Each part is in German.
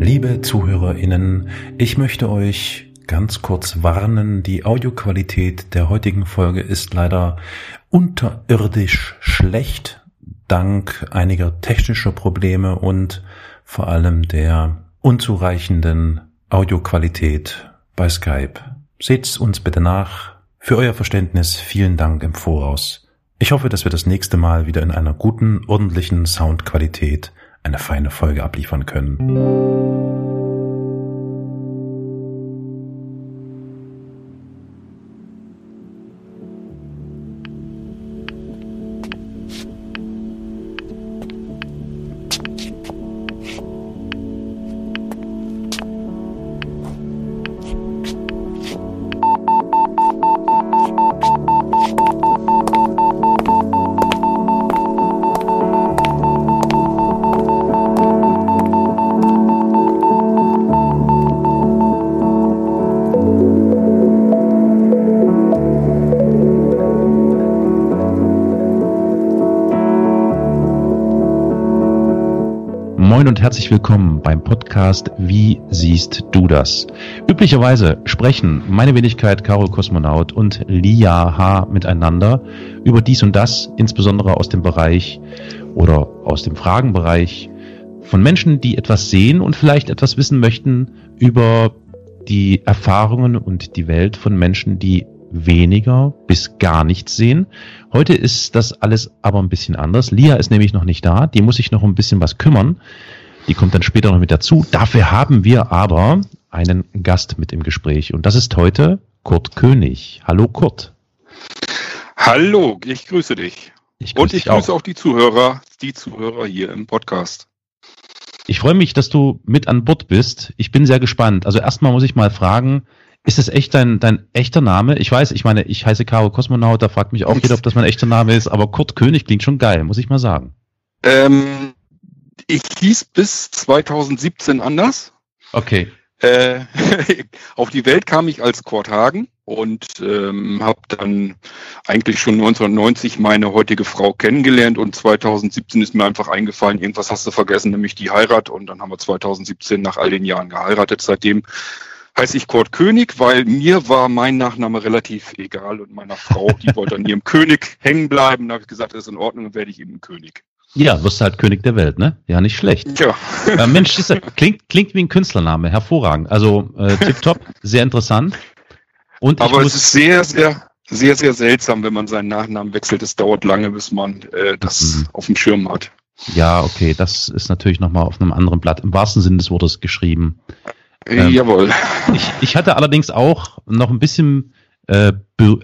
Liebe ZuhörerInnen, ich möchte euch ganz kurz warnen, die Audioqualität der heutigen Folge ist leider unterirdisch schlecht, dank einiger technischer Probleme und vor allem der unzureichenden Audioqualität bei Skype. Seht's uns bitte nach. Für euer Verständnis vielen Dank im Voraus. Ich hoffe, dass wir das nächste Mal wieder in einer guten, ordentlichen Soundqualität eine feine Folge abliefern können. Herzlich willkommen beim Podcast Wie siehst du das? Üblicherweise sprechen meine Wenigkeit Carol Kosmonaut und Lia H. miteinander über dies und das, insbesondere aus dem Bereich oder aus dem Fragenbereich von Menschen, die etwas sehen und vielleicht etwas wissen möchten über die Erfahrungen und die Welt von Menschen, die weniger bis gar nichts sehen. Heute ist das alles aber ein bisschen anders. Lia ist nämlich noch nicht da. Die muss sich noch ein bisschen was kümmern. Die kommt dann später noch mit dazu. Dafür haben wir aber einen Gast mit im Gespräch. Und das ist heute Kurt König. Hallo Kurt. Hallo, ich grüße dich. Ich grüße Und ich grüße auch. auch die Zuhörer, die Zuhörer hier im Podcast. Ich freue mich, dass du mit an Bord bist. Ich bin sehr gespannt. Also erstmal muss ich mal fragen, ist das echt dein, dein echter Name? Ich weiß, ich meine, ich heiße Caro Kosmonaut, da fragt mich auch jeder, ob das mein echter Name ist, aber Kurt König klingt schon geil, muss ich mal sagen. Ähm, ich hieß bis 2017 anders. Okay. Äh, auf die Welt kam ich als Kurt Hagen und ähm, habe dann eigentlich schon 1990 meine heutige Frau kennengelernt und 2017 ist mir einfach eingefallen, irgendwas hast du vergessen, nämlich die Heirat und dann haben wir 2017 nach all den Jahren geheiratet. Seitdem heiße ich Kurt König, weil mir war mein Nachname relativ egal und meiner Frau, die wollte an ihrem König hängen bleiben. Da habe ich gesagt, das ist in Ordnung, dann werde ich eben König. Ja, wirst du halt König der Welt, ne? Ja, nicht schlecht. Ja. Äh, Mensch, ist, klingt, klingt wie ein Künstlername, hervorragend. Also äh, tipptopp, sehr interessant. Und Aber es ist sehr, sehr, sehr, sehr seltsam, wenn man seinen Nachnamen wechselt. Es dauert lange, bis man äh, das mhm. auf dem Schirm hat. Ja, okay, das ist natürlich nochmal auf einem anderen Blatt, im wahrsten Sinne des Wortes geschrieben. Ähm, Jawohl. Ich, ich hatte allerdings auch noch ein bisschen, äh,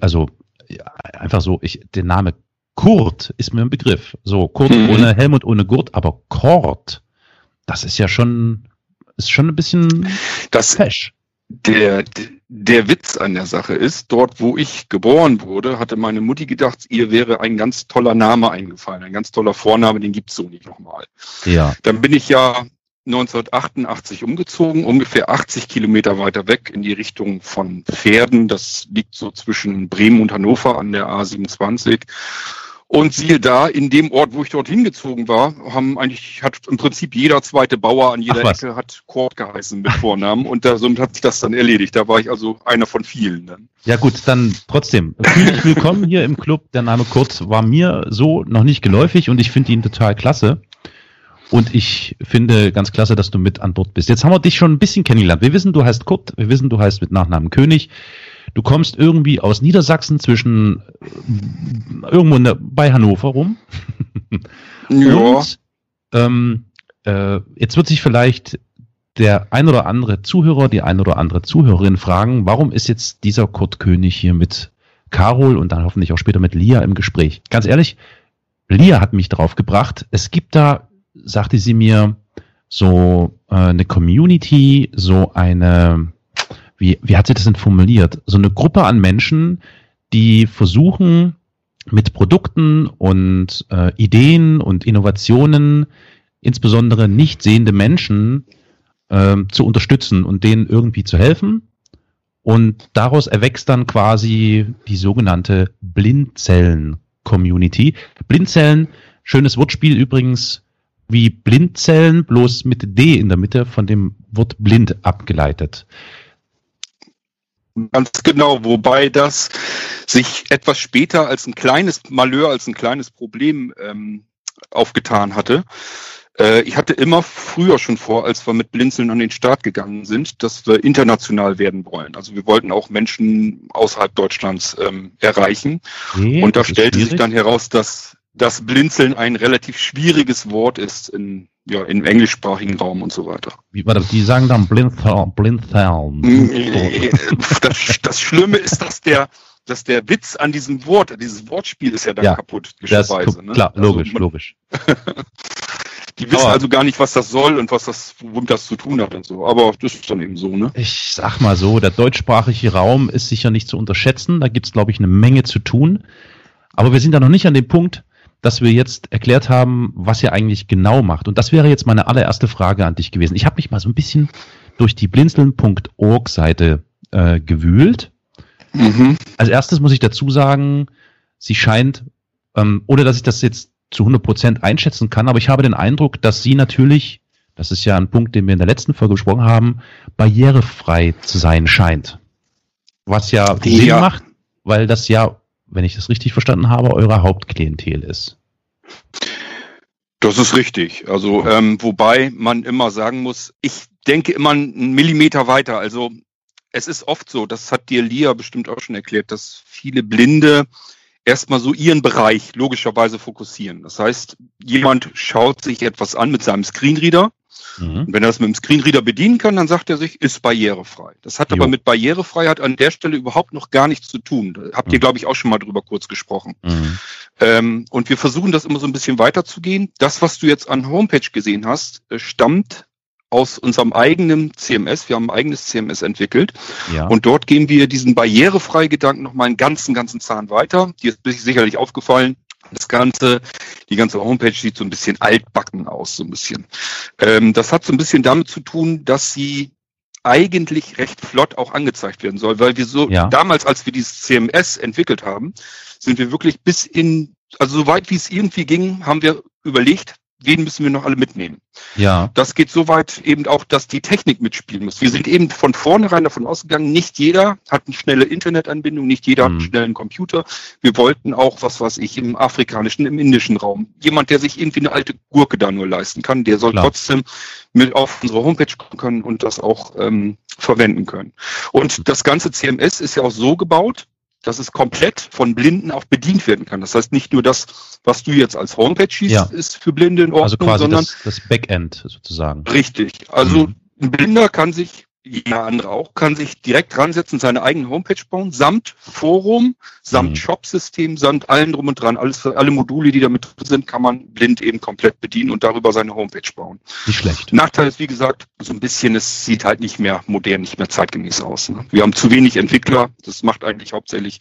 also ja, einfach so, ich, den Name Kurt ist mir ein Begriff. So, Kurt mhm. ohne Helm und ohne Gurt, aber Kort, das ist ja schon, ist schon ein bisschen das, fesch. Der, der Witz an der Sache ist, dort wo ich geboren wurde, hatte meine Mutti gedacht, ihr wäre ein ganz toller Name eingefallen, ein ganz toller Vorname, den gibt's so nicht nochmal. Ja. Dann bin ich ja 1988 umgezogen, ungefähr 80 Kilometer weiter weg in die Richtung von Pferden. Das liegt so zwischen Bremen und Hannover an der A27. Und siehe da, in dem Ort, wo ich dort hingezogen war, haben eigentlich, hat im Prinzip jeder zweite Bauer an jeder Ecke hat Kort geheißen mit Vornamen und da, somit hat sich das dann erledigt. Da war ich also einer von vielen dann. Ja gut, dann trotzdem. Willkommen hier im Club. Der Name Kurt war mir so noch nicht geläufig und ich finde ihn total klasse. Und ich finde ganz klasse, dass du mit an Bord bist. Jetzt haben wir dich schon ein bisschen kennengelernt. Wir wissen, du heißt Kurt, wir wissen, du heißt mit Nachnamen König. Du kommst irgendwie aus Niedersachsen zwischen äh, irgendwo der, bei Hannover rum. ja. Und ähm, äh, jetzt wird sich vielleicht der ein oder andere Zuhörer, die ein oder andere Zuhörerin fragen, warum ist jetzt dieser Kurt König hier mit Carol und dann hoffentlich auch später mit Lia im Gespräch? Ganz ehrlich, Lia hat mich drauf gebracht. Es gibt da, sagte sie mir, so äh, eine Community, so eine wie, wie hat sie das denn formuliert? So eine Gruppe an Menschen, die versuchen, mit Produkten und äh, Ideen und Innovationen insbesondere nicht sehende Menschen äh, zu unterstützen und denen irgendwie zu helfen. Und daraus erwächst dann quasi die sogenannte Blindzellen-Community. Blindzellen, schönes Wortspiel übrigens, wie Blindzellen, bloß mit D in der Mitte von dem Wort blind abgeleitet. Ganz genau, wobei das sich etwas später als ein kleines Malheur, als ein kleines Problem ähm, aufgetan hatte. Äh, ich hatte immer früher schon vor, als wir mit Blinzeln an den Start gegangen sind, dass wir international werden wollen. Also wir wollten auch Menschen außerhalb Deutschlands ähm, erreichen. Okay, Und da stellte sich dann heraus, dass das Blinzeln ein relativ schwieriges Wort ist in ja, im englischsprachigen Raum und so weiter. Wie war das? Die sagen dann Blinzeln. Blinzeln. Das, das Schlimme ist, dass der, dass der Witz an diesem Wort, dieses Wortspiel ist ja dann ja, kaputt, gewisserweise. Ne? Klar, logisch, also logisch. Die wissen aber, also gar nicht, was das soll und was das, womit das zu tun hat und so. Aber das ist dann eben so, ne? Ich sag mal so, der deutschsprachige Raum ist sicher nicht zu unterschätzen. Da gibt's, glaube ich, eine Menge zu tun. Aber wir sind da noch nicht an dem Punkt, dass wir jetzt erklärt haben, was ihr eigentlich genau macht. Und das wäre jetzt meine allererste Frage an dich gewesen. Ich habe mich mal so ein bisschen durch die blinzeln.org Seite äh, gewühlt. Mhm. Als erstes muss ich dazu sagen, sie scheint, ähm, ohne dass ich das jetzt zu 100 Prozent einschätzen kann, aber ich habe den Eindruck, dass sie natürlich, das ist ja ein Punkt, den wir in der letzten Folge besprochen haben, barrierefrei zu sein scheint. Was ja, ja. Sinn macht, weil das ja wenn ich das richtig verstanden habe, eure Hauptklientel ist. Das ist richtig. Also ähm, wobei man immer sagen muss, ich denke immer einen Millimeter weiter. Also es ist oft so, das hat dir Lia bestimmt auch schon erklärt, dass viele Blinde erstmal so ihren Bereich logischerweise fokussieren. Das heißt, jemand schaut sich etwas an mit seinem Screenreader Mhm. Und wenn er das mit dem Screenreader bedienen kann, dann sagt er sich, ist barrierefrei. Das hat jo. aber mit Barrierefreiheit an der Stelle überhaupt noch gar nichts zu tun. Da habt ihr, mhm. glaube ich, auch schon mal drüber kurz gesprochen. Mhm. Ähm, und wir versuchen das immer so ein bisschen weiterzugehen. Das, was du jetzt an Homepage gesehen hast, äh, stammt aus unserem eigenen CMS. Wir haben ein eigenes CMS entwickelt. Ja. Und dort gehen wir diesen barrierefrei Gedanken noch mal einen ganzen, ganzen Zahn weiter. Dir ist sicherlich aufgefallen, das Ganze, die ganze Homepage sieht so ein bisschen altbacken aus, so ein bisschen. Ähm, das hat so ein bisschen damit zu tun, dass sie eigentlich recht flott auch angezeigt werden soll, weil wir so ja. damals, als wir dieses CMS entwickelt haben, sind wir wirklich bis in, also so weit wie es irgendwie ging, haben wir überlegt, wen müssen wir noch alle mitnehmen? Ja. Das geht so weit eben auch, dass die Technik mitspielen muss. Wir sind eben von vornherein davon ausgegangen, nicht jeder hat eine schnelle Internetanbindung, nicht jeder mhm. hat einen mhm. schnellen Computer. Wir wollten auch, was weiß ich, im afrikanischen, im indischen Raum. Jemand, der sich irgendwie eine alte Gurke da nur leisten kann, der soll Klar. trotzdem mit auf unsere Homepage kommen können und das auch ähm, verwenden können. Und das ganze CMS ist ja auch so gebaut, dass es komplett von Blinden auch bedient werden kann. Das heißt, nicht nur das, was du jetzt als Homepage siehst, ja. ist für Blinde in Ordnung, also quasi sondern das, das Backend sozusagen. Richtig. Also mhm. ein Blinder kann sich jeder andere auch, kann sich direkt dran setzen, seine eigene Homepage bauen, samt Forum, samt mhm. Shop-System, samt allen drum und dran. Alles, alle Module, die damit drin sind, kann man blind eben komplett bedienen und darüber seine Homepage bauen. Nicht schlecht. Nachteil ist, wie gesagt, so ein bisschen, es sieht halt nicht mehr modern, nicht mehr zeitgemäß aus. Ne? Wir haben zu wenig Entwickler. Das macht eigentlich hauptsächlich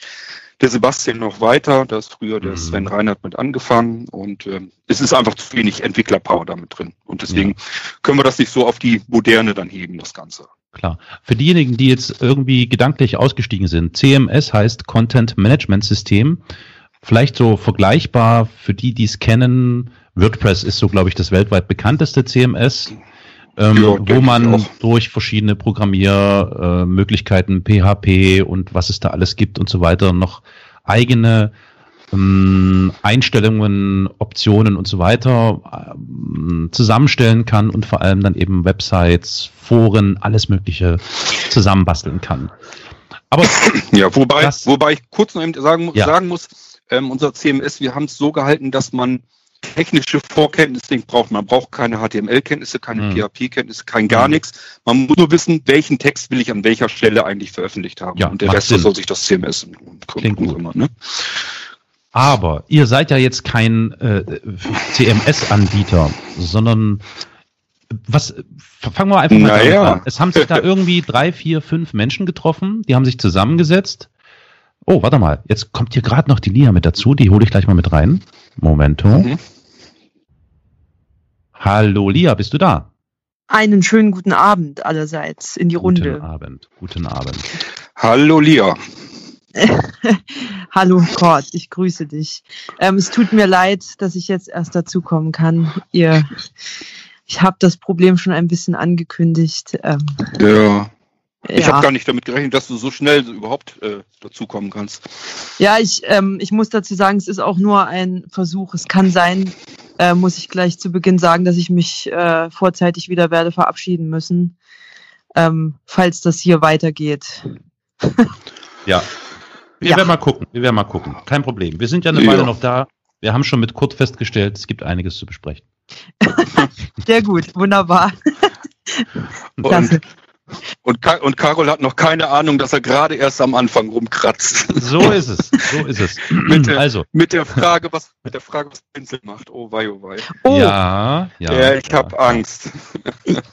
der Sebastian noch weiter. Da ist früher der mhm. Sven Reinhardt mit angefangen und ähm, es ist einfach zu wenig Entwicklerpower damit drin. Und deswegen ja. können wir das nicht so auf die Moderne dann heben, das Ganze. Klar. Für diejenigen, die jetzt irgendwie gedanklich ausgestiegen sind, CMS heißt Content Management System. Vielleicht so vergleichbar für die, die es kennen. WordPress ist so, glaube ich, das weltweit bekannteste CMS, ähm, ja, wo man durch verschiedene Programmiermöglichkeiten, äh, PHP und was es da alles gibt und so weiter noch eigene ähm, Einstellungen, Optionen und so weiter ähm, zusammenstellen kann und vor allem dann eben Websites, Foren, alles Mögliche zusammenbasteln kann. Aber ja, wobei, das, wobei ich kurz noch eben sagen, ja. sagen muss, ähm, unser CMS, wir haben es so gehalten, dass man technische Vorkenntnisse braucht. Man braucht keine HTML-Kenntnisse, keine hm. PHP-Kenntnisse, kein gar hm. nichts. Man muss nur wissen, welchen Text will ich an welcher Stelle eigentlich veröffentlicht haben. Ja, und der Rest soll sich das CMS Klingt gut. Immer, ne? Aber ihr seid ja jetzt kein äh, CMS-Anbieter, sondern was fangen wir einfach mal naja. an. Es haben sich da irgendwie drei, vier, fünf Menschen getroffen, die haben sich zusammengesetzt. Oh, warte mal, jetzt kommt hier gerade noch die Lia mit dazu, die hole ich gleich mal mit rein. Momento. Mhm. Hallo Lia, bist du da? Einen schönen guten Abend allerseits in die guten Runde. Guten Abend, guten Abend. Hallo Lia. Hallo Kurt, ich grüße dich. Ähm, es tut mir leid, dass ich jetzt erst dazukommen kann. Ihr, ich habe das Problem schon ein bisschen angekündigt. Ähm, ja. Ich ja. habe gar nicht damit gerechnet, dass du so schnell überhaupt äh, dazukommen kannst. Ja, ich, ähm, ich muss dazu sagen, es ist auch nur ein Versuch. Es kann sein, äh, muss ich gleich zu Beginn sagen, dass ich mich äh, vorzeitig wieder werde verabschieden müssen, ähm, falls das hier weitergeht. ja, wir ja. werden mal gucken. Wir werden mal gucken. Kein Problem. Wir sind ja eine Weile noch da. Wir haben schon mit Kurt festgestellt, es gibt einiges zu besprechen. Sehr gut, wunderbar. Und, und, und Carol hat noch keine Ahnung, dass er gerade erst am Anfang rumkratzt. So ist es. So ist es. mit, der, also. mit der Frage, was mit der Frage, was Pinsel macht. Oh wei, oh wei. Oh. Ja, ja. ja ich ja. habe Angst.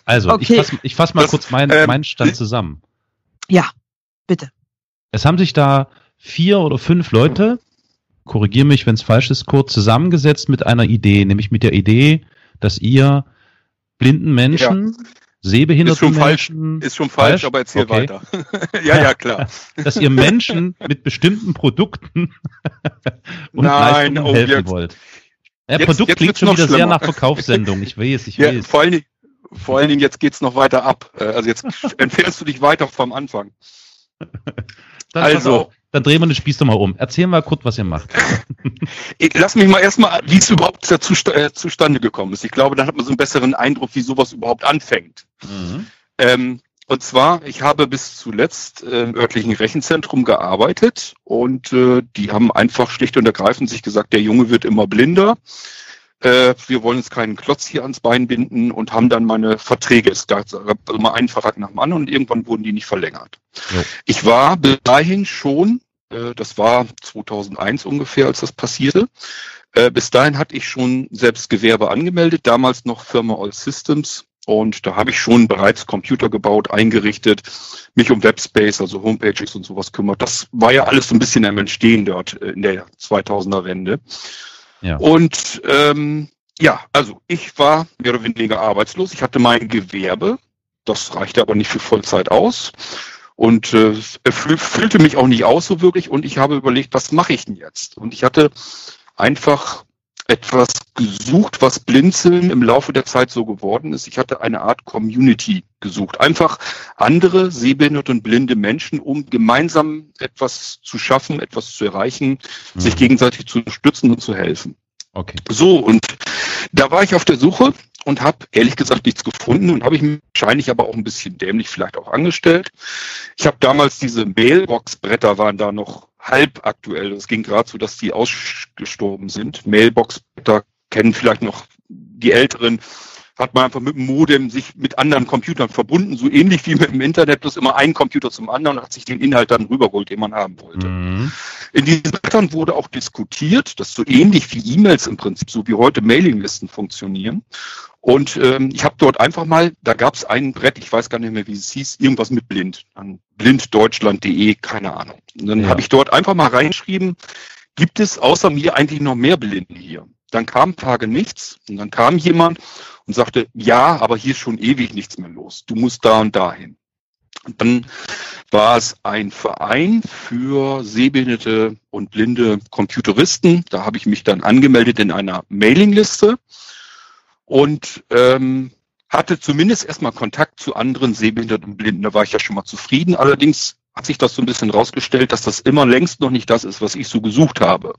Also, okay. ich fasse ich fass mal das, kurz meinen ähm, mein Stand zusammen. Ja, bitte. Es haben sich da vier oder fünf Leute, korrigiere mich, wenn es falsch ist, kurz zusammengesetzt mit einer Idee, nämlich mit der Idee, dass ihr blinden Menschen, ja. sehbehinderten ist Menschen, falsch, ist schon falsch, falsch? aber erzähl okay. weiter. ja, ja, klar. dass ihr Menschen mit bestimmten Produkten und Nein, Leistungen oh, helfen jetzt, wollt. Ja, jetzt, Produkt jetzt klingt schon wieder schlimmer. sehr nach Verkaufssendung. Ich weiß, ich ja, weiß. Vor allen, Dingen, vor allen Dingen, jetzt geht's noch weiter ab. Äh, also jetzt entfernst du dich weiter vom Anfang. Dann also, dann drehen wir den Spieß doch mal um. Erzähl mal kurz, was ihr macht. Lass mich mal erstmal, wie es überhaupt dazu, äh, zustande gekommen ist. Ich glaube, dann hat man so einen besseren Eindruck, wie sowas überhaupt anfängt. Mhm. Ähm, und zwar, ich habe bis zuletzt äh, im örtlichen Rechenzentrum gearbeitet und äh, die haben einfach schlicht und ergreifend sich gesagt, der Junge wird immer blinder äh, wir wollen uns keinen Klotz hier ans Bein binden und haben dann meine Verträge, es gab also mal einen Vertrag nach dem anderen und irgendwann wurden die nicht verlängert. Ja. Ich war bis dahin schon, äh, das war 2001 ungefähr, als das passierte, äh, bis dahin hatte ich schon selbst Gewerbe angemeldet, damals noch Firma All Systems und da habe ich schon bereits Computer gebaut, eingerichtet, mich um Webspace, also Homepages und sowas kümmert. Das war ja alles so ein bisschen am Entstehen dort äh, in der 2000er Wende. Und ähm, ja, also ich war mehr oder weniger arbeitslos. Ich hatte mein Gewerbe, das reichte aber nicht für Vollzeit aus und äh, füllte mich auch nicht aus so wirklich. Und ich habe überlegt, was mache ich denn jetzt? Und ich hatte einfach etwas gesucht, was Blinzeln im Laufe der Zeit so geworden ist. Ich hatte eine Art Community gesucht. Einfach andere sehbehinderte und blinde Menschen, um gemeinsam etwas zu schaffen, etwas zu erreichen, mhm. sich gegenseitig zu unterstützen und zu helfen. Okay. So, und da war ich auf der Suche und habe ehrlich gesagt nichts gefunden und habe ich mich wahrscheinlich aber auch ein bisschen dämlich vielleicht auch angestellt. Ich habe damals diese Mailbox-Bretter waren da noch halb aktuell. Es ging gerade so, dass die ausgestorben sind. Mailbox-Bretter kennen vielleicht noch die Älteren hat man einfach mit dem Modem sich mit anderen Computern verbunden, so ähnlich wie mit dem Internet, bloß immer ein Computer zum anderen und hat sich den Inhalt dann rübergeholt, den man haben wollte. Mhm. In diesen Blättern wurde auch diskutiert, dass so ähnlich wie E-Mails im Prinzip, so wie heute Mailinglisten funktionieren. Und ähm, ich habe dort einfach mal, da gab es ein Brett, ich weiß gar nicht mehr, wie es hieß, irgendwas mit blind, an blinddeutschland.de, keine Ahnung. Und dann ja. habe ich dort einfach mal reingeschrieben, gibt es außer mir eigentlich noch mehr Blinde hier? Dann kam Tage nichts und dann kam jemand und sagte, ja, aber hier ist schon ewig nichts mehr los. Du musst da und dahin. Und dann war es ein Verein für sehbehinderte und blinde Computeristen. Da habe ich mich dann angemeldet in einer Mailingliste und ähm, hatte zumindest erstmal Kontakt zu anderen sehbehinderten und Blinden. Da war ich ja schon mal zufrieden. Allerdings hat sich das so ein bisschen rausgestellt, dass das immer längst noch nicht das ist, was ich so gesucht habe.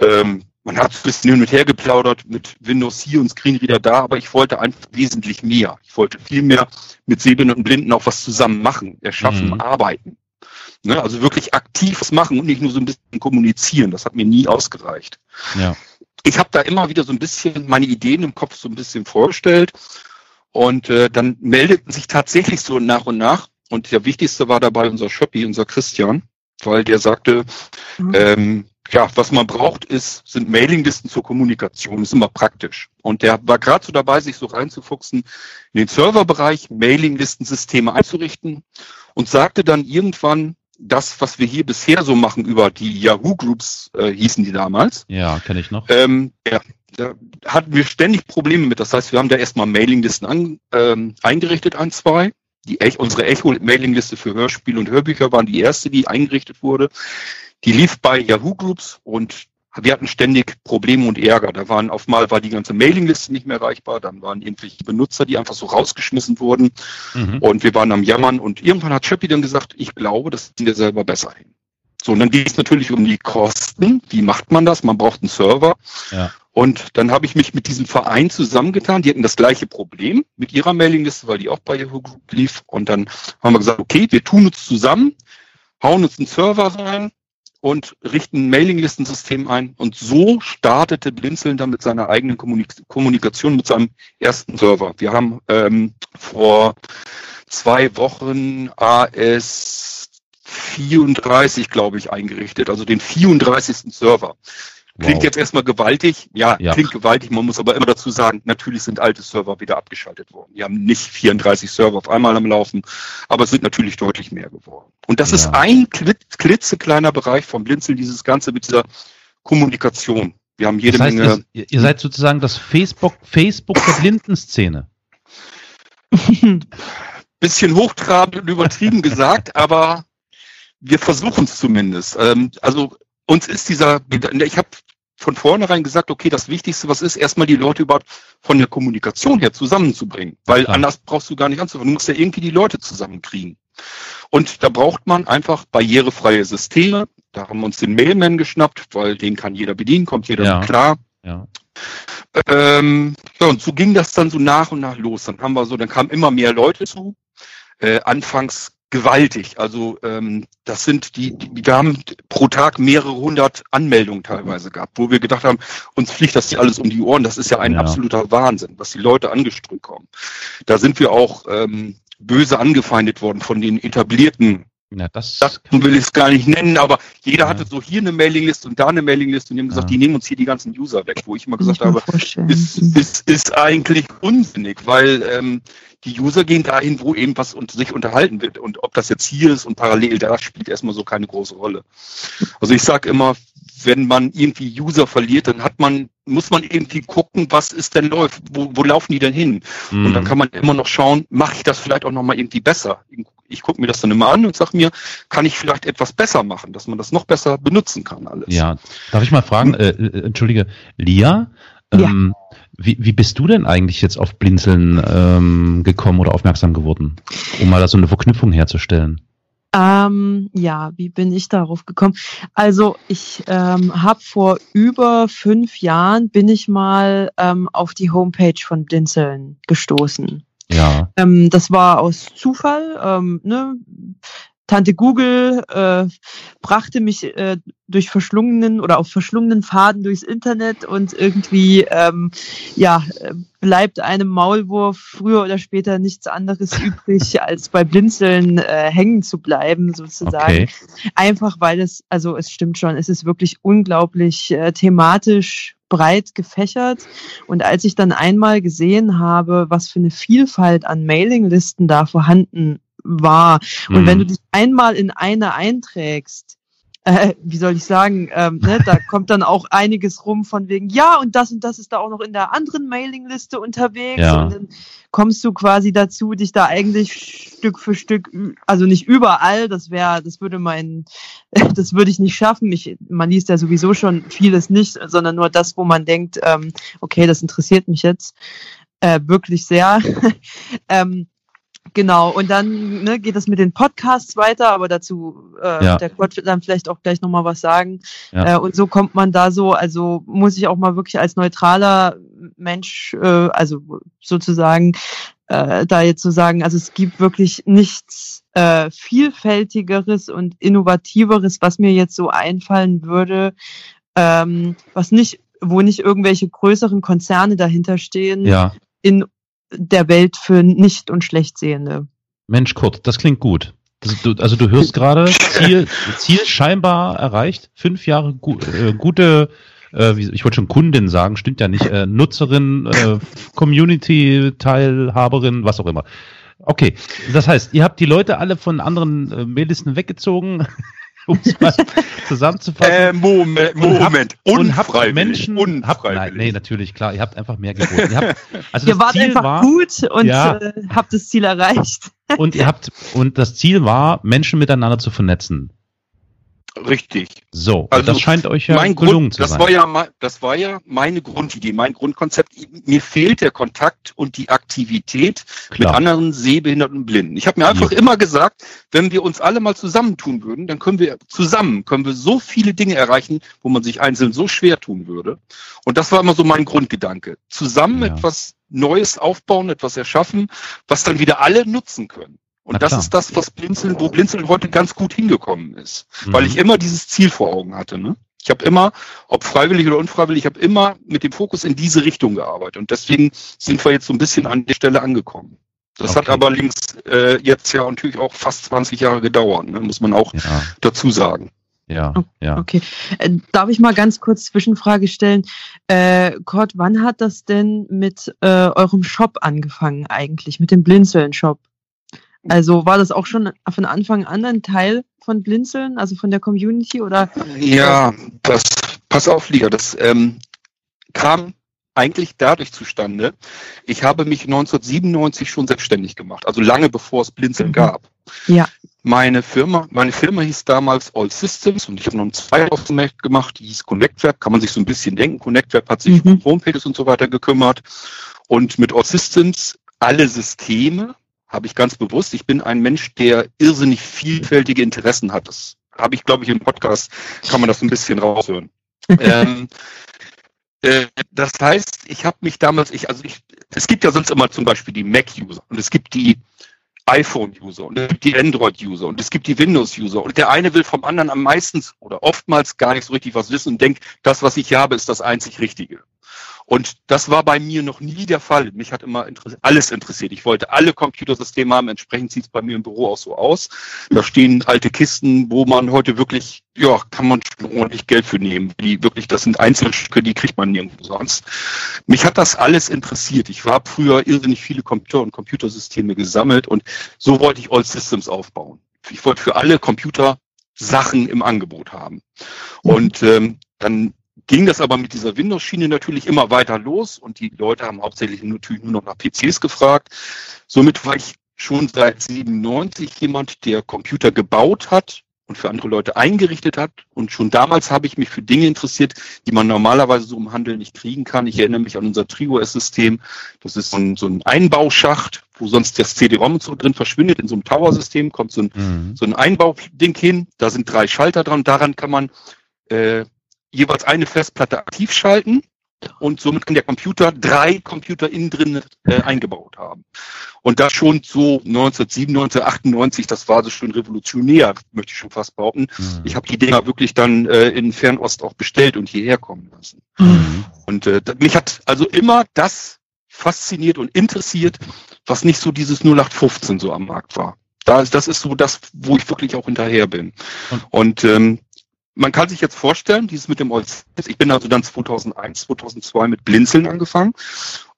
Ähm, man hat ein bisschen hin und her geplaudert mit Windows hier und Screenreader da, aber ich wollte einfach wesentlich mehr. Ich wollte viel mehr mit Sehbehinderten und Blinden auch was zusammen machen, erschaffen, mhm. arbeiten. Ne, also wirklich aktiv was machen und nicht nur so ein bisschen kommunizieren. Das hat mir nie ausgereicht. Ja. Ich habe da immer wieder so ein bisschen meine Ideen im Kopf so ein bisschen vorgestellt und äh, dann meldeten sich tatsächlich so nach und nach und der wichtigste war dabei unser Schöppi, unser Christian, weil der sagte, mhm. ähm, ja, was man braucht, ist, sind Mailinglisten zur Kommunikation. Das ist immer praktisch. Und der war gerade so dabei, sich so reinzufuchsen in den Serverbereich, Mailinglistensysteme einzurichten und sagte dann irgendwann, das, was wir hier bisher so machen über die Yahoo Groups, äh, hießen die damals. Ja, kenne ich noch. Ähm, ja, da hatten wir ständig Probleme mit. Das heißt, wir haben da erstmal Mailinglisten an, ähm, eingerichtet, ein, zwei. Die Ech unsere Echo-Mailingliste für Hörspiele und Hörbücher waren die erste, die eingerichtet wurde. Die lief bei Yahoo Groups und wir hatten ständig Probleme und Ärger. Da waren auf mal war die ganze Mailingliste nicht mehr erreichbar, dann waren irgendwelche Benutzer, die einfach so rausgeschmissen wurden mhm. und wir waren am Jammern und irgendwann hat Chappie dann gesagt, ich glaube, das sind wir selber besser hin. So, und dann geht es natürlich um die Kosten. Wie macht man das? Man braucht einen Server. Ja. Und dann habe ich mich mit diesem Verein zusammengetan. Die hatten das gleiche Problem mit ihrer Mailingliste, weil die auch bei Yahoo Group lief. Und dann haben wir gesagt, okay, wir tun uns zusammen, hauen uns einen Server rein und richten ein Mailinglistensystem ein. Und so startete Blinzeln dann mit seiner eigenen Kommunik Kommunikation mit seinem ersten Server. Wir haben ähm, vor zwei Wochen AS 34, glaube ich, eingerichtet, also den 34. Server. Klingt wow. jetzt erstmal gewaltig. Ja, ja, klingt gewaltig. Man muss aber immer dazu sagen, natürlich sind alte Server wieder abgeschaltet worden. Wir haben nicht 34 Server auf einmal am Laufen, aber es sind natürlich deutlich mehr geworden. Und das ja. ist ein klitzekleiner Bereich vom Blinzeln, dieses Ganze mit dieser Kommunikation. Wir haben jede das heißt, Menge. Ihr, ihr seid sozusagen das Facebook, Facebook der Blindenszene. Bisschen hochtrabend und übertrieben gesagt, aber wir versuchen es zumindest. Ähm, also uns ist dieser, ich habe von vornherein gesagt, okay, das Wichtigste, was ist, erstmal die Leute überhaupt von der Kommunikation her zusammenzubringen. Weil ja. anders brauchst du gar nicht anzufangen. Du musst ja irgendwie die Leute zusammenkriegen. Und da braucht man einfach barrierefreie Systeme. Da haben wir uns den Mailman geschnappt, weil den kann jeder bedienen, kommt jeder ja. klar. Ja. Ähm, ja, und so ging das dann so nach und nach los. Dann haben wir so, dann kamen immer mehr Leute zu. Äh, anfangs gewaltig. Also ähm, das sind die, die, wir haben pro Tag mehrere hundert Anmeldungen teilweise gehabt, wo wir gedacht haben, uns fliegt das hier alles um die Ohren. Das ist ja ein ja. absoluter Wahnsinn, was die Leute angeströmt kommen. Da sind wir auch ähm, böse angefeindet worden von den etablierten ja, das, das will ich es gar nicht nennen, aber jeder ja. hatte so hier eine Mailingliste und da eine Mailingliste und die haben gesagt, ja. die nehmen uns hier die ganzen User weg, wo ich immer gesagt habe, ist, ist, ist eigentlich unsinnig, weil ähm, die User gehen dahin, wo eben was und sich unterhalten wird. Und ob das jetzt hier ist und parallel da, spielt erstmal so keine große Rolle. Also ich sage immer, wenn man irgendwie User verliert, dann hat man, muss man irgendwie gucken, was ist denn läuft, wo, wo laufen die denn hin? Mhm. Und dann kann man immer noch schauen, mache ich das vielleicht auch nochmal irgendwie besser? Ich gucke mir das dann immer an und sage mir, kann ich vielleicht etwas besser machen, dass man das noch besser benutzen kann alles. Ja, darf ich mal fragen, äh, äh entschuldige, Lia, ähm, ja. Wie, wie bist du denn eigentlich jetzt auf Blinzeln ähm, gekommen oder aufmerksam geworden, um mal da so eine Verknüpfung herzustellen? Ähm, ja, wie bin ich darauf gekommen? Also ich ähm, habe vor über fünf Jahren bin ich mal ähm, auf die Homepage von Blinzeln gestoßen. Ja. Ähm, das war aus Zufall. Ähm, ne? Tante Google äh, brachte mich äh, durch verschlungenen oder auf verschlungenen Faden durchs Internet und irgendwie ähm, ja bleibt einem Maulwurf früher oder später nichts anderes übrig, als bei Blinzeln äh, hängen zu bleiben, sozusagen. Okay. Einfach weil es, also es stimmt schon, es ist wirklich unglaublich äh, thematisch breit gefächert. Und als ich dann einmal gesehen habe, was für eine Vielfalt an Mailinglisten da vorhanden war. Und mhm. wenn du dich einmal in eine einträgst, äh, wie soll ich sagen, ähm, ne, da kommt dann auch einiges rum von wegen, ja, und das und das ist da auch noch in der anderen Mailingliste unterwegs. Ja. Und dann kommst du quasi dazu, dich da eigentlich Stück für Stück, also nicht überall, das wäre, das würde mein, das würde ich nicht schaffen. Ich, man liest ja sowieso schon vieles nicht, sondern nur das, wo man denkt, ähm, okay, das interessiert mich jetzt äh, wirklich sehr. ähm, Genau, und dann ne, geht es mit den Podcasts weiter, aber dazu äh, ja. der Quad wird dann vielleicht auch gleich nochmal was sagen. Ja. Äh, und so kommt man da so, also muss ich auch mal wirklich als neutraler Mensch, äh, also sozusagen, äh, da jetzt zu so sagen, also es gibt wirklich nichts äh, vielfältigeres und innovativeres, was mir jetzt so einfallen würde, ähm, was nicht, wo nicht irgendwelche größeren Konzerne dahinter stehen, ja. in der Welt für nicht und schlechtsehende. Mensch, Kurt, das klingt gut. Du, also du hörst gerade, Ziel, Ziel scheinbar erreicht, fünf Jahre gu, äh, gute, äh, ich wollte schon Kundin sagen, stimmt ja nicht, äh, Nutzerin, äh, Community-Teilhaberin, was auch immer. Okay, das heißt, ihr habt die Leute alle von anderen äh, Maillisten weggezogen um es mal zusammenzufassen. Äh, Moment, Und habt- Moment. und habt Unfreiwillig. Menschen, habt, nein, Unfreiwillig. nee, natürlich, klar, ihr habt einfach mehr geboten. Ihr, habt, also Ihr wart Ziel einfach war, gut und Ja. äh, habt das Ziel erreicht. und ihr habt, und das Ziel war, Menschen miteinander zu vernetzen. Richtig. So, Also, das scheint euch ja mein gelungen Grund, zu das sein. war ja das war ja meine Grundidee, mein Grundkonzept. Mir fehlt der Kontakt und die Aktivität mit Klar. anderen Sehbehinderten und Blinden. Ich habe mir einfach immer gesagt, wenn wir uns alle mal zusammentun würden, dann können wir zusammen können wir so viele Dinge erreichen, wo man sich einzeln so schwer tun würde. Und das war immer so mein Grundgedanke. Zusammen Ja. etwas Neues aufbauen, etwas erschaffen, was dann wieder alle nutzen können. Und das ist das, was Blinzeln, wo Blinzeln heute ganz gut hingekommen ist Mhm. weil ich immer dieses Ziel vor Augen hatte. Ne? Ich habe immer, ob freiwillig oder unfreiwillig, ich habe immer mit dem Fokus in diese Richtung gearbeitet. Und deswegen sind wir jetzt so ein bisschen an der Stelle angekommen. Das hat Okay. aber links äh, jetzt ja natürlich auch fast 20 Jahre gedauert, ne? muss man auch Ja, dazu sagen. ja, ja. Okay. Äh, darf ich mal ganz kurz Zwischenfrage stellen? Äh, Kurt, wann hat das denn mit äh, eurem Shop angefangen eigentlich, mit dem Blinzeln-Shop? Also war das auch schon von Anfang an ein Teil von Blinzeln, also von der Community oder? Ja, das, pass auf, Lia, das ähm, kam eigentlich dadurch zustande. Ich habe mich 1997 schon selbstständig gemacht, also lange bevor es Blinzeln Mhm. gab. Ja. Meine Firma, meine Firma hieß damals All Systems und ich habe noch dem Markt gemacht, die hieß ConnectWeb, kann man sich so ein bisschen denken. ConnectWeb hat sich Mhm. um Homepages und so weiter gekümmert. Und mit All Systems alle Systeme habe ich ganz bewusst. Ich bin ein Mensch, der irrsinnig vielfältige Interessen hat. Das habe ich, glaube ich, im Podcast kann man das ein bisschen raushören. ähm, äh, das heißt, ich habe mich damals, ich, also ich, es gibt ja sonst immer zum Beispiel die Mac-User und es gibt die iPhone-User und es gibt die Android-User und es gibt die Windows-User und der eine will vom anderen am meisten oder oftmals gar nicht so richtig was wissen und denkt, das, was ich habe, ist das einzig Richtige. Und das war bei mir noch nie der Fall. Mich hat immer alles interessiert. Ich wollte alle Computersysteme haben. Entsprechend sieht es bei mir im Büro auch so aus. Da stehen alte Kisten, wo man heute wirklich, ja, kann man schon ordentlich Geld für nehmen. Die wirklich, das sind Einzelstücke, die kriegt man nirgendwo sonst. Mich hat das alles interessiert. Ich habe früher irrsinnig viele Computer und Computersysteme gesammelt und so wollte ich All Systems aufbauen. Ich wollte für alle Computer Sachen im Angebot haben. Und ähm, dann ging das aber mit dieser Windows-Schiene natürlich immer weiter los und die Leute haben hauptsächlich natürlich nur noch nach PCs gefragt. Somit war ich schon seit 97 jemand, der Computer gebaut hat und für andere Leute eingerichtet hat. Und schon damals habe ich mich für Dinge interessiert, die man normalerweise so im Handel nicht kriegen kann. Ich erinnere mich an unser TriOS-System. Das ist so ein, so ein Einbauschacht, wo sonst das CD-ROM so drin verschwindet. In so einem Tower-System kommt so ein Mhm. so ein Einbauding hin. Da sind drei Schalter dran. Daran kann man äh, jeweils eine Festplatte aktiv schalten und somit kann der Computer drei Computer innen drin äh, eingebaut haben. Und das schon so 1997, 98, das war so schon revolutionär, möchte ich schon fast behaupten. Mhm. Ich habe die Dinger wirklich dann äh, in Fernost auch bestellt und hierher kommen lassen. Mhm. Und äh, mich hat also immer das fasziniert und interessiert, was nicht so dieses 0815 so am Markt war. Da, das ist so das, wo ich wirklich auch hinterher bin. Und- Und ähm, man kann sich jetzt vorstellen, dieses mit dem All Systems, ich bin also dann 2001, 2002 mit Blinzeln angefangen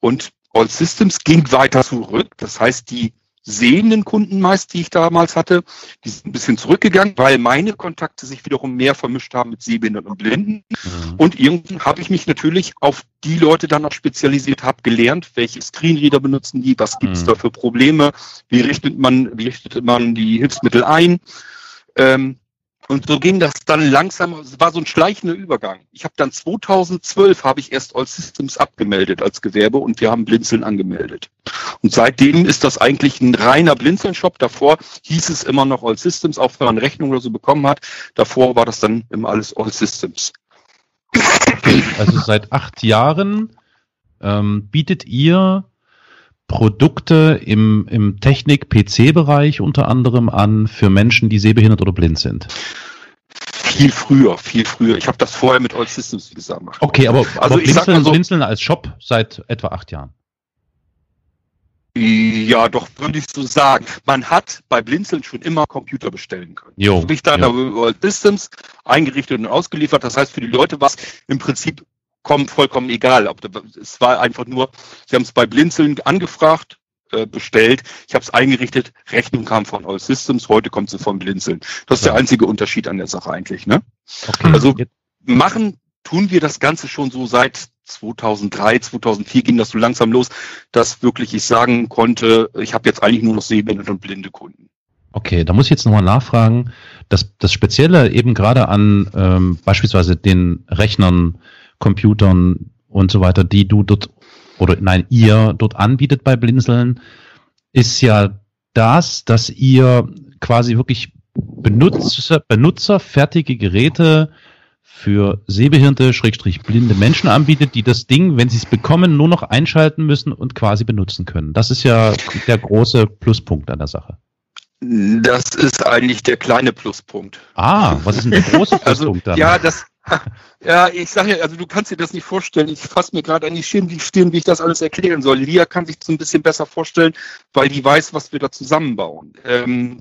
und All Systems ging weiter zurück. Das heißt, die sehenden Kunden meist, die ich damals hatte, die sind ein bisschen zurückgegangen, weil meine Kontakte sich wiederum mehr vermischt haben mit Sehbehinderten und Blinden. Mhm. Und irgendwann habe ich mich natürlich auf die Leute dann noch spezialisiert, habe gelernt, welche Screenreader benutzen die, was gibt es Mhm. da für Probleme, wie richtet man, wie richtet man die Hilfsmittel ein. Ähm, und so ging das dann langsam, es war so ein schleichender Übergang. Ich habe dann 2012 habe ich erst All Systems abgemeldet als Gewerbe und wir haben Blinzeln angemeldet. Und seitdem ist das eigentlich ein reiner Blinzeln-Shop. Davor hieß es immer noch All Systems, auch wenn man Rechnung oder so bekommen hat. Davor war das dann immer alles All Systems. Also seit acht Jahren ähm, bietet ihr Produkte im, im Technik-PC-Bereich unter anderem an für Menschen, die sehbehindert oder blind sind. Viel früher, viel früher. Ich habe das vorher mit All Systems wie gesagt gemacht. Okay, aber, Also aber ich Blinzeln, so- Blinzeln als Shop seit etwa acht Jahren. Ja, doch würde ich so sagen. Man hat bei Blinzeln schon immer Computer bestellen können. Jo, Habe ich dann jo. All Systems eingerichtet und ausgeliefert. Das heißt, für die Leute war es im Prinzip kommen vollkommen egal. Ob Es war einfach nur, sie haben es bei Blinzeln angefragt, äh, bestellt, ich habe es eingerichtet, Rechnung kam von All Systems, heute kommt sie von Blinzeln. Das ist ja. der einzige Unterschied an der Sache eigentlich. Ne? Okay. Also machen tun wir das Ganze schon so seit 2003, 2004 ging das so langsam los, dass wirklich ich sagen konnte, ich habe jetzt eigentlich nur noch sehbehinderte und blinde Kunden. Okay, da muss ich jetzt nochmal nachfragen. Das, das Spezielle eben gerade an ähm, beispielsweise den Rechnern, Computern und so weiter, die du dort oder nein, ihr dort anbietet bei Blinzeln, ist ja das, dass ihr quasi wirklich Benutzer, benutzerfertige Geräte für sehbehinderte, schrägstrich blinde Menschen anbietet, die das Ding, wenn sie es bekommen, nur noch einschalten müssen und quasi benutzen können. Das ist ja der große Pluspunkt an der Sache. Das ist eigentlich der kleine Pluspunkt. Ah, was ist denn der große also, Pluspunkt also, dann? Ja, das, ja, ich sage ja, also du kannst dir das nicht vorstellen. Ich fasse mir gerade an die Stirn, die Stirn, wie ich das alles erklären soll. Lia kann sich das ein bisschen besser vorstellen, weil die weiß, was wir da zusammenbauen. Ähm,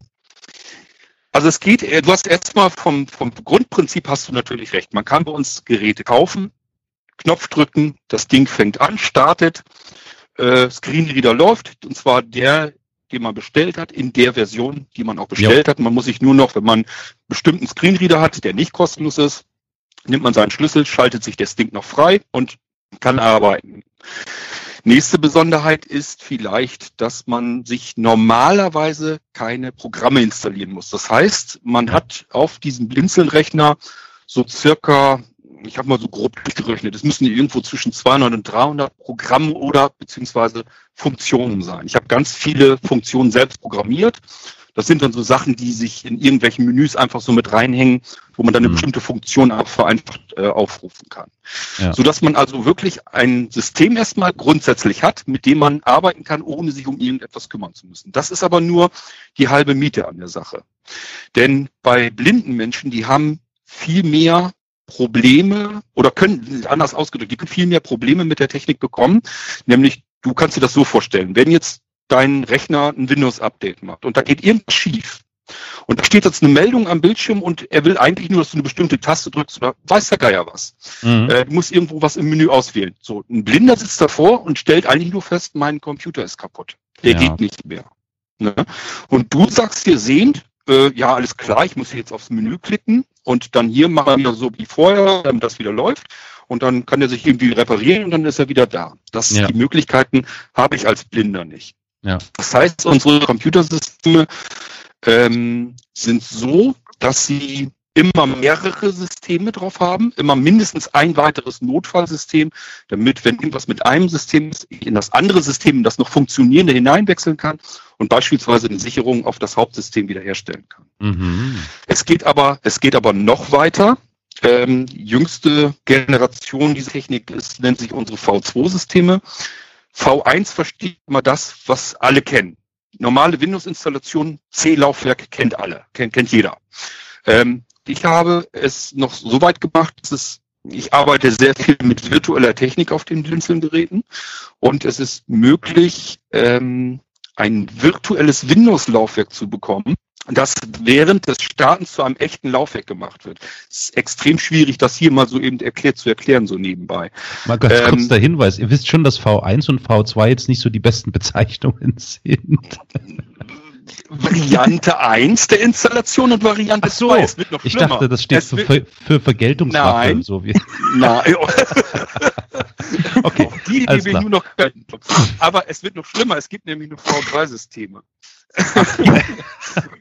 also es geht, äh, du hast erstmal vom, vom Grundprinzip hast du natürlich recht. Man kann bei uns Geräte kaufen, Knopf drücken, das Ding fängt an, startet, äh, Screenreader läuft, und zwar der den man bestellt hat, in der Version, die man auch bestellt ja. hat. Man muss sich nur noch, wenn man einen bestimmten Screenreader hat, der nicht kostenlos ist, nimmt man seinen Schlüssel, schaltet sich das Ding noch frei und kann arbeiten. Nächste Besonderheit ist vielleicht, dass man sich normalerweise keine Programme installieren muss. Das heißt, man hat auf diesem Blinzeln-Rechner so circa ich habe mal so grob durchgerechnet, es müssen irgendwo zwischen 200 und 300 Programme oder beziehungsweise Funktionen sein. Ich habe ganz viele Funktionen selbst programmiert. Das sind dann so Sachen, die sich in irgendwelchen Menüs einfach so mit reinhängen, wo man dann eine mhm. bestimmte Funktion vereinfacht äh, aufrufen kann. Ja. Sodass man also wirklich ein System erstmal grundsätzlich hat, mit dem man arbeiten kann, ohne sich um irgendetwas kümmern zu müssen. Das ist aber nur die halbe Miete an der Sache. Denn bei blinden Menschen, die haben viel mehr Probleme oder können, anders ausgedrückt, die können viel mehr Probleme mit der Technik bekommen. Nämlich, du kannst dir das so vorstellen, wenn jetzt dein Rechner ein Windows-Update macht und da geht irgendwas schief. Und da steht jetzt eine Meldung am Bildschirm und er will eigentlich nur, dass du eine bestimmte Taste drückst oder weiß der Geier was. Mhm. Äh, du musst irgendwo was im Menü auswählen. So, ein Blinder sitzt davor und stellt eigentlich nur fest, mein Computer ist kaputt. Der ja. geht nicht mehr. Ne? Und du sagst dir sehend, äh, ja, alles klar, ich muss jetzt aufs Menü klicken und dann hier machen wir so wie vorher, damit das wieder läuft. Und dann kann er sich irgendwie reparieren und dann ist er wieder da. Das ja. die Möglichkeiten habe ich als Blinder nicht. Ja. Das heißt, unsere Computersysteme ähm, sind so, dass sie immer mehrere Systeme drauf haben, immer mindestens ein weiteres Notfallsystem, damit, wenn irgendwas mit einem System ist, ich in das andere System, das noch funktionierende hineinwechseln kann und beispielsweise eine Sicherung auf das Hauptsystem wiederherstellen kann. Mhm. Es geht aber, es geht aber noch weiter. Ähm, jüngste Generation dieser Technik ist, nennt sich unsere V2-Systeme. V1 versteht immer das, was alle kennen. Normale Windows-Installation, C-Laufwerk kennt alle, kennt, kennt jeder. Ähm, ich habe es noch so weit gemacht, dass es ich arbeite sehr viel mit virtueller Technik auf den Blinzeln-Geräten und es ist möglich, ähm, ein virtuelles Windows-Laufwerk zu bekommen, das während des Startens zu einem echten Laufwerk gemacht wird. Es ist extrem schwierig, das hier mal so eben erklärt zu erklären, so nebenbei. Mal ganz ähm, kurz der Hinweis, ihr wisst schon, dass V1 und V2 jetzt nicht so die besten Bezeichnungen sind. Variante 1 der Installation und Variante Ach so, 2. Es wird noch ich dachte, das steht für, Ver für Vergeltungswaffe. Nein, so wie. Nein. okay, die, die wir nur noch können. Aber es wird noch schlimmer. Es gibt nämlich nur V3-Systeme. das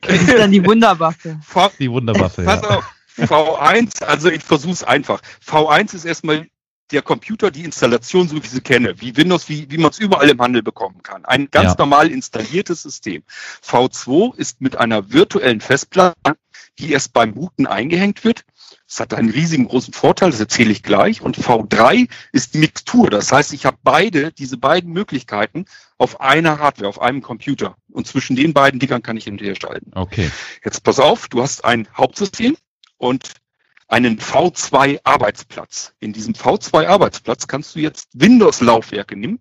ist dann die Wunderwaffe. V die Wunderwaffe, Pass ja. auf. V1, also ich versuche es einfach. V1 ist erstmal der Computer die Installation, so wie ich sie kenne, wie Windows, wie, wie man es überall im Handel bekommen kann. Ein ganz ja. normal installiertes System. V2 ist mit einer virtuellen Festplatte, die erst beim Booten eingehängt wird. Das hat einen riesigen großen Vorteil, das erzähle ich gleich. Und V3 ist die Mixtur. Das heißt, ich habe beide, diese beiden Möglichkeiten auf einer Hardware, auf einem Computer. Und zwischen den beiden Dingern kann ich hinterher schalten. Okay. Jetzt pass auf, du hast ein Hauptsystem und einen V2-Arbeitsplatz. In diesem V2-Arbeitsplatz kannst du jetzt Windows-Laufwerke nehmen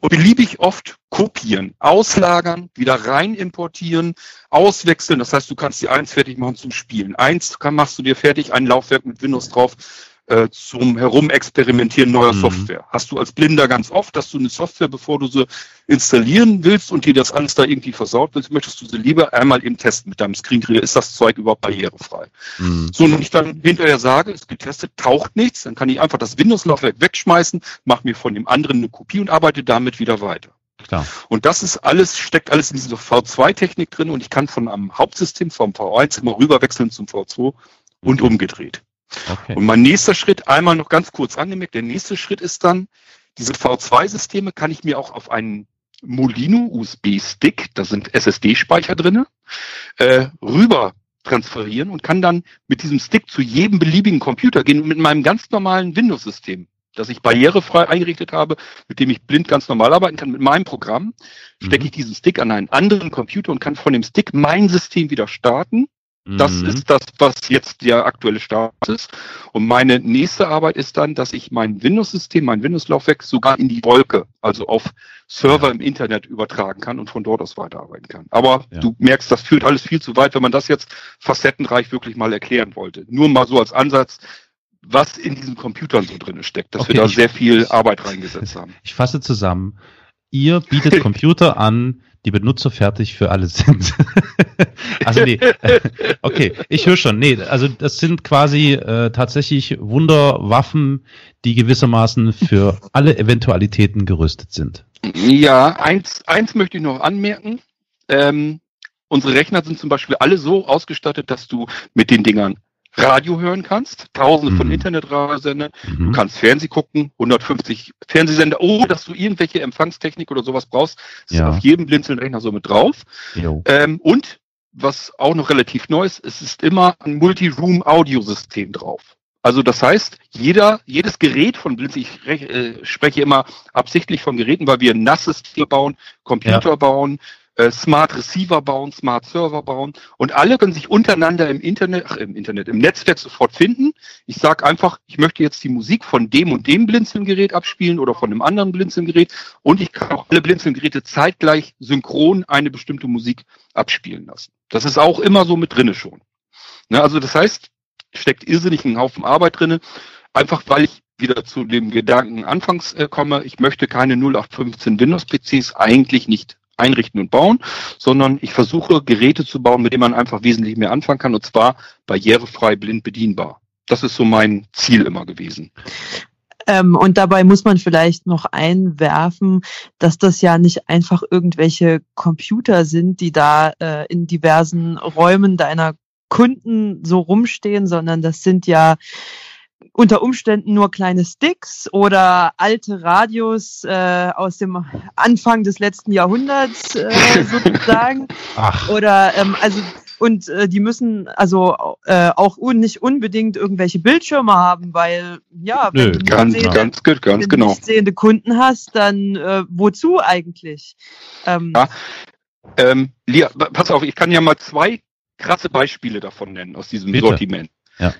und beliebig oft kopieren, auslagern, wieder rein importieren, auswechseln. Das heißt, du kannst die eins fertig machen zum Spielen. Eins kann, machst du dir fertig, ein Laufwerk mit Windows drauf, äh, zum Herumexperimentieren neuer mhm. Software. Hast du als Blinder ganz oft, dass du eine Software, bevor du sie installieren willst und dir das alles da irgendwie versaut willst, möchtest du sie lieber einmal eben testen mit deinem Screenreader. Ist das Zeug überhaupt barrierefrei? Mhm. So, und ich dann hinterher sage, ist getestet, taucht nichts, dann kann ich einfach das Windows-Laufwerk wegschmeißen, mache mir von dem anderen eine Kopie und arbeite damit wieder weiter. Klar. Und das ist alles, steckt alles in dieser V2-Technik drin und ich kann von einem Hauptsystem vom V1 immer rüberwechseln zum V2 und umgedreht. Okay. Und mein nächster Schritt, einmal noch ganz kurz angemerkt, der nächste Schritt ist dann, diese V2-Systeme kann ich mir auch auf einen Molino USB-Stick, da sind SSD-Speicher drinne, äh, rüber transferieren und kann dann mit diesem Stick zu jedem beliebigen Computer gehen und mit meinem ganz normalen Windows-System, das ich barrierefrei eingerichtet habe, mit dem ich blind ganz normal arbeiten kann, mit meinem Programm, stecke mhm. ich diesen Stick an einen anderen Computer und kann von dem Stick mein System wieder starten das mhm. ist das, was jetzt der aktuelle Status ist. Und meine nächste Arbeit ist dann, dass ich mein Windows-System, mein Windows-Laufwerk sogar in die Wolke, also auf Server ja. im Internet übertragen kann und von dort aus weiterarbeiten kann. Aber ja. du merkst, das führt alles viel zu weit, wenn man das jetzt facettenreich wirklich mal erklären wollte. Nur mal so als Ansatz, was in diesen Computern so drin steckt, dass okay, wir da sehr viel Arbeit reingesetzt haben. Ich fasse zusammen. Ihr bietet Computer an, die benutzerfertig für alle sind. also nee, okay, ich höre schon. Nee, also das sind quasi äh, tatsächlich Wunderwaffen, die gewissermaßen für alle Eventualitäten gerüstet sind. Ja, eins, eins möchte ich noch anmerken. Ähm, unsere Rechner sind zum Beispiel alle so ausgestattet, dass du mit den Dingern Radio hören kannst, tausende mhm. von Internetradiosendern, mhm. du kannst Fernseh gucken, 150 Fernsehsender, oh, dass du irgendwelche Empfangstechnik oder sowas brauchst, ist ja. auf jedem Blinzeln-Rechner so mit drauf. Ähm, und was auch noch relativ neu ist, es ist immer ein Multi-Room-Audiosystem drauf. Also das heißt, jeder, jedes Gerät von Blinzeln, ich äh, spreche immer absichtlich von Geräten, weil wir ein nasses Tier bauen, Computer ja. bauen, äh, Smart Receiver bauen, Smart Server bauen und alle können sich untereinander im Internet, ach, im Internet, im Netzwerk sofort finden. Ich sage einfach, ich möchte jetzt die Musik von dem und dem Blinzelgerät abspielen oder von dem anderen Blinzelgerät und ich kann auch alle Blinzelgeräte zeitgleich synchron eine bestimmte Musik abspielen lassen. Das ist auch immer so mit drinne schon. Ne, also das heißt, steckt irrsinnig ein Haufen Arbeit drinne, einfach weil ich wieder zu dem Gedanken anfangs äh, komme, ich möchte keine 0815 Windows PCs eigentlich nicht einrichten und bauen, sondern ich versuche Geräte zu bauen, mit denen man einfach wesentlich mehr anfangen kann und zwar barrierefrei blind bedienbar. Das ist so mein Ziel immer gewesen. Ähm, und dabei muss man vielleicht noch einwerfen, dass das ja nicht einfach irgendwelche Computer sind, die da äh, in diversen Räumen deiner Kunden so rumstehen, sondern das sind ja unter Umständen nur kleine Sticks oder alte Radios äh, aus dem Anfang des letzten Jahrhunderts äh, sozusagen. Ach. Oder ähm, also und äh, die müssen also äh, auch un nicht unbedingt irgendwelche Bildschirme haben, weil ja, wenn Nö, du ganz, sehende, ganz, ganz, ganz wenn genau. sehende Kunden hast, dann äh, wozu eigentlich? Ähm, ja. Ähm, Lia, pass auf, ich kann ja mal zwei krasse Beispiele davon nennen aus diesem Bitte. Sortiment. Ja.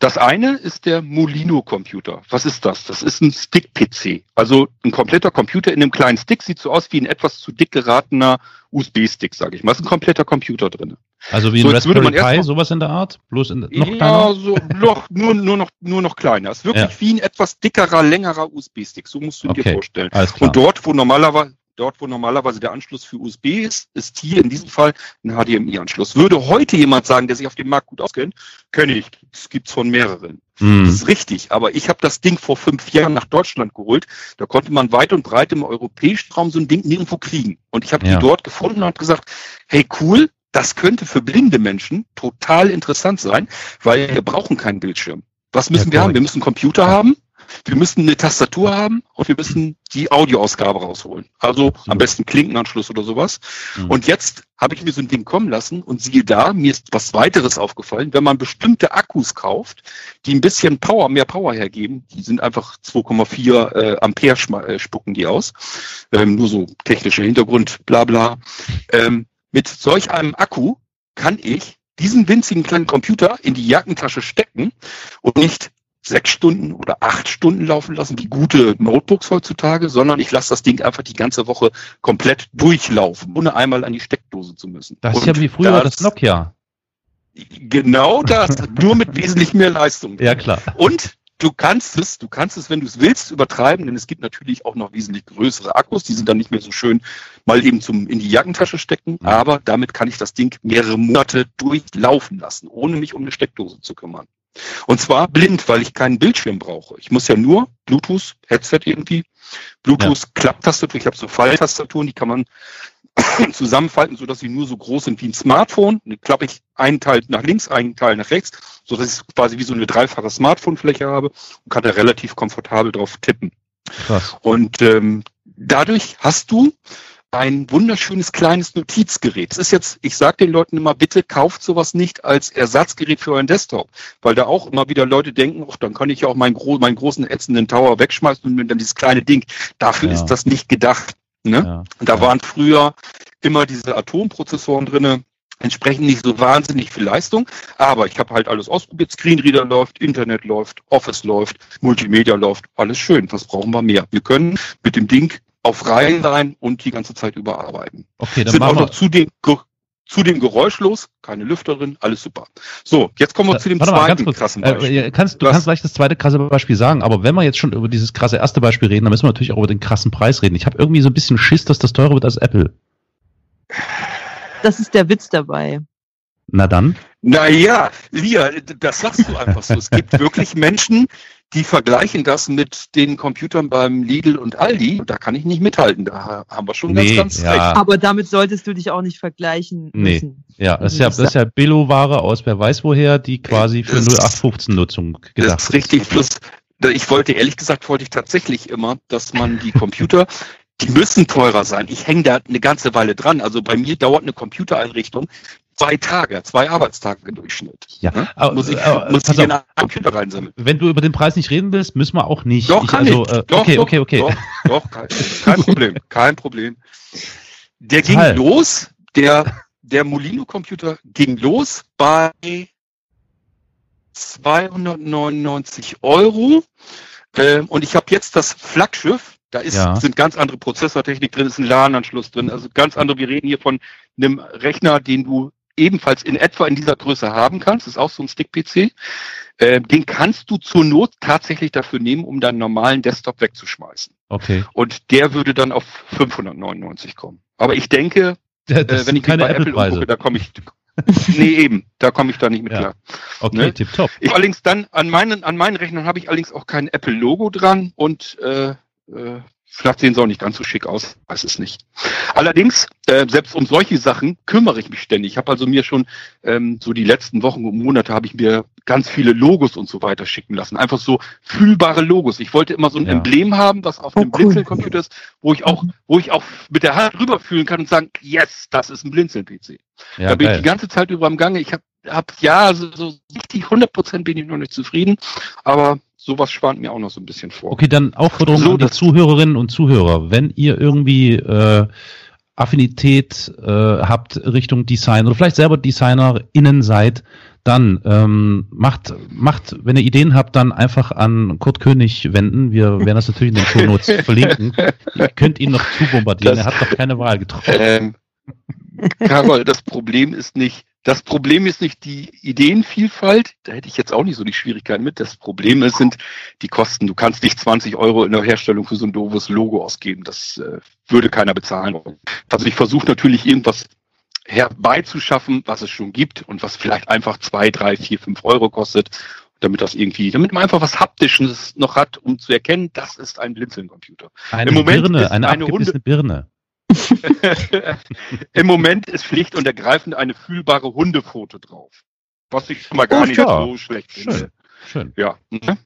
Das eine ist der Molino-Computer. Was ist das? Das ist ein Stick-PC. Also ein kompletter Computer in einem kleinen Stick. Sieht so aus wie ein etwas zu dick geratener USB-Stick, sage ich mal. Ist ein kompletter Computer drin. Also wie ein so, Raspberry Pi, sowas in der Art? Bloß in, noch ja, kleiner? so noch, nur, nur, noch, nur noch kleiner. Ist wirklich ja. wie ein etwas dickerer, längerer USB-Stick. So musst du okay. dir vorstellen. Und dort, wo normalerweise, Dort, wo normalerweise der Anschluss für USB ist, ist hier in diesem Fall ein HDMI-Anschluss. Würde heute jemand sagen, der sich auf dem Markt gut auskennt, kenne ich. Es gibt's von mehreren. Mm. Das ist richtig. Aber ich habe das Ding vor fünf Jahren nach Deutschland geholt. Da konnte man weit und breit im europäischen Raum so ein Ding nirgendwo kriegen. Und ich habe ja. die dort gefunden und habe gesagt, hey cool, das könnte für blinde Menschen total interessant sein, weil wir brauchen keinen Bildschirm. Was müssen ja, wir haben? Wir müssen einen Computer haben wir müssen eine Tastatur haben und wir müssen die Audioausgabe rausholen. Also am besten Klinkenanschluss oder sowas. Mhm. Und jetzt habe ich mir so ein Ding kommen lassen und siehe da, mir ist was weiteres aufgefallen. Wenn man bestimmte Akkus kauft, die ein bisschen Power, mehr Power hergeben, die sind einfach 2,4 äh, Ampere äh, spucken die aus. Ähm, nur so technischer Hintergrund, bla bla. Ähm, mit solch einem Akku kann ich diesen winzigen kleinen Computer in die Jackentasche stecken und nicht sechs Stunden oder acht Stunden laufen lassen, wie gute Notebooks heutzutage, sondern ich lasse das Ding einfach die ganze Woche komplett durchlaufen, ohne einmal an die Steckdose zu müssen. Das ist ja wie früher das, das Nokia. Genau das, nur mit wesentlich mehr Leistung. Ja, klar. Und du kannst es, du kannst es, wenn du es willst, übertreiben, denn es gibt natürlich auch noch wesentlich größere Akkus, die sind dann nicht mehr so schön mal eben zum in die Jackentasche stecken, aber damit kann ich das Ding mehrere Monate durchlaufen lassen, ohne mich um eine Steckdose zu kümmern. Und zwar blind, weil ich keinen Bildschirm brauche. Ich muss ja nur Bluetooth, Headset irgendwie, Bluetooth, ja. Klapptastatur, ich habe so Falltastaturen, die kann man zusammenfalten, so dass sie nur so groß sind wie ein Smartphone. Dann klappe ich einen Teil nach links, einen Teil nach rechts, so dass ich quasi wie so eine dreifache Smartphone-Fläche habe und kann da relativ komfortabel drauf tippen. Krass. Und ähm, dadurch hast du ein wunderschönes kleines Notizgerät. Es ist jetzt, ich sage den Leuten immer, bitte kauft sowas nicht als Ersatzgerät für euren Desktop, weil da auch immer wieder Leute denken, ach, dann kann ich ja auch meinen, gro meinen großen ätzenden Tower wegschmeißen und dann dieses kleine Ding. Dafür ja. ist das nicht gedacht. Ne? Ja. Da waren früher immer diese Atomprozessoren drinne, entsprechend nicht so wahnsinnig viel Leistung, aber ich habe halt alles ausprobiert. Screenreader läuft, Internet läuft, Office läuft, Multimedia läuft, alles schön. Was brauchen wir mehr? Wir können mit dem Ding auf Reihen sein und die ganze Zeit überarbeiten. Okay, dann Sind auch noch zudem, zudem geräuschlos, keine Lüfter drin, alles super. So, jetzt kommen wir zu dem Warte zweiten mal, krassen äh, Beispiel. Äh, kannst, du das, kannst gleich das zweite krasse Beispiel sagen, aber wenn wir jetzt schon über dieses krasse erste Beispiel reden, dann müssen wir natürlich auch über den krassen Preis reden. Ich habe irgendwie so ein bisschen Schiss, dass das teurer wird als Apple. Das ist der Witz dabei. Na dann? Naja, Lia, das sagst du einfach so. Es gibt wirklich Menschen, die vergleichen das mit den Computern beim Lidl und Aldi. Da kann ich nicht mithalten. Da haben wir schon nee, ganz, ganz ja. recht. Aber damit solltest du dich auch nicht vergleichen müssen. Nee. Ja, das ist ja, das ist ja Billo-Ware aus wer weiß woher, die quasi für 0815-Nutzung gedacht ist. Das ist richtig. Plus, ich wollte, ehrlich gesagt, wollte ich tatsächlich immer, dass man die Computer die müssen teurer sein. Ich hänge da eine ganze Weile dran. Also bei mir dauert eine Computereinrichtung zwei Tage, zwei Arbeitstage im Durchschnitt. Ja, ne? aber, muss ich, aber, muss ich Computer reinsammeln. Wenn du über den Preis nicht reden willst, müssen wir auch nicht. Doch, kann also, ich. Äh, doch, okay, doch, okay, okay. Doch, doch kein, kein Problem, kein Problem. Der ging los, der, der Molino-Computer ging los bei 299 Euro. Ähm, und ich habe jetzt das Flaggschiff, da ist, ja. sind ganz andere Prozessortechnik drin, ist ein LAN-Anschluss drin, also ganz andere. Wir reden hier von einem Rechner, den du ebenfalls in etwa in dieser Größe haben kannst. Ist auch so ein Stick-PC. Äh, den kannst du zur Not tatsächlich dafür nehmen, um deinen normalen Desktop wegzuschmeißen. Okay. Und der würde dann auf 599 kommen. Aber ich denke, ja, äh, wenn ich keine bei Apple, umgucke, da komme ich, nee, eben, da komme ich da nicht mit ja. klar. Okay, ne? tipptopp. Ich allerdings dann, an meinen, an meinen Rechnern habe ich allerdings auch kein Apple-Logo dran und äh, äh, Vielleicht sehen sie auch nicht ganz so schick aus, weiß es nicht. Allerdings, äh, selbst um solche Sachen kümmere ich mich ständig. Ich habe also mir schon ähm, so die letzten Wochen und Monate habe ich mir ganz viele Logos und so weiter schicken lassen. Einfach so fühlbare Logos. Ich wollte immer so ein ja. Emblem haben, was auf oh, einem cool. Blinzeln-Computer ist, wo ich auch, wo ich auch mit der Hand rüberfühlen kann und sagen, yes, das ist ein Blinzeln-PC. Ja, da bin geil. ich die ganze Zeit über am Gange. Ich habe hab, ja, so, so richtig 100 Prozent bin ich noch nicht zufrieden, aber sowas spannt mir auch noch so ein bisschen vor. Okay, dann Aufforderung so, an die Zuhörerinnen und Zuhörer. Wenn ihr irgendwie äh, Affinität äh, habt Richtung Design oder vielleicht selber DesignerInnen seid, dann ähm, macht, macht, wenn ihr Ideen habt, dann einfach an Kurt König wenden. Wir werden das natürlich in den Show Notes verlinken. Ihr könnt ihn noch zubombardieren, das, er hat doch keine Wahl getroffen. Ähm, Carol, das Problem ist nicht, das Problem ist nicht die Ideenvielfalt, da hätte ich jetzt auch nicht so die Schwierigkeiten mit. Das Problem ist, sind die Kosten. Du kannst nicht 20 Euro in der Herstellung für so ein doofes Logo ausgeben. Das äh, würde keiner bezahlen. Also ich versuche natürlich irgendwas herbeizuschaffen, was es schon gibt und was vielleicht einfach zwei, drei, vier, fünf Euro kostet, damit das irgendwie, damit man einfach was Haptisches noch hat, um zu erkennen, das ist ein Blinzeln-Computer. Eine Im Moment Birne, eine, eine Hunde Birne. Im Moment ist schlicht und ergreifend eine fühlbare Hundefoto drauf. Was ich schon mal gar oh, nicht ja. so schlecht finde. Schön. Schön. Ja. Mhm.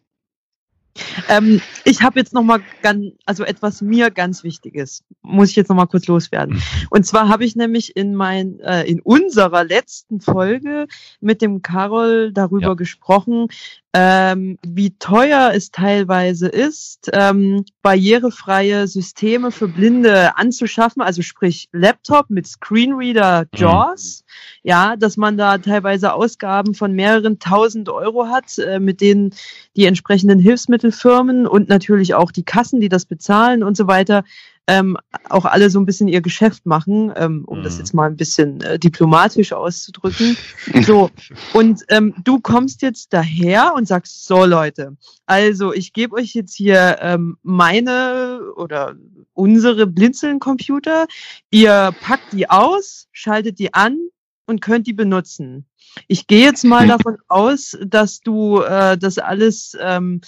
Ähm, ich habe jetzt noch mal ganz, also etwas mir ganz Wichtiges, muss ich jetzt noch mal kurz loswerden. Mhm. Und zwar habe ich nämlich in mein, äh, in unserer letzten Folge mit dem Carol darüber ja. gesprochen, ähm, wie teuer es teilweise ist, ähm, barrierefreie Systeme für Blinde anzuschaffen, also sprich Laptop mit Screenreader. JAWS, mhm. ja, dass man da teilweise Ausgaben von mehreren tausend Euro hat, äh, mit denen die entsprechenden Hilfsmittelfirmen und natürlich auch die Kassen, die das bezahlen und so weiter, ähm, auch alle so ein bisschen ihr Geschäft machen, ähm, um mhm. das jetzt mal ein bisschen äh, diplomatisch auszudrücken. So, und ähm, du kommst jetzt daher und sagst, so Leute, also ich gebe euch jetzt hier ähm, meine oder unsere Blinzeln-Computer, ihr packt die aus, schaltet die an und könnt die benutzen. Ich gehe jetzt mal davon aus, dass du äh, das alles ähm,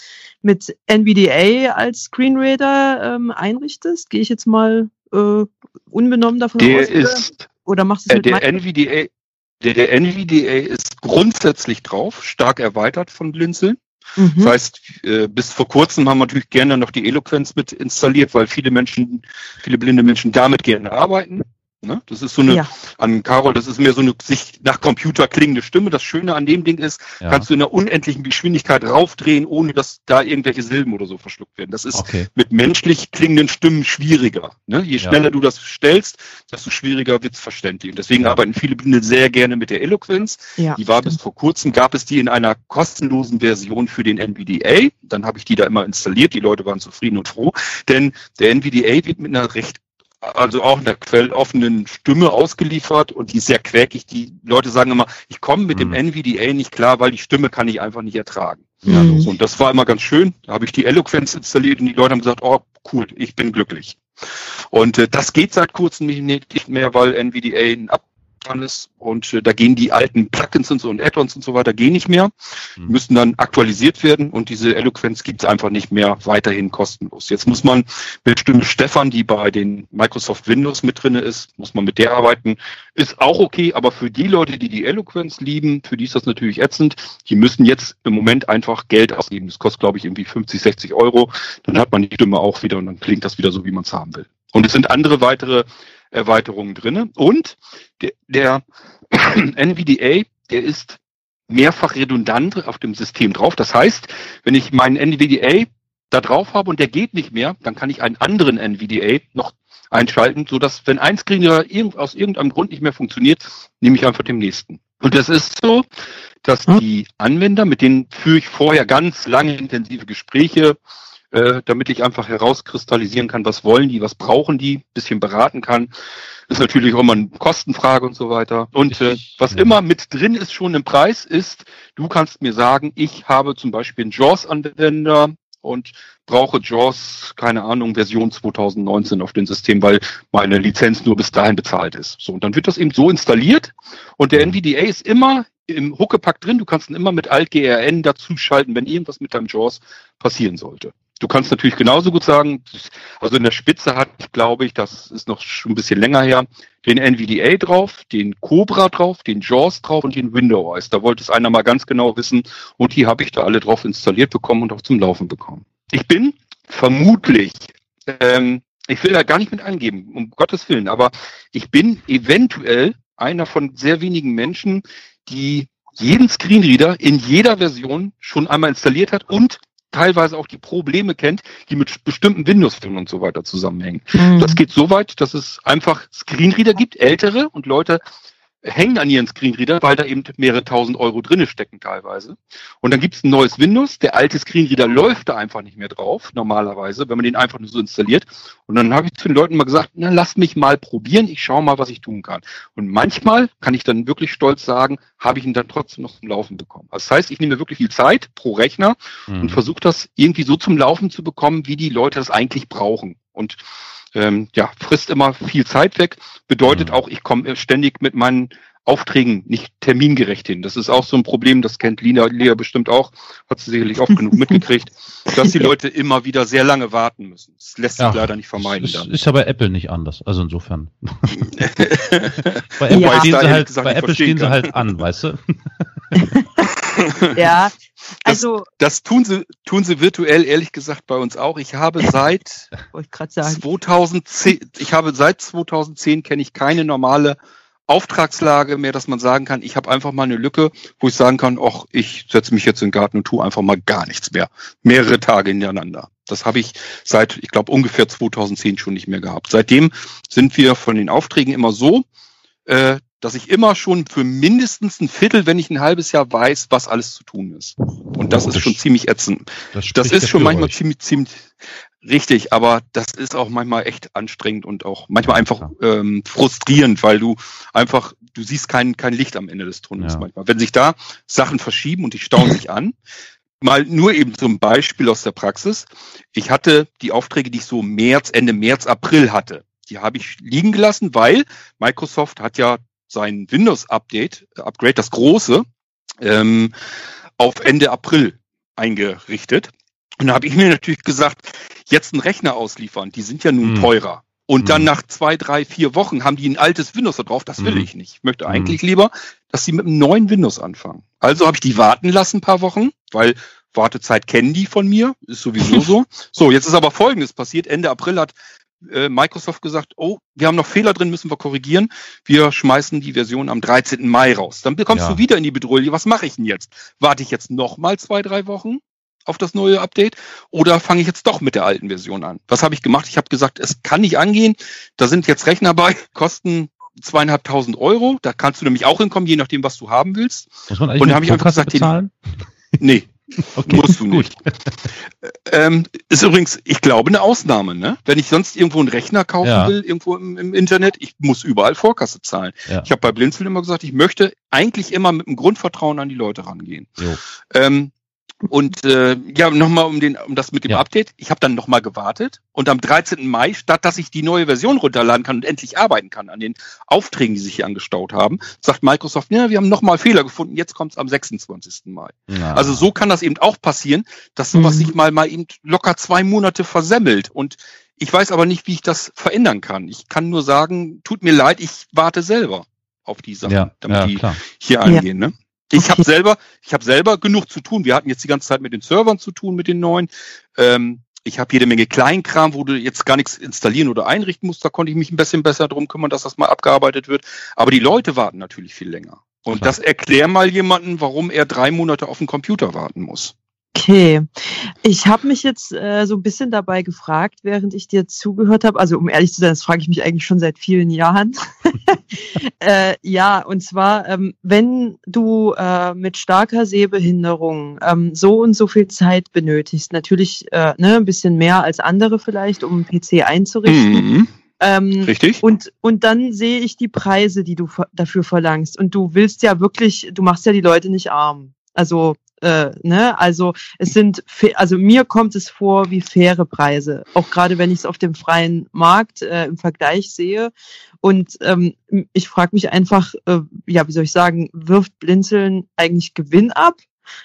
mit NVDA als Screenreader ähm, einrichtest. Gehe ich jetzt mal äh, unbenommen davon der aus? Ist, oder machst du es äh, mit der NVDA, der, der NVDA ist grundsätzlich drauf, stark erweitert von Blinzeln. Mhm. Das heißt, äh, bis vor kurzem haben wir natürlich gerne noch die Eloquenz mit installiert, weil viele Menschen, viele blinde Menschen damit gerne arbeiten. Ne? Das ist so eine, ja. an Carol, das ist mehr so eine sich nach Computer klingende Stimme. Das Schöne an dem Ding ist, ja. kannst du in einer unendlichen Geschwindigkeit raufdrehen, ohne dass da irgendwelche Silben oder so verschluckt werden. Das ist okay. mit menschlich klingenden Stimmen schwieriger. Ne? Je schneller ja. du das stellst, desto schwieriger wird's verständlich. Und deswegen arbeiten viele Blinde sehr gerne mit der Eloquenz. Die war bis vor kurzem, gab es die in einer kostenlosen Version für den NVDA. Dann habe ich die da immer installiert. Die Leute waren zufrieden und froh. Denn der NVDA wird mit einer recht also auch in der quelloffenen Stimme ausgeliefert und die ist sehr quäkig. Die Leute sagen immer, ich komme mit mhm. dem NVDA nicht klar, weil die Stimme kann ich einfach nicht ertragen. Ja, mhm. Und das war immer ganz schön. Da habe ich die Eloquenz installiert und die Leute haben gesagt, oh cool, ich bin glücklich. Und äh, das geht seit kurzem nicht mehr, weil NVDA ein Ab dran ist. Und äh, da gehen die alten Plugins und so und Add-ons und so weiter gehen nicht mehr, mhm. müssen dann aktualisiert werden und diese Eloquenz gibt es einfach nicht mehr weiterhin kostenlos. Jetzt muss man mit Stimme Stefan, die bei den Microsoft Windows mit drinne ist, muss man mit der arbeiten. Ist auch okay, aber für die Leute, die die Eloquenz lieben, für die ist das natürlich ätzend. Die müssen jetzt im Moment einfach Geld ausgeben. Das kostet, glaube ich, irgendwie 50, 60 Euro. Dann hat man die Stimme auch wieder und dann klingt das wieder so, wie man es haben will. Und es sind andere weitere Erweiterungen drinne. Und der, der NVDA, der ist mehrfach redundant auf dem System drauf. Das heißt, wenn ich meinen NVDA da drauf habe und der geht nicht mehr, dann kann ich einen anderen NVDA noch einschalten, so dass wenn ein Screen aus irgendeinem Grund nicht mehr funktioniert, nehme ich einfach den nächsten. Und das ist so, dass hm? die Anwender, mit denen führe ich vorher ganz lange intensive Gespräche, äh, damit ich einfach herauskristallisieren kann, was wollen die, was brauchen die, bisschen beraten kann. Ist natürlich auch immer eine Kostenfrage und so weiter. Und äh, was ja. immer mit drin ist schon im Preis ist, du kannst mir sagen, ich habe zum Beispiel einen JAWS-Anwender und brauche JAWS, keine Ahnung, Version 2019 auf dem System, weil meine Lizenz nur bis dahin bezahlt ist. So, und dann wird das eben so installiert und der NVDA ist immer im Huckepack drin. Du kannst ihn immer mit Alt-GRN dazuschalten, wenn irgendwas mit deinem JAWS passieren sollte. Du kannst natürlich genauso gut sagen, also in der Spitze hat, glaube ich, das ist noch schon ein bisschen länger her, den NVDA drauf, den Cobra drauf, den JAWS drauf und den WindowEyes. Da wollte es einer mal ganz genau wissen und die habe ich da alle drauf installiert bekommen und auch zum Laufen bekommen. Ich bin vermutlich, ähm, ich will da gar nicht mit angeben, um Gottes Willen, aber ich bin eventuell einer von sehr wenigen Menschen, die jeden Screenreader in jeder Version schon einmal installiert hat und teilweise auch die Probleme kennt, die mit bestimmten Windows-Filmen und so weiter zusammenhängen. Mhm. Das geht so weit, dass es einfach Screenreader gibt, ältere und Leute hängen an ihren Screenreader, weil da eben mehrere tausend Euro drinne stecken teilweise. Und dann gibt es ein neues Windows, der alte Screenreader läuft da einfach nicht mehr drauf, normalerweise, wenn man den einfach nur so installiert. Und dann habe ich zu den Leuten mal gesagt, na, lass mich mal probieren, ich schaue mal, was ich tun kann. Und manchmal kann ich dann wirklich stolz sagen, habe ich ihn dann trotzdem noch zum Laufen bekommen. Das heißt, ich nehme wirklich viel Zeit pro Rechner mhm. und versuche das irgendwie so zum Laufen zu bekommen, wie die Leute das eigentlich brauchen. Und ähm, ja, frisst immer viel Zeit weg, bedeutet mhm. auch, ich komme ständig mit meinen Aufträgen nicht termingerecht hin. Das ist auch so ein Problem, das kennt Lina, Lea bestimmt auch, hat sie sicherlich oft genug mitgekriegt, dass die Leute immer wieder sehr lange warten müssen. Das lässt sich ja, leider nicht vermeiden. Ist, dann. ist ja bei Apple nicht anders, also insofern. bei Apple, ja. stehen, sie halt, bei Apple stehen sie halt an, weißt du? ja, also das, das, tun sie tun sie virtuell ehrlich gesagt bei uns auch. Ich habe seit ich 2010 ich habe seit 2010 kenne ich keine normale Auftragslage mehr, dass man sagen kann, ich habe einfach mal eine Lücke, wo ich sagen kann, ach, ich setze mich jetzt in den Garten und tue einfach mal gar nichts mehr. Mehrere Tage hintereinander. Das habe ich seit, ich glaube, ungefähr 2010 schon nicht mehr gehabt. Seitdem sind wir von den Aufträgen immer so, äh, dass ich immer schon für mindestens ein Viertel, wenn nicht ein halbes Jahr weiß, was alles zu tun ist. Und das ist schon ziemlich ätzend. Das, das ist schon manchmal euch. ziemlich, ziemlich richtig, aber das ist auch manchmal echt anstrengend und auch manchmal einfach ähm, frustrierend, weil du einfach, du siehst kein, kein Licht am Ende des Tunnels ja. manchmal. Wenn sich da Sachen verschieben und die stauen sich an, mal nur eben zum Beispiel aus der Praxis. Ich hatte die Aufträge, die ich so März, Ende März, April hatte. Die habe ich liegen gelassen, weil Microsoft hat ja sein Windows-Update, äh, Upgrade, das große, ähm, auf Ende April eingerichtet. Und da habe ich mir natürlich gesagt, jetzt einen Rechner ausliefern, die sind ja nun mhm. teurer. Und mhm. dann nach zwei, drei, vier Wochen haben die ein altes Windows da drauf. Das will mhm. ich nicht. Ich möchte mhm. eigentlich lieber, dass sie mit einem neuen Windows anfangen. Also habe ich die warten lassen ein paar Wochen, weil Wartezeit kennen die von mir, ist sowieso so. So, jetzt ist aber Folgendes passiert. Ende April hat äh, Microsoft gesagt, oh, wir haben noch Fehler drin, müssen wir korrigieren. Wir schmeißen die Version am 13. Mai raus. Dann bekommst ja. du wieder in die Bedrohung. Was mache ich denn jetzt? Warte ich jetzt noch mal zwei, drei Wochen auf das neue Update oder fange ich jetzt doch mit der alten Version an? Was habe ich gemacht? Ich habe gesagt, es kann nicht angehen. Da sind jetzt Rechner bei, kosten zweieinhalbtausend Euro. Da kannst du nämlich auch hinkommen, je nachdem, was du haben willst. Muss man eigentlich Und da habe ich einfach gesagt, bezahlen? Den, nee, Okay, Musst du nicht. ähm, ist übrigens, ich glaube, eine Ausnahme, ne? Wenn ich sonst irgendwo einen Rechner kaufen ja. will, irgendwo im, im, Internet, ich muss überall Vorkasse zahlen. Ja. Ich habe bei Blinzeln immer gesagt, ich möchte eigentlich immer mit einem Grundvertrauen an die Leute rangehen. Ähm, und äh, ja, nochmal um, den, um das mit dem ja. Update. Ich habe dann nochmal gewartet und am 13. Mai, statt dass ich die neue Version runterladen kann und endlich arbeiten kann an den Aufträgen, die sich hier angestaut haben, sagt Microsoft, ja, wir haben nochmal Fehler gefunden, jetzt kommt es am 26. Mai. Ja. Also so kann das eben auch passieren, dass sowas mhm. sich mal, mal eben locker zwei Monate versemmelt. Und ich weiß aber nicht, wie ich das verändern kann. Ich kann nur sagen, tut mir leid, ich warte selber auf die Sachen, ja, damit die hier eingehen. Ne? Ich habe selber, ich habe selber genug zu tun. Wir hatten jetzt die ganze Zeit mit den Servern zu tun, mit den neuen. Ähm, ich habe jede Menge Kleinkram, wo du jetzt gar nichts installieren oder einrichten musst. Da konnte ich mich ein bisschen besser drum kümmern, dass das mal abgearbeitet wird. Aber die Leute warten natürlich viel länger. Und Klar. das erklär mal jemanden, warum er drei Monate auf den Computer warten muss. Okay, ich habe mich jetzt äh, so ein bisschen dabei gefragt, während ich dir zugehört habe. Also um ehrlich zu sein, das frage ich mich eigentlich schon seit vielen Jahren. äh, ja, und zwar, ähm, wenn du äh, mit starker Sehbehinderung ähm, so und so viel Zeit benötigst, natürlich äh, ne, ein bisschen mehr als andere vielleicht, um einen PC einzurichten. Mhm. Ähm, Richtig. Und, und dann sehe ich die Preise, die du dafür verlangst. Und du willst ja wirklich, du machst ja die Leute nicht arm. Also äh, ne? Also es sind, also mir kommt es vor wie faire Preise, auch gerade wenn ich es auf dem freien Markt äh, im Vergleich sehe. Und ähm, ich frage mich einfach, äh, ja, wie soll ich sagen, wirft Blinzeln eigentlich Gewinn ab?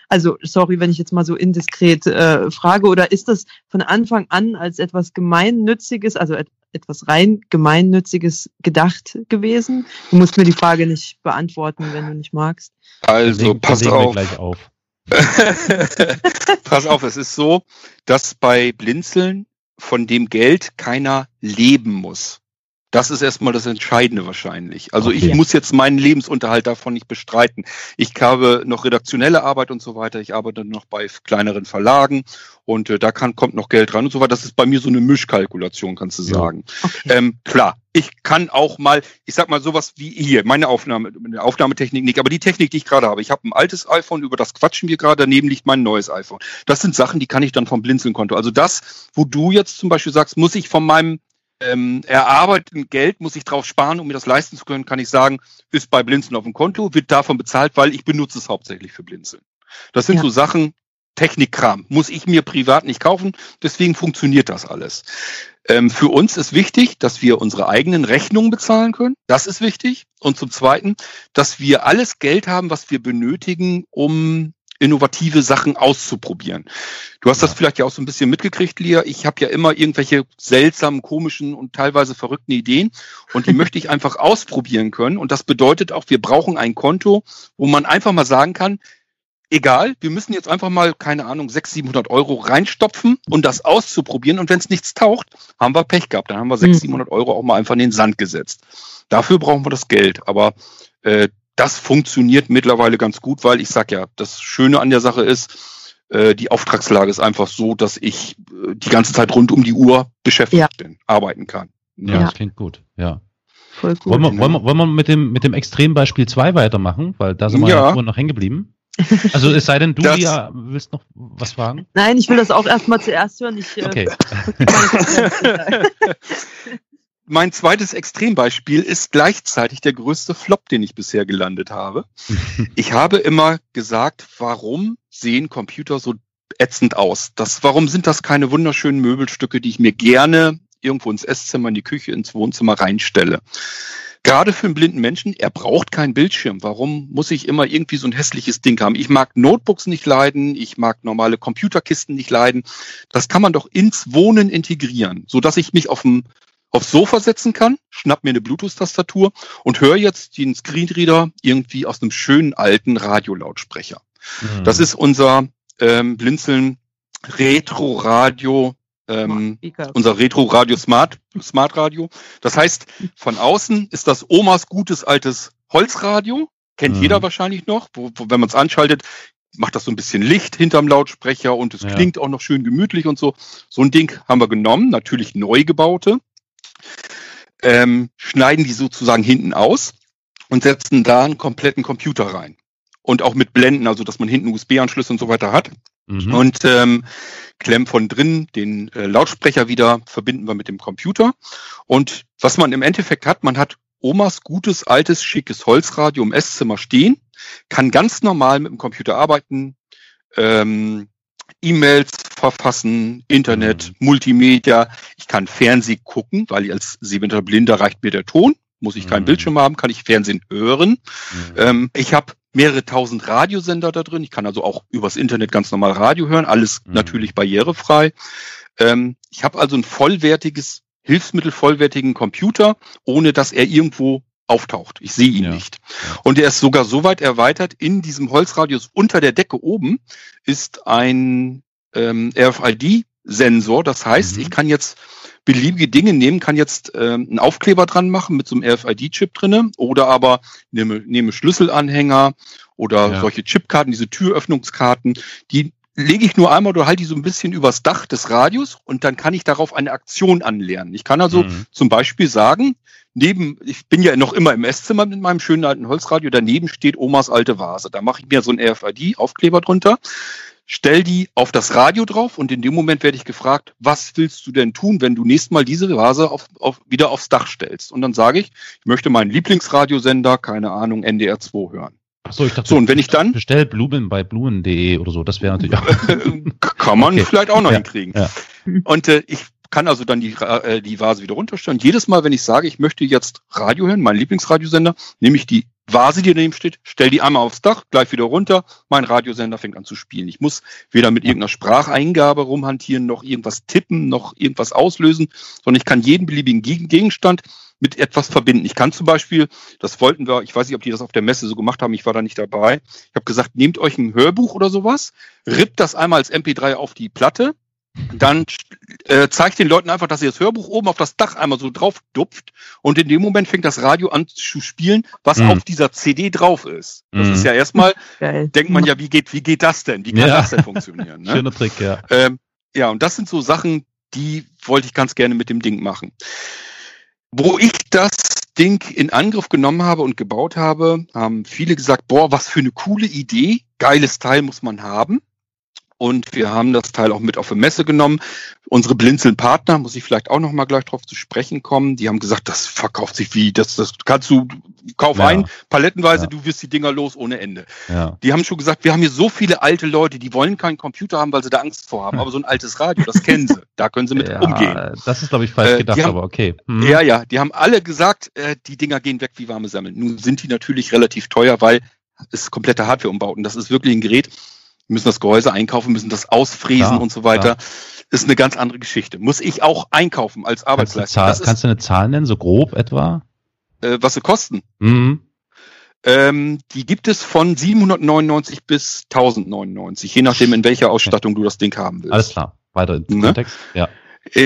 Also sorry, wenn ich jetzt mal so indiskret äh, frage, oder ist das von Anfang an als etwas gemeinnütziges, also et etwas rein gemeinnütziges gedacht gewesen? Du musst mir die Frage nicht beantworten, wenn du nicht magst. Also pass auf. auf. Pass auf, es ist so, dass bei Blinzeln von dem Geld keiner leben muss. Das ist erstmal das Entscheidende wahrscheinlich. Also okay. ich muss jetzt meinen Lebensunterhalt davon nicht bestreiten. Ich habe noch redaktionelle Arbeit und so weiter. Ich arbeite noch bei kleineren Verlagen und äh, da kann, kommt noch Geld ran und so weiter. Das ist bei mir so eine Mischkalkulation, kannst du sagen. Okay. Ähm, klar, ich kann auch mal, ich sag mal sowas wie hier, meine Aufnahme, meine Aufnahmetechnik nicht, aber die Technik, die ich gerade habe. Ich habe ein altes iPhone, über das quatschen wir gerade, daneben liegt mein neues iPhone. Das sind Sachen, die kann ich dann vom Blinzeln-Konto. Also das, wo du jetzt zum Beispiel sagst, muss ich von meinem ähm, erarbeiteten Geld muss ich drauf sparen, um mir das leisten zu können, kann ich sagen, ist bei Blinzeln auf dem Konto, wird davon bezahlt, weil ich benutze es hauptsächlich für Blinzeln. Das sind ja. so Sachen, Technikkram, muss ich mir privat nicht kaufen, deswegen funktioniert das alles. Ähm, für uns ist wichtig, dass wir unsere eigenen Rechnungen bezahlen können. Das ist wichtig. Und zum Zweiten, dass wir alles Geld haben, was wir benötigen, um innovative Sachen auszuprobieren. Du hast ja. das vielleicht ja auch so ein bisschen mitgekriegt, Lia. Ich habe ja immer irgendwelche seltsamen, komischen und teilweise verrückten Ideen und die möchte ich einfach ausprobieren können. Und das bedeutet auch, wir brauchen ein Konto, wo man einfach mal sagen kann, egal, wir müssen jetzt einfach mal, keine Ahnung, 600, 700 Euro reinstopfen und das auszuprobieren. Und wenn es nichts taucht, haben wir Pech gehabt. Dann haben wir 600, 700 mhm. Euro auch mal einfach in den Sand gesetzt. Dafür brauchen wir das Geld. Aber äh, das funktioniert mittlerweile ganz gut, weil ich sag ja, das Schöne an der Sache ist, äh, die Auftragslage ist einfach so, dass ich äh, die ganze Zeit rund um die Uhr beschäftigt ja. bin, arbeiten kann. Ja, ja, das klingt gut, ja. Voll gut. Wollen wir, wollen wir, wollen wir mit, dem, mit dem Extrembeispiel 2 weitermachen? Weil da sind wir ja, ja noch hängen geblieben. Also es sei denn, du das, ja, willst noch was fragen? Nein, ich will das auch erstmal zuerst hören. Ich, äh, okay. Äh, mein zweites Extrembeispiel ist gleichzeitig der größte Flop, den ich bisher gelandet habe. ich habe immer gesagt, warum sehen Computer so ätzend aus? Das, warum sind das keine wunderschönen Möbelstücke, die ich mir gerne irgendwo ins Esszimmer, in die Küche, ins Wohnzimmer reinstelle? Gerade für einen blinden Menschen, er braucht keinen Bildschirm. Warum muss ich immer irgendwie so ein hässliches Ding haben? Ich mag Notebooks nicht leiden, ich mag normale Computerkisten nicht leiden. Das kann man doch ins Wohnen integrieren, so dass ich mich auf dem aufs Sofa setzen kann, schnapp mir eine Bluetooth-Tastatur und höre jetzt den Screenreader irgendwie aus einem schönen alten Radiolautsprecher. Mhm. Das ist unser ähm, Blinzeln Retro-Radio ähm, unser Retro Radio Smart, Smart Radio. Das heißt, von außen ist das Omas gutes altes Holzradio, kennt mhm. jeder wahrscheinlich noch, wo, wo wenn man es anschaltet, macht das so ein bisschen Licht hinterm Lautsprecher und es ja. klingt auch noch schön gemütlich und so. So ein Ding haben wir genommen, natürlich neu gebaute, ähm, schneiden die sozusagen hinten aus und setzen da einen kompletten Computer rein. Und auch mit Blenden, also dass man hinten USB-Anschlüsse und so weiter hat. Mhm. Und ähm, klemmen von drin den äh, Lautsprecher wieder, verbinden wir mit dem Computer. Und was man im Endeffekt hat, man hat Omas gutes, altes, schickes Holzradio im Esszimmer stehen, kann ganz normal mit dem Computer arbeiten, ähm, E-Mails verfassen, Internet, mhm. Multimedia. Ich kann Fernsehen gucken, weil ich als sehbehinderte Blinder reicht mir der Ton. Muss ich keinen mhm. Bildschirm haben, kann ich Fernsehen hören. Mhm. Ähm, ich habe mehrere tausend Radiosender da drin. Ich kann also auch übers Internet ganz normal Radio hören, alles mhm. natürlich barrierefrei. Ähm, ich habe also ein vollwertiges Hilfsmittel, vollwertigen Computer, ohne dass er irgendwo auftaucht. Ich sehe ihn ja. nicht. Und er ist sogar so weit erweitert, in diesem Holzradius unter der Decke oben ist ein ähm, RFID-Sensor. Das heißt, mhm. ich kann jetzt beliebige Dinge nehmen, kann jetzt ähm, einen Aufkleber dran machen mit so einem RFID-Chip drinne oder aber nehme, nehme Schlüsselanhänger oder ja. solche Chipkarten, diese Türöffnungskarten, die lege ich nur einmal oder halte die so ein bisschen übers Dach des Radios und dann kann ich darauf eine Aktion anlernen. Ich kann also mhm. zum Beispiel sagen, neben, ich bin ja noch immer im Esszimmer mit meinem schönen alten Holzradio, daneben steht Omas alte Vase. Da mache ich mir so einen RFID-Aufkleber drunter stell die auf das Radio drauf und in dem Moment werde ich gefragt, was willst du denn tun, wenn du nächstes Mal diese Vase auf, auf, wieder aufs Dach stellst? Und dann sage ich, ich möchte meinen Lieblingsradiosender, keine Ahnung, NDR 2 hören. Ach so, ich dachte, so, und wenn ich dann bestell Blumen bei blumen.de oder so, das wäre natürlich auch kann man okay. vielleicht auch noch ja, hinkriegen. Ja. Und äh, ich kann also dann die, äh, die Vase wieder runterstellen. Jedes Mal, wenn ich sage, ich möchte jetzt Radio hören, mein Lieblingsradiosender, nehme ich die Vase, die daneben steht, stell die einmal aufs Dach, gleich wieder runter, mein Radiosender fängt an zu spielen. Ich muss weder mit irgendeiner Spracheingabe rumhantieren, noch irgendwas tippen, noch irgendwas auslösen, sondern ich kann jeden beliebigen Gegenstand mit etwas verbinden. Ich kann zum Beispiel, das wollten wir, ich weiß nicht, ob die das auf der Messe so gemacht haben, ich war da nicht dabei. Ich habe gesagt, nehmt euch ein Hörbuch oder sowas, rippt das einmal als MP3 auf die Platte, dann äh, zeigt den Leuten einfach, dass ihr das Hörbuch oben auf das Dach einmal so drauf dupft und in dem Moment fängt das Radio an zu spielen, was mhm. auf dieser CD drauf ist. Das mhm. ist ja erstmal, Geil. denkt man ja, wie geht, wie geht das denn? Wie kann ja. das denn funktionieren? Ne? Schöner Trick, ja. Ähm, ja, und das sind so Sachen, die wollte ich ganz gerne mit dem Ding machen. Wo ich das Ding in Angriff genommen habe und gebaut habe, haben viele gesagt, boah, was für eine coole Idee, geiles Teil muss man haben. Und wir haben das Teil auch mit auf die Messe genommen. Unsere Blinzeln-Partner, muss ich vielleicht auch noch mal gleich drauf zu sprechen kommen, die haben gesagt, das verkauft sich wie, das, das kannst du, kauf ja. ein, palettenweise, ja. du wirst die Dinger los ohne Ende. Ja. Die haben schon gesagt, wir haben hier so viele alte Leute, die wollen keinen Computer haben, weil sie da Angst vor haben. Aber so ein altes Radio, das kennen sie. Da können sie mit umgehen. Das ist, glaube ich, falsch äh, gedacht, haben, aber okay. Hm. Ja, ja, die haben alle gesagt, äh, die Dinger gehen weg wie warme Semmeln. Nun sind die natürlich relativ teuer, weil es komplette Hardware-Umbauten. Das ist wirklich ein Gerät, müssen das Gehäuse einkaufen, müssen das ausfräsen klar, und so weiter. Klar. Ist eine ganz andere Geschichte. Muss ich auch einkaufen als Arbeitsleistung. Kannst du, kannst du eine Zahl nennen, so grob etwa? Äh, was sie kosten? Mhm. Ähm, die gibt es von 799 bis 1099, je nachdem, in welcher Ausstattung okay. du das Ding haben willst. Alles klar. Weiter im ne? Kontext. Ja.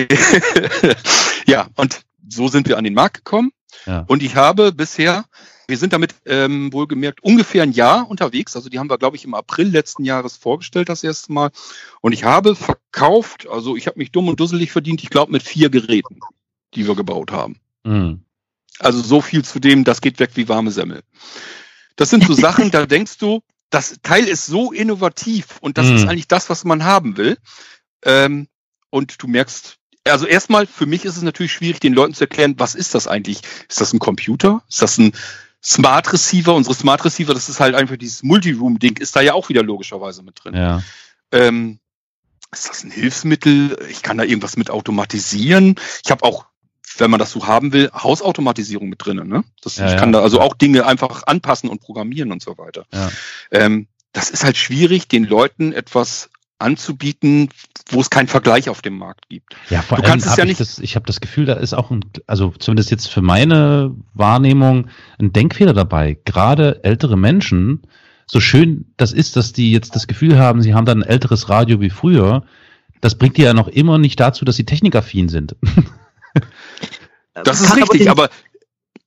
ja, und so sind wir an den Markt gekommen. Ja. Und ich habe bisher wir sind damit ähm, wohlgemerkt ungefähr ein Jahr unterwegs. Also die haben wir, glaube ich, im April letzten Jahres vorgestellt das erste Mal. Und ich habe verkauft, also ich habe mich dumm und dusselig verdient, ich glaube mit vier Geräten, die wir gebaut haben. Mhm. Also so viel zu dem, das geht weg wie warme Semmel. Das sind so Sachen, da denkst du, das Teil ist so innovativ und das Mhm. ist eigentlich das, was man haben will. Ähm, und du merkst, also erstmal, für mich ist es natürlich schwierig, den Leuten zu erklären, was ist das eigentlich? Ist das ein Computer? Ist das ein Smart Receiver? Unsere Smart Receiver, das ist halt einfach dieses Multiroom-Ding, ist da ja auch wieder logischerweise mit drin. Ja. Ähm, ist das ein Hilfsmittel? Ich kann da irgendwas mit automatisieren. Ich habe auch, wenn man das so haben will, Hausautomatisierung mit drinnen. Ne? Das, Ja, ich ja. kann da also auch Dinge einfach anpassen und programmieren und so weiter. Ja. Ähm, das ist halt schwierig, den Leuten etwas anzubieten, wo es keinen Vergleich auf dem Markt gibt. Ja, vor Du allem kannst es ja ich nicht- Das, ich habe das Gefühl, da ist auch ein, also zumindest jetzt für meine Wahrnehmung, ein Denkfehler dabei. Gerade ältere Menschen, so schön das ist, dass die jetzt das Gefühl haben, sie haben dann ein älteres Radio wie früher, das bringt die ja noch immer nicht dazu, dass sie technikaffin sind. Das ist richtig, den- aber,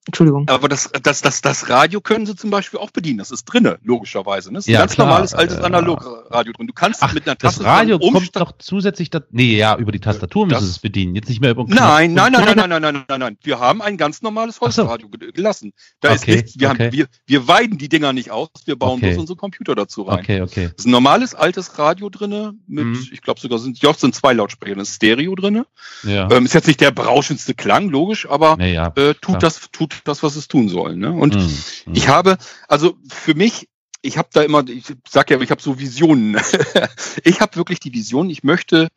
Entschuldigung. aber das, das, das, das Radio können sie zum Beispiel auch bedienen. Das ist drinne, logischerweise. Ne? Das ist Ja, ein ganz klar, normales altes äh, Analogradio drin. Du kannst Ach, mit einer das Taste Radio dran kommt doch zusätzlich, da, nee, ja, über die Tastatur müssen Das- sie es bedienen, jetzt nicht mehr über. Nein, nein, nein, nein, nein, nein, nein, nein, nein. Wir haben ein ganz normales so. Holzradio ge- gelassen. Da ist Okay, nichts. Wir, okay. haben, wir, wir weiden die Dinger nicht aus. Wir bauen Okay. bloß unsere Computer dazu rein. Okay, okay. Das ist ein normales altes Radio drinne mit, Mhm. ich glaube sogar sind, ja, sind zwei Lautsprecher, das ist Stereo drinne. Ja. Ähm, ist jetzt nicht der berauschendste Klang, logisch, aber nee, ja. äh, klar. tut das, tut das, was es tun soll. Ne? Und Mhm, ich habe, also für mich, ich habe da immer, ich sag ja, ich habe so Visionen. ich habe wirklich die Vision, ich möchte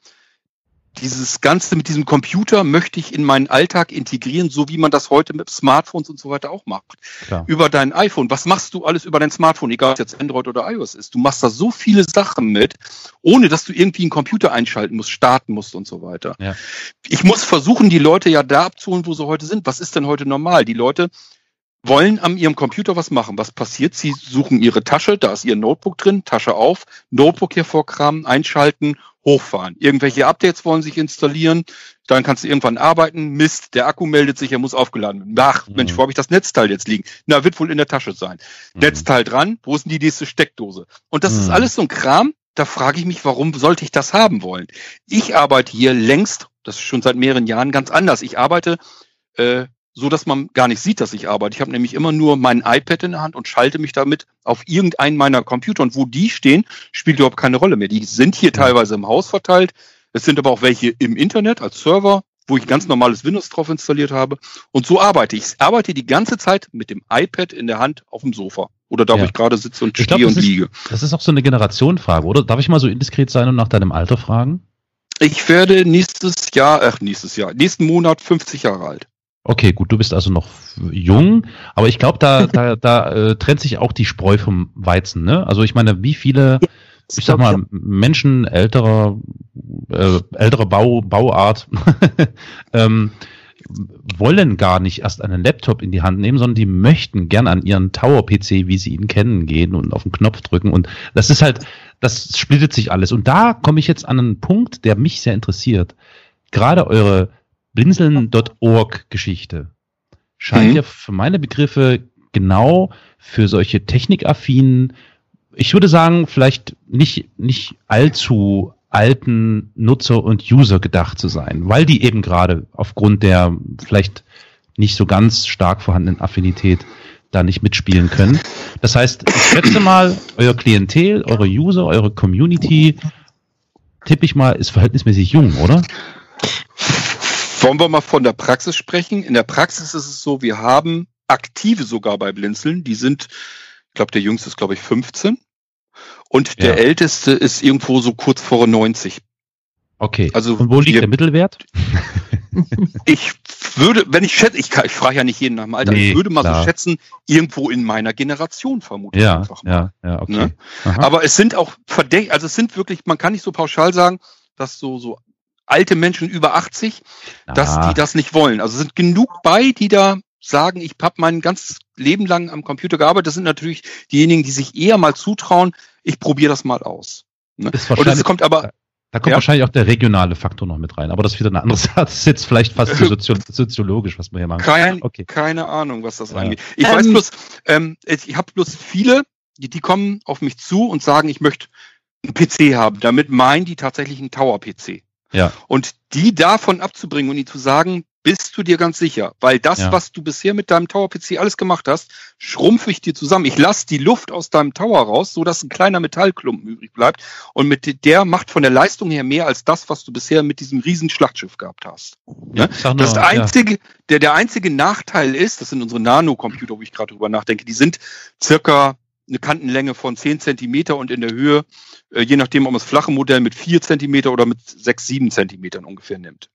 dieses Ganze mit diesem Computer möchte ich in meinen Alltag integrieren, so wie man das heute mit Smartphones und so weiter auch macht. Klar. Über dein iPhone. Was machst du alles über dein Smartphone, egal ob es jetzt Android oder iOS ist? Du machst da so viele Sachen mit, ohne dass du irgendwie einen Computer einschalten musst, starten musst und so weiter. Ja. Ich muss versuchen, die Leute ja da abzuholen, wo sie heute sind. Was ist denn heute normal? Die Leute wollen an ihrem Computer was machen. Was passiert? Sie suchen ihre Tasche, da ist ihr Notebook drin, Tasche auf, Notebook hervorkramen, einschalten, hochfahren. Irgendwelche Updates wollen sich installieren, dann kannst du irgendwann arbeiten. Mist, der Akku meldet sich, er muss aufgeladen werden. Ach, Mhm. Mensch, wo habe ich das Netzteil jetzt liegen? Na, wird wohl in der Tasche sein. Mhm. Netzteil dran, wo ist denn die nächste Steckdose? Und das ist Mhm. alles so ein Kram, da frage ich mich, warum sollte ich das haben wollen? Ich arbeite hier längst, das ist schon seit mehreren Jahren ganz anders. Ich arbeite äh, so, dass man gar nicht sieht, dass ich arbeite. Ich habe nämlich immer nur mein iPad in der Hand und schalte mich damit auf irgendeinen meiner Computer. Und wo die stehen, spielt überhaupt keine Rolle mehr. Die sind hier teilweise im Haus verteilt. Es sind aber auch welche im Internet als Server, wo ich ganz normales Windows drauf installiert habe. Und so arbeite ich. Ich arbeite die ganze Zeit mit dem iPad in der Hand auf dem Sofa. Oder da, wo Ja. ich gerade sitze und Ich glaub, stehe das und ist- liege. Das ist auch so eine Generationenfrage, oder? Darf ich mal so indiskret sein und nach deinem Alter fragen? Ich werde nächstes Jahr, ach, nächstes Jahr, nächsten Monat 50 Jahre alt. Okay, gut, du bist also noch jung, aber ich glaube, da, da, da äh, trennt sich auch die Spreu vom Weizen. Ne? Also ich meine, wie viele, ich sag mal, Menschen älterer, äh, älterer Bau, Bauart ähm, wollen gar nicht erst einen Laptop in die Hand nehmen, sondern die möchten gern an ihren Tower-PC, wie sie ihn kennen, gehen und auf den Knopf drücken. Und das ist halt, das splittet sich alles. Und da komme ich jetzt an einen Punkt, der mich sehr interessiert. Gerade eure blinzeln.org-Geschichte scheint Mhm. ja für meine Begriffe genau für solche technikaffinen, ich würde sagen, vielleicht nicht, nicht allzu alten Nutzer und User gedacht zu sein, weil die eben gerade aufgrund der vielleicht nicht so ganz stark vorhandenen Affinität da nicht mitspielen können. Das heißt, ich schätze mal, euer Klientel, eure User, eure Community, tippe ich mal, ist verhältnismäßig jung, oder? Wollen wir mal von der Praxis sprechen? In der Praxis ist es so, wir haben Aktive sogar bei Blinzeln. Die sind, ich glaube, der jüngste ist, glaube ich, 15. Und der Ja. älteste ist irgendwo so kurz vor 90. Okay. Also Und wo liegt wir- der Mittelwert? Ich würde, wenn ich schätze, ich, ich frage ja nicht jeden nach dem Alter, Nee, ich würde mal klar. so schätzen, irgendwo in meiner Generation vermutlich Ja, einfach mal. ja, ja, okay. Ne? Aber es sind auch verdächtig, also es sind wirklich, man kann nicht so pauschal sagen, dass so, so alte Menschen über 80, dass Ah, die das nicht wollen. Also es sind genug bei, die da sagen, ich habe mein ganzes Leben lang am Computer gearbeitet. Das sind natürlich diejenigen, die sich eher mal zutrauen, ich probiere das mal aus. Ne? Ist Und es wahrscheinlich- kommt aber, Da kommt Ja. wahrscheinlich auch der regionale Faktor noch mit rein, aber das ist wieder eine andere Sache. Das ist jetzt vielleicht fast so sozio soziologisch, was wir hier machen. kein, Okay. keine Ahnung, was das Ja. angeht. Ich Ähm, weiß bloß, ähm, ich habe bloß viele, die, die kommen auf mich zu und sagen, ich möchte einen PC haben. Damit meinen die tatsächlich einen Tower-PC. Ja. Und die davon abzubringen und ihnen zu sagen, bist du dir ganz sicher. Weil das, Ja. was du bisher mit deinem Tower-PC alles gemacht hast, schrumpfe ich dir zusammen. Ich lasse die Luft aus deinem Tower raus, so dass ein kleiner Metallklumpen übrig bleibt. Und mit der macht von der Leistung her mehr als das, was du bisher mit diesem riesen Schlachtschiff gehabt hast. Ja, sag nur, Das ja. einzige, der, der einzige Nachteil ist, das sind unsere Nano-Computer, wo ich gerade drüber nachdenke, die sind circa eine Kantenlänge von 10 Zentimeter und in der Höhe, äh, je nachdem, ob man das flache Modell mit 4 Zentimeter oder mit 6, 7 Zentimetern ungefähr nimmt.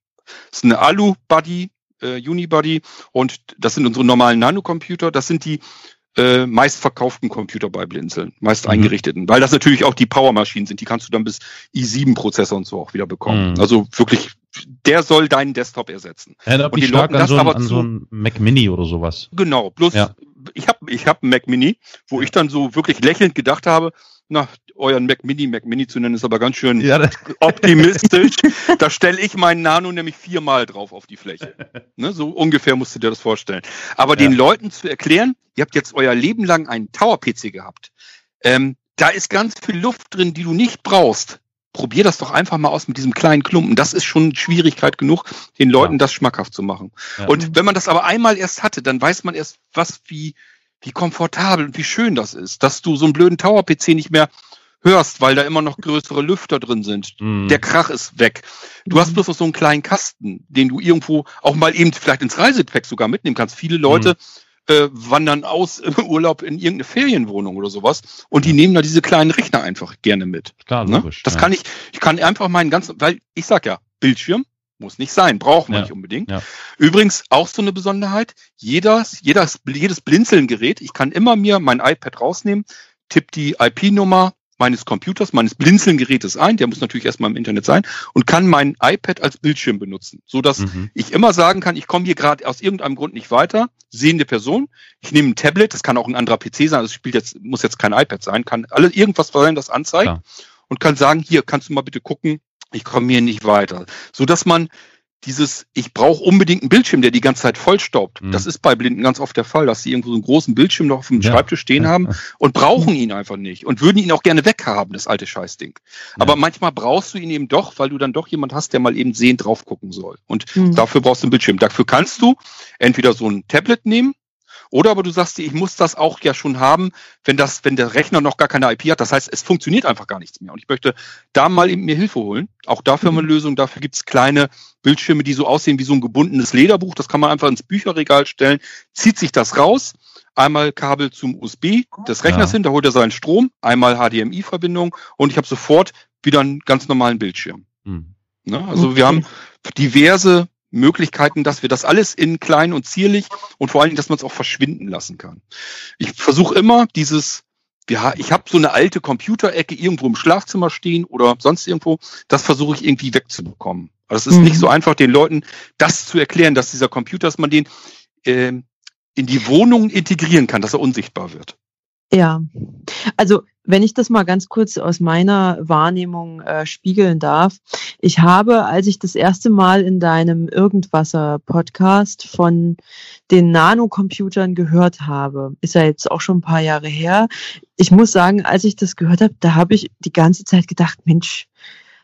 Das ist eine Alu-Buddy, äh, Unibody und das sind unsere normalen Nanocomputer. Das sind die äh, meistverkauften Computer bei Blinzeln, meist Mhm. eingerichteten, weil das natürlich auch die Powermaschinen sind. Die kannst du dann bis i7-Prozessor und so auch wieder bekommen. Mhm. Also wirklich, der soll deinen Desktop ersetzen. Erinnert und die Leuten an das so, ein, aber an zu- so ein Mac Mini oder sowas. Genau, bloß Ja. Ich habe ich hab einen Mac Mini, wo ich dann so wirklich lächelnd gedacht habe, na, euren Mac Mini, Mac Mini zu nennen, ist aber ganz schön Ja, optimistisch. da stelle ich meinen Nano nämlich viermal drauf auf die Fläche. Ne, so ungefähr musst du dir das vorstellen. Aber Ja. den Leuten zu erklären, ihr habt jetzt euer Leben lang einen Tower-PC gehabt. Ähm, da ist ganz viel Luft drin, die du nicht brauchst. Probier das doch einfach mal aus mit diesem kleinen Klumpen. Das ist schon Schwierigkeit genug, den Leuten Ja. das schmackhaft zu machen. Ja. Und wenn man das aber einmal erst hatte, dann weiß man erst, was wie, wie komfortabel und wie schön das ist, dass du so einen blöden Tower-PC nicht mehr hörst, weil da immer noch größere Lüfter drin sind. Mhm. Der Krach ist weg. Du hast bloß noch so einen kleinen Kasten, den du irgendwo auch mal eben vielleicht ins Reisegepäck sogar mitnehmen kannst. Viele Leute äh, wandern aus im Urlaub in irgendeine Ferienwohnung oder sowas und die nehmen da diese kleinen Rechner einfach gerne mit. Klar, Ne? logisch. Das ja. kann ich, ich kann einfach meinen ganzen, weil ich sag ja, Bildschirm muss nicht sein, braucht man Ja. nicht unbedingt. Übrigens auch so eine Besonderheit, jedes, jedes, jedes Blinzeln-Gerät, ich kann immer mir mein iPad rausnehmen, tipp die IP-Nummer meines Computers, meines Blinzeln-Gerätes ein, der muss natürlich erstmal im Internet sein, und kann mein iPad als Bildschirm benutzen, so dass Mhm. ich immer sagen kann, ich komme hier gerade aus irgendeinem Grund nicht weiter, sehende Person, ich nehme ein Tablet, das kann auch ein anderer PC sein, das spielt jetzt, muss jetzt kein iPad sein, kann alle irgendwas sein, das anzeigt Klar. und kann sagen, hier kannst du mal bitte gucken, ich komme hier nicht weiter. So dass man dieses, ich brauche unbedingt einen Bildschirm, der die ganze Zeit vollstaubt. Mhm. Das ist bei Blinden ganz oft der Fall, dass sie irgendwo so einen großen Bildschirm noch auf dem Ja. Schreibtisch stehen Ja. haben und brauchen ihn einfach nicht und würden ihn auch gerne weghaben, das alte Scheißding. Aber manchmal brauchst du ihn eben doch, weil du dann doch jemand hast, der mal eben sehend drauf gucken soll. Und Mhm. dafür brauchst du einen Bildschirm. Dafür kannst du entweder so ein Tablet nehmen oder aber du sagst dir, ich muss das auch ja schon haben, wenn das, wenn der Rechner noch gar keine IP hat. Das heißt, es funktioniert einfach gar nichts mehr. Und ich möchte da mal eben mir Hilfe holen. Auch dafür haben wir eine Lösung. Dafür gibt's kleine Bildschirme, die so aussehen wie so ein gebundenes Lederbuch. Das kann man einfach ins Bücherregal stellen, zieht sich das raus. Einmal Kabel zum USB des Rechners Ja. hin, da holt er seinen Strom, einmal HDMI-Verbindung und ich habe sofort wieder einen ganz normalen Bildschirm. Mhm. Ne? Also wir haben diverse Möglichkeiten, dass wir das alles in klein und zierlich und vor allen Dingen, dass man es auch verschwinden lassen kann. Ich versuche immer dieses, ja, ich habe so eine alte Computerecke irgendwo im Schlafzimmer stehen oder sonst irgendwo, das versuche ich irgendwie wegzubekommen. Also es ist Mhm. nicht so einfach, den Leuten das zu erklären, dass dieser Computer, dass man den ähm, in die Wohnung integrieren kann, dass er unsichtbar wird. Ja, also wenn ich das mal ganz kurz aus meiner Wahrnehmung äh, spiegeln darf. Ich habe, als ich das erste Mal in deinem Irgendwasser-Podcast von den Nanocomputern gehört habe, ist ja jetzt auch schon ein paar Jahre her. Ich muss sagen, als ich das gehört habe, da habe ich die ganze Zeit gedacht, Mensch,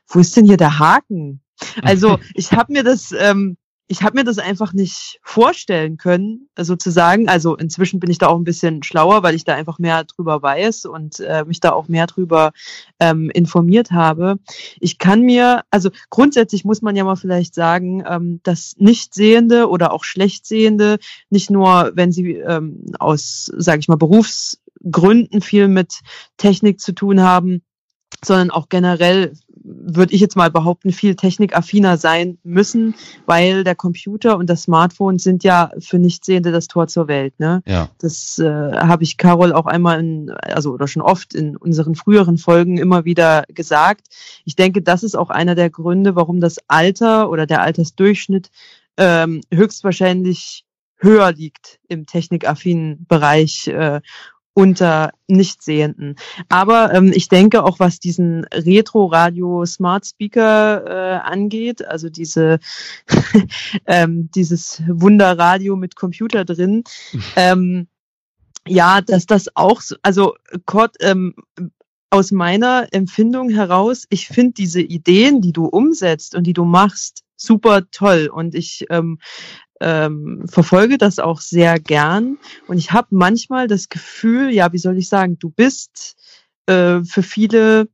wo ist denn hier der Haken? Also ich habe mir das, ähm, ich habe mir das einfach nicht vorstellen können, sozusagen. Also inzwischen bin ich da auch ein bisschen schlauer, weil ich da einfach mehr drüber weiß und äh, mich da auch mehr drüber ähm, informiert habe. Ich kann mir, also grundsätzlich muss man ja mal vielleicht sagen, ähm, dass Nichtsehende oder auch Schlechtsehende nicht nur, wenn sie ähm, aus, sage ich mal, Berufsgründen viel mit Technik zu tun haben, sondern auch generell würde ich jetzt mal behaupten, viel technikaffiner sein müssen, weil der Computer und das Smartphone sind ja für Nichtsehende das Tor zur Welt. Ne? Ja. Das äh, habe ich Carol auch einmal, in, also oder schon oft in unseren früheren Folgen immer wieder gesagt. Ich denke, das ist auch einer der Gründe, warum das Alter oder der Altersdurchschnitt ähm, höchstwahrscheinlich höher liegt im technikaffinen Bereich äh, unter Nichtsehenden. Aber ähm, ich denke auch, was diesen Retro-Radio Smart Speaker äh, angeht, also diese ähm, dieses Wunderradio mit Computer drin, ähm, ja, dass das auch, so, also Kurt, ähm, aus meiner Empfindung heraus, ich finde diese Ideen, die du umsetzt und die du machst, super toll und ich ähm, ähm, verfolge das auch sehr gern und ich habe manchmal das Gefühl, ja, wie soll ich sagen, du bist äh, für viele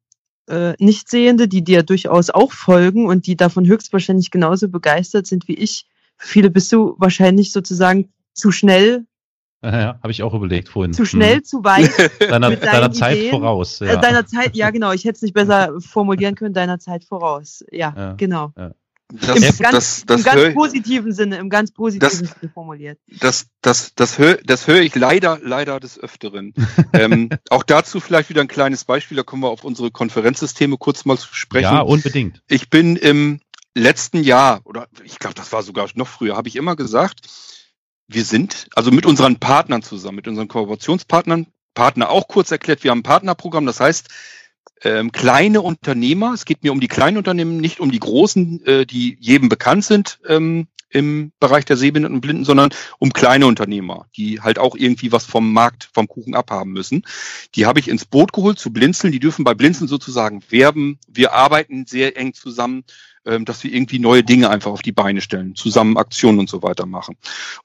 äh, Nichtsehende, die dir durchaus auch folgen und die davon höchstwahrscheinlich genauso begeistert sind wie ich. Für viele bist du wahrscheinlich sozusagen zu schnell ja, habe ich auch überlegt vorhin. Zu schnell, hm. zu weit. deiner, deiner Zeit Ideen. voraus. Ja. Äh, deiner Zeit, ja genau, ich hätte es nicht besser formulieren können, deiner Zeit voraus. Ja, ja. genau. Ja. Das, Im, ganz, das, das im ganz positiven Sinne, im ganz positiven Sinne formuliert. Das, das, das, höre das höre ich leider, leider des Öfteren. ähm, auch dazu vielleicht wieder ein kleines Beispiel, da kommen wir auf unsere Konferenzsysteme kurz mal zu sprechen. Ja, unbedingt. Ich bin im letzten Jahr, oder ich glaube, das war sogar noch früher, habe ich immer gesagt, wir sind, also mit unseren Partnern zusammen, mit unseren Kooperationspartnern, Partner auch kurz erklärt, wir haben ein Partnerprogramm, das heißt, ähm, kleine Unternehmer, es geht mir um die kleinen Unternehmen, nicht um die großen, äh, die jedem bekannt sind ähm, im Bereich der Sehbehinderten und Blinden, sondern um kleine Unternehmer, die halt auch irgendwie was vom Markt, vom Kuchen abhaben müssen. Die habe ich ins Boot geholt zu Blinzeln. Die dürfen bei Blinzeln sozusagen werben. Wir arbeiten sehr eng zusammen ähm, dass wir irgendwie neue Dinge einfach auf die Beine stellen, zusammen Aktionen und so weiter machen.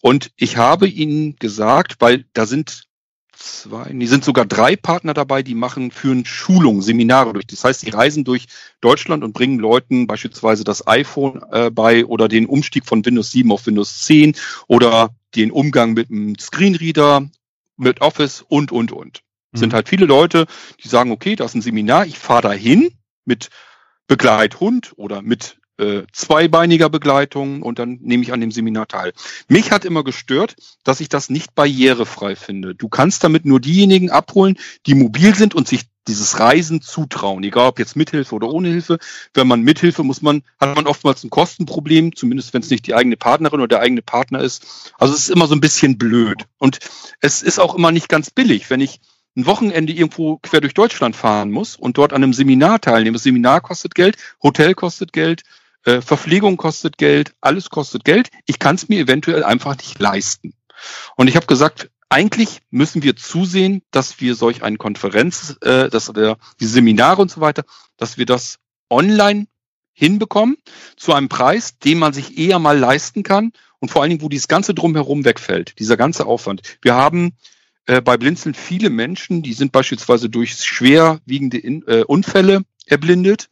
Und ich habe Ihnen gesagt, weil da sind zwei, die sind sogar drei Partner dabei, die machen, führen Schulungen, Seminare durch. Das heißt, die reisen durch Deutschland und bringen Leuten beispielsweise das iPhone äh, bei oder den Umstieg von Windows 7 auf Windows 10 oder den Umgang mit einem Screenreader, mit Office und, und, und. Mhm. Sind halt viele Leute, die sagen, okay, das ist ein Seminar, ich fahre dahin mit Begleithund oder mit äh, zweibeiniger Begleitung und dann nehme ich an dem Seminar teil. Mich hat immer gestört, dass ich das nicht barrierefrei finde. Du kannst damit nur diejenigen abholen, die mobil sind und sich dieses Reisen zutrauen, egal ob jetzt Mithilfe oder ohne Hilfe. Wenn man Mithilfe muss man, hat man oftmals ein Kostenproblem, zumindest wenn es nicht die eigene Partnerin oder der eigene Partner ist. Also es ist immer so ein bisschen blöd. Und es ist auch immer nicht ganz billig, wenn ich ein Wochenende irgendwo quer durch Deutschland fahren muss und dort an einem Seminar teilnehme. Das Seminar kostet Geld, Hotel kostet Geld, äh, Verpflegung kostet Geld, alles kostet Geld. Ich kann es mir eventuell einfach nicht leisten. Und ich habe gesagt, eigentlich müssen wir zusehen, dass wir solch eine Konferenz, äh, dass wir die Seminare und so weiter, dass wir das online hinbekommen zu einem Preis, den man sich eher mal leisten kann und vor allen Dingen, wo dieses ganze drumherum wegfällt, dieser ganze Aufwand. Wir haben äh, bei Blinzeln viele Menschen, die sind beispielsweise durch schwerwiegende In äh, Unfälle erblindet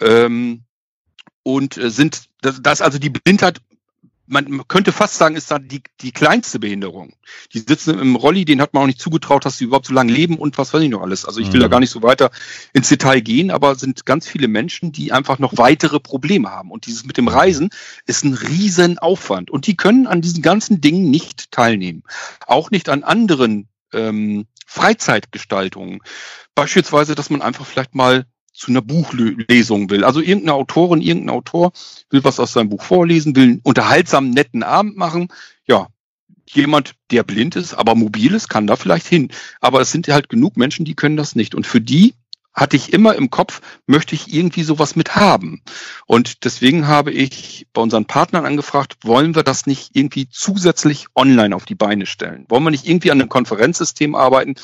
ähm, und äh, sind, das, das also die Blindheit man könnte fast sagen, ist da die, die kleinste Behinderung. Die sitzen im Rolli, denen hat man auch nicht zugetraut, dass sie überhaupt so lange leben und was weiß ich noch alles. Also ich will mhm. da gar nicht so weiter ins Detail gehen, aber sind ganz viele Menschen, die einfach noch weitere Probleme haben. Und dieses mit dem Reisen ist ein riesen Aufwand. Und die können an diesen ganzen Dingen nicht teilnehmen. Auch nicht an anderen ähm, Freizeitgestaltungen. Beispielsweise, dass man einfach vielleicht mal zu einer Buchlesung will. Also irgendeine Autorin, irgendein Autor will was aus seinem Buch vorlesen, will einen unterhaltsamen, netten Abend machen. Ja, jemand, der blind ist, aber mobil ist, kann da vielleicht hin. Aber es sind halt genug Menschen, die können das nicht. Und für die hatte ich immer im Kopf, möchte ich irgendwie sowas mit haben. Und deswegen habe ich bei unseren Partnern angefragt, wollen wir das nicht irgendwie zusätzlich online auf die Beine stellen? Wollen wir nicht irgendwie an einem Konferenzsystem arbeiten,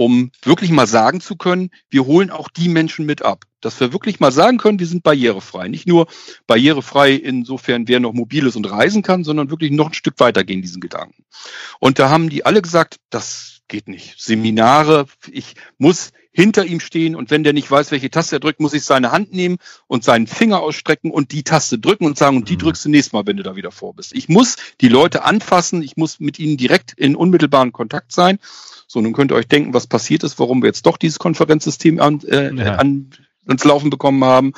um wirklich mal sagen zu können, wir holen auch die Menschen mit ab. Dass wir wirklich mal sagen können, wir sind barrierefrei. Nicht nur barrierefrei insofern, wer noch mobil ist und reisen kann, sondern wirklich noch ein Stück weitergehen, diesen Gedanken. Und da haben die alle gesagt, das geht nicht. Seminare, ich muss hinter ihm stehen und wenn der nicht weiß, welche Taste er drückt, muss ich seine Hand nehmen und seinen Finger ausstrecken und die Taste drücken und sagen, und die mhm. drückst du nächstes Mal, wenn du da wieder vor bist. Ich muss die Leute anfassen, ich muss mit ihnen direkt in unmittelbaren Kontakt sein so, nun könnt ihr euch denken, was passiert ist, warum wir jetzt doch dieses Konferenzsystem an, äh, ja. an, ans Laufen bekommen haben.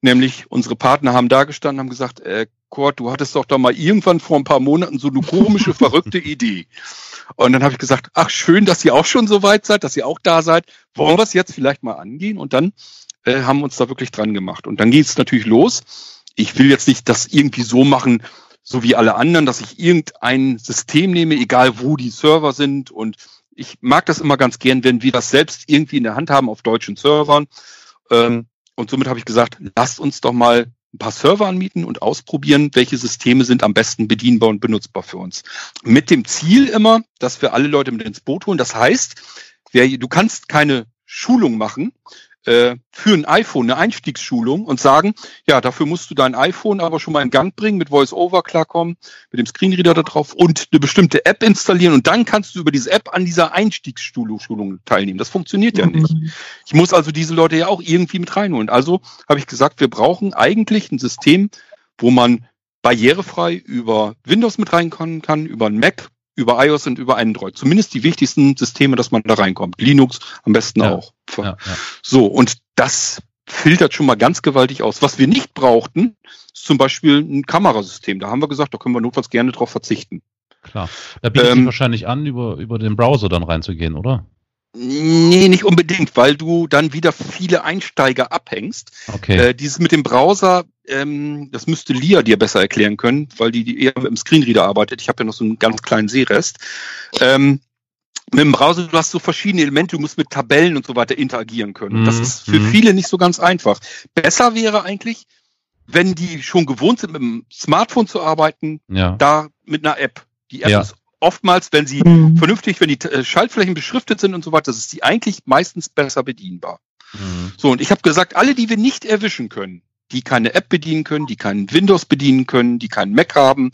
Nämlich unsere Partner haben da gestanden, haben gesagt, äh, Kurt, du hattest doch da mal irgendwann vor ein paar Monaten so eine komische, verrückte Idee. Und dann habe ich gesagt, ach schön, dass ihr auch schon so weit seid, dass ihr auch da seid. Wollen wir es jetzt vielleicht mal angehen? Und dann äh, haben wir uns da wirklich dran gemacht. Und dann geht es natürlich los. Ich will jetzt nicht das irgendwie so machen, so wie alle anderen, dass ich irgendein System nehme, egal wo die Server sind und ich mag das immer ganz gern, wenn wir das selbst irgendwie in der Hand haben auf deutschen Servern. Ähm, und somit habe ich gesagt, lasst uns doch mal ein paar Server anmieten und ausprobieren, welche Systeme sind am besten bedienbar und benutzbar für uns. Mit dem Ziel immer, dass wir alle Leute mit ins Boot holen. Das heißt, wer, du kannst keine Schulung machen, äh, für ein iPhone eine Einstiegsschulung und sagen, ja, dafür musst du dein iPhone aber schon mal in Gang bringen, mit VoiceOver klarkommen, mit dem Screenreader da drauf und eine bestimmte App installieren und dann kannst du über diese App an dieser Einstiegsschulung teilnehmen. Das funktioniert ja nicht. Mhm. Ich muss also diese Leute ja auch irgendwie mit reinholen. Also habe ich gesagt, wir brauchen eigentlich ein System, wo man barrierefrei über Windows mit reinkommen kann, über ein Mac über iOS und über Android. Zumindest die wichtigsten Systeme, dass man da reinkommt. Linux am besten ja. auch. Ja, ja. So, und das filtert schon mal ganz gewaltig aus. Was wir nicht brauchten, ist zum Beispiel ein Kamerasystem. Da haben wir gesagt, da können wir notfalls gerne drauf verzichten. Klar. Da bietet ähm, sich wahrscheinlich an, über, über den Browser dann reinzugehen, oder? Nee, nicht unbedingt, weil du dann wieder viele Einsteiger abhängst. Okay. Äh, dieses mit dem Browser, ähm, das müsste Lia dir besser erklären können, weil die, die eher mit dem Screenreader arbeitet. Ich habe ja noch so einen ganz kleinen Sehrest. Ähm, mit dem Browser, du hast so verschiedene Elemente, du musst mit Tabellen und so weiter interagieren können. Mhm. Das ist für mhm. viele nicht so ganz einfach. Besser wäre eigentlich, wenn die schon gewohnt sind, mit dem Smartphone zu arbeiten, ja. da mit einer App. Die App ja. ist oftmals, wenn sie mhm. vernünftig, wenn die äh, Schaltflächen beschriftet sind und so weiter, das ist die eigentlich meistens besser bedienbar. Mhm. So, und ich habe gesagt, alle, die wir nicht erwischen können, die keine App bedienen können, die keinen Windows bedienen können, die keinen Mac haben,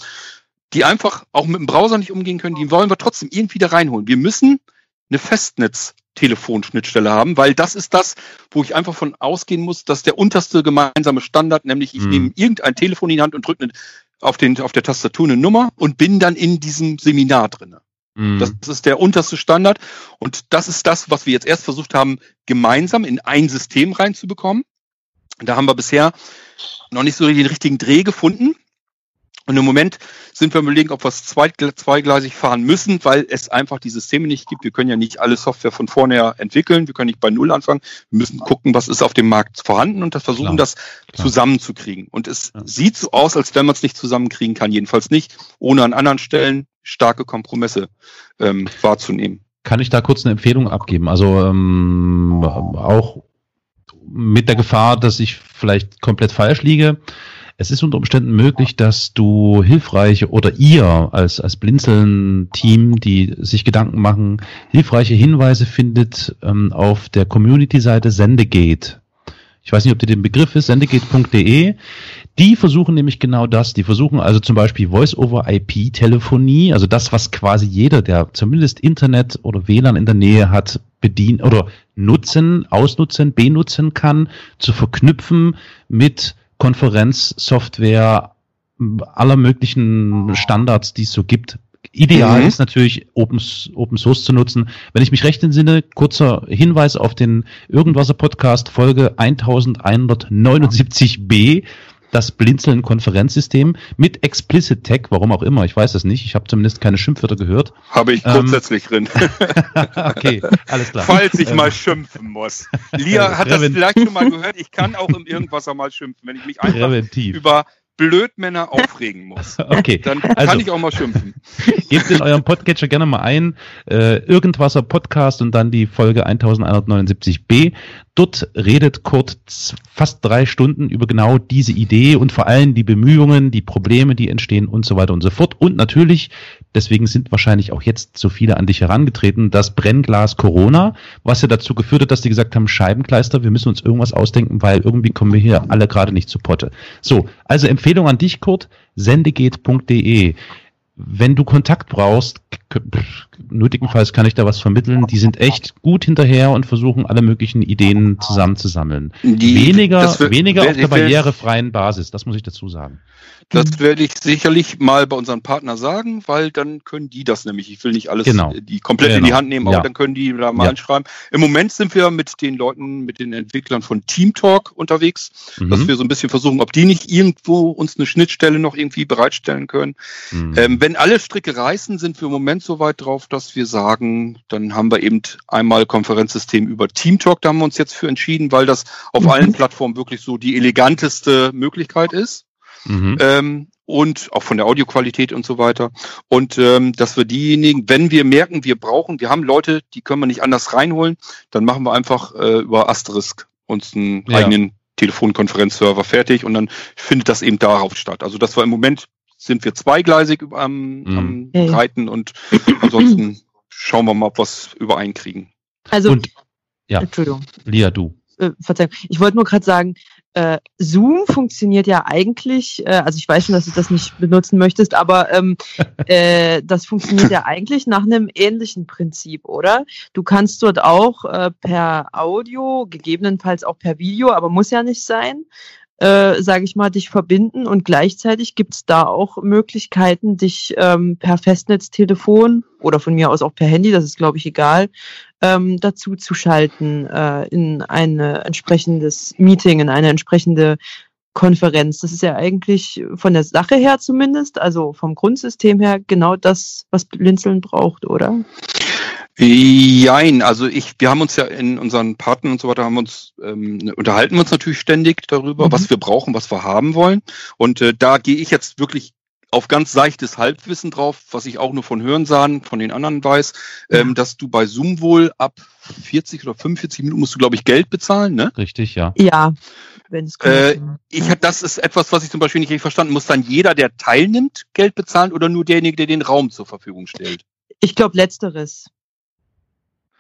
die einfach auch mit dem Browser nicht umgehen können, die wollen wir trotzdem irgendwie da reinholen. Wir müssen eine Festnetz-Telefonschnittstelle haben, weil das ist das, wo ich einfach von ausgehen muss, dass der unterste gemeinsame Standard, nämlich ich mhm. nehme irgendein Telefon in die Hand und drücke eine auf, den, auf der Tastatur eine Nummer und bin dann in diesem Seminar drinne. Mhm. Das ist der unterste Standard. Und das ist das, was wir jetzt erst versucht haben, gemeinsam in ein System reinzubekommen. Da haben wir bisher noch nicht so den richtigen Dreh gefunden. Und im Moment sind wir überlegen, ob wir es zweigleisig fahren müssen, weil es einfach die Systeme nicht gibt. Wir können ja nicht alle Software von vorne entwickeln. Wir können nicht bei Null anfangen. Wir müssen gucken, was ist auf dem Markt vorhanden und das versuchen, Klar. das zusammenzukriegen. Und es ja. sieht so aus, als wenn man es nicht zusammenkriegen kann. Jedenfalls nicht, ohne an anderen Stellen starke Kompromisse ähm, wahrzunehmen. Kann ich da kurz eine Empfehlung abgeben? Also ähm, auch mit der Gefahr, dass ich vielleicht komplett falsch liege es ist unter Umständen möglich, dass du hilfreiche oder ihr als, als Blinzeln-Team, die sich Gedanken machen, hilfreiche Hinweise findet ähm, auf der Community-Seite Sendegate. Ich weiß nicht, ob dir den Begriff ist, sendegate.de. Die versuchen nämlich genau das. Die versuchen also zum Beispiel Voice-over-IP-Telefonie, also das, was quasi jeder, der zumindest Internet oder WLAN in der Nähe hat, bedienen oder nutzen, ausnutzen, benutzen kann, zu verknüpfen mit Konferenzsoftware aller möglichen Standards, die es so gibt. Ideal mhm. ist natürlich Open, Open Source zu nutzen. Wenn ich mich recht entsinne, kurzer Hinweis auf den Irgendwasser Podcast Folge 1179b das Blinzeln-Konferenzsystem mit Explicit Tech, warum auch immer, ich weiß es nicht, ich habe zumindest keine Schimpfwörter gehört. Habe ich ähm, grundsätzlich ähm, drin. okay, alles klar. Falls ich mal schimpfen muss. Lia hat das vielleicht schon mal gehört, ich kann auch im Irgendwas einmal schimpfen, wenn ich mich einfach Präventiv. über Blödmänner aufregen muss. Okay. Dann kann also, ich auch mal schimpfen. Gebt in eurem Podcatcher gerne mal ein, äh, Irgendwasser Podcast und dann die Folge 1179b. Dort redet Kurt fast drei Stunden über genau diese Idee und vor allem die Bemühungen, die Probleme, die entstehen und so weiter und so fort. Und natürlich, deswegen sind wahrscheinlich auch jetzt so viele an dich herangetreten, das Brennglas Corona, was ja dazu geführt hat, dass die gesagt haben, Scheibenkleister, wir müssen uns irgendwas ausdenken, weil irgendwie kommen wir hier alle gerade nicht zu Potte. So, also Empfehlung an dich, Kurt, sendegeht.de wenn du Kontakt brauchst, nötigenfalls kann ich da was vermitteln. Die sind echt gut hinterher und versuchen alle möglichen Ideen zusammenzusammeln. Die, weniger wird, weniger auf der barrierefreien Basis, das muss ich dazu sagen. Das werde ich sicherlich mal bei unseren Partnern sagen, weil dann können die das nämlich. Ich will nicht alles genau. die komplett genau. in die genau. Hand nehmen, aber ja. dann können die da mal ja. einschreiben. Im Moment sind wir mit den Leuten, mit den Entwicklern von Teamtalk unterwegs, mhm. dass wir so ein bisschen versuchen, ob die nicht irgendwo uns eine Schnittstelle noch irgendwie bereitstellen können. Mhm. Ähm, wenn alle Stricke reißen, sind wir im Moment so weit drauf, dass wir sagen, dann haben wir eben einmal Konferenzsystem über Teamtalk, da haben wir uns jetzt für entschieden, weil das auf mhm. allen Plattformen wirklich so die eleganteste Möglichkeit ist. Mhm. Ähm, und auch von der Audioqualität und so weiter. Und ähm, dass wir diejenigen, wenn wir merken, wir brauchen, wir haben Leute, die können wir nicht anders reinholen, dann machen wir einfach äh, über Asterisk uns einen ja. eigenen Telefonkonferenzserver fertig und dann findet das eben darauf statt. Also das war im Moment sind wir zweigleisig am, mhm. am Reiten und ansonsten schauen wir mal, ob wir es übereinkriegen. Also und, ja, Entschuldigung. Lia, du. äh, Verzeihung, ich wollte nur gerade sagen, äh, Zoom funktioniert ja eigentlich, äh, also ich weiß schon, dass du das nicht benutzen möchtest, aber ähm, äh, das funktioniert ja eigentlich nach einem ähnlichen Prinzip, oder? Du kannst dort auch äh, per Audio, gegebenenfalls auch per Video, aber muss ja nicht sein, äh, sage ich mal, dich verbinden. Und gleichzeitig gibt's da auch Möglichkeiten, dich ähm, per Festnetztelefon oder von mir aus auch per Handy, das ist glaube ich egal, ähm, dazu zu schalten äh, in ein entsprechendes Meeting, in eine entsprechende Konferenz. Das ist ja eigentlich von der Sache her zumindest, also vom Grundsystem her genau das, was Blinzeln braucht, oder? Jein, also ich, wir haben uns ja in unseren Partnern und so weiter haben uns ähm, unterhalten wir uns natürlich ständig darüber, mhm. was wir brauchen, was wir haben wollen. Und äh, da gehe ich jetzt wirklich auf ganz seichtes Halbwissen drauf, was ich auch nur von Hörensagen von den anderen weiß, ja. ähm, dass du bei Zoom wohl ab 40 oder 45 Minuten musst du, glaube ich, Geld bezahlen, ne? Richtig, ja. Ja. Wenn es äh, ich das ist etwas, was ich zum Beispiel nicht richtig verstanden. Muss dann jeder, der teilnimmt, Geld bezahlen oder nur derjenige, der den Raum zur Verfügung stellt? Ich glaube letzteres.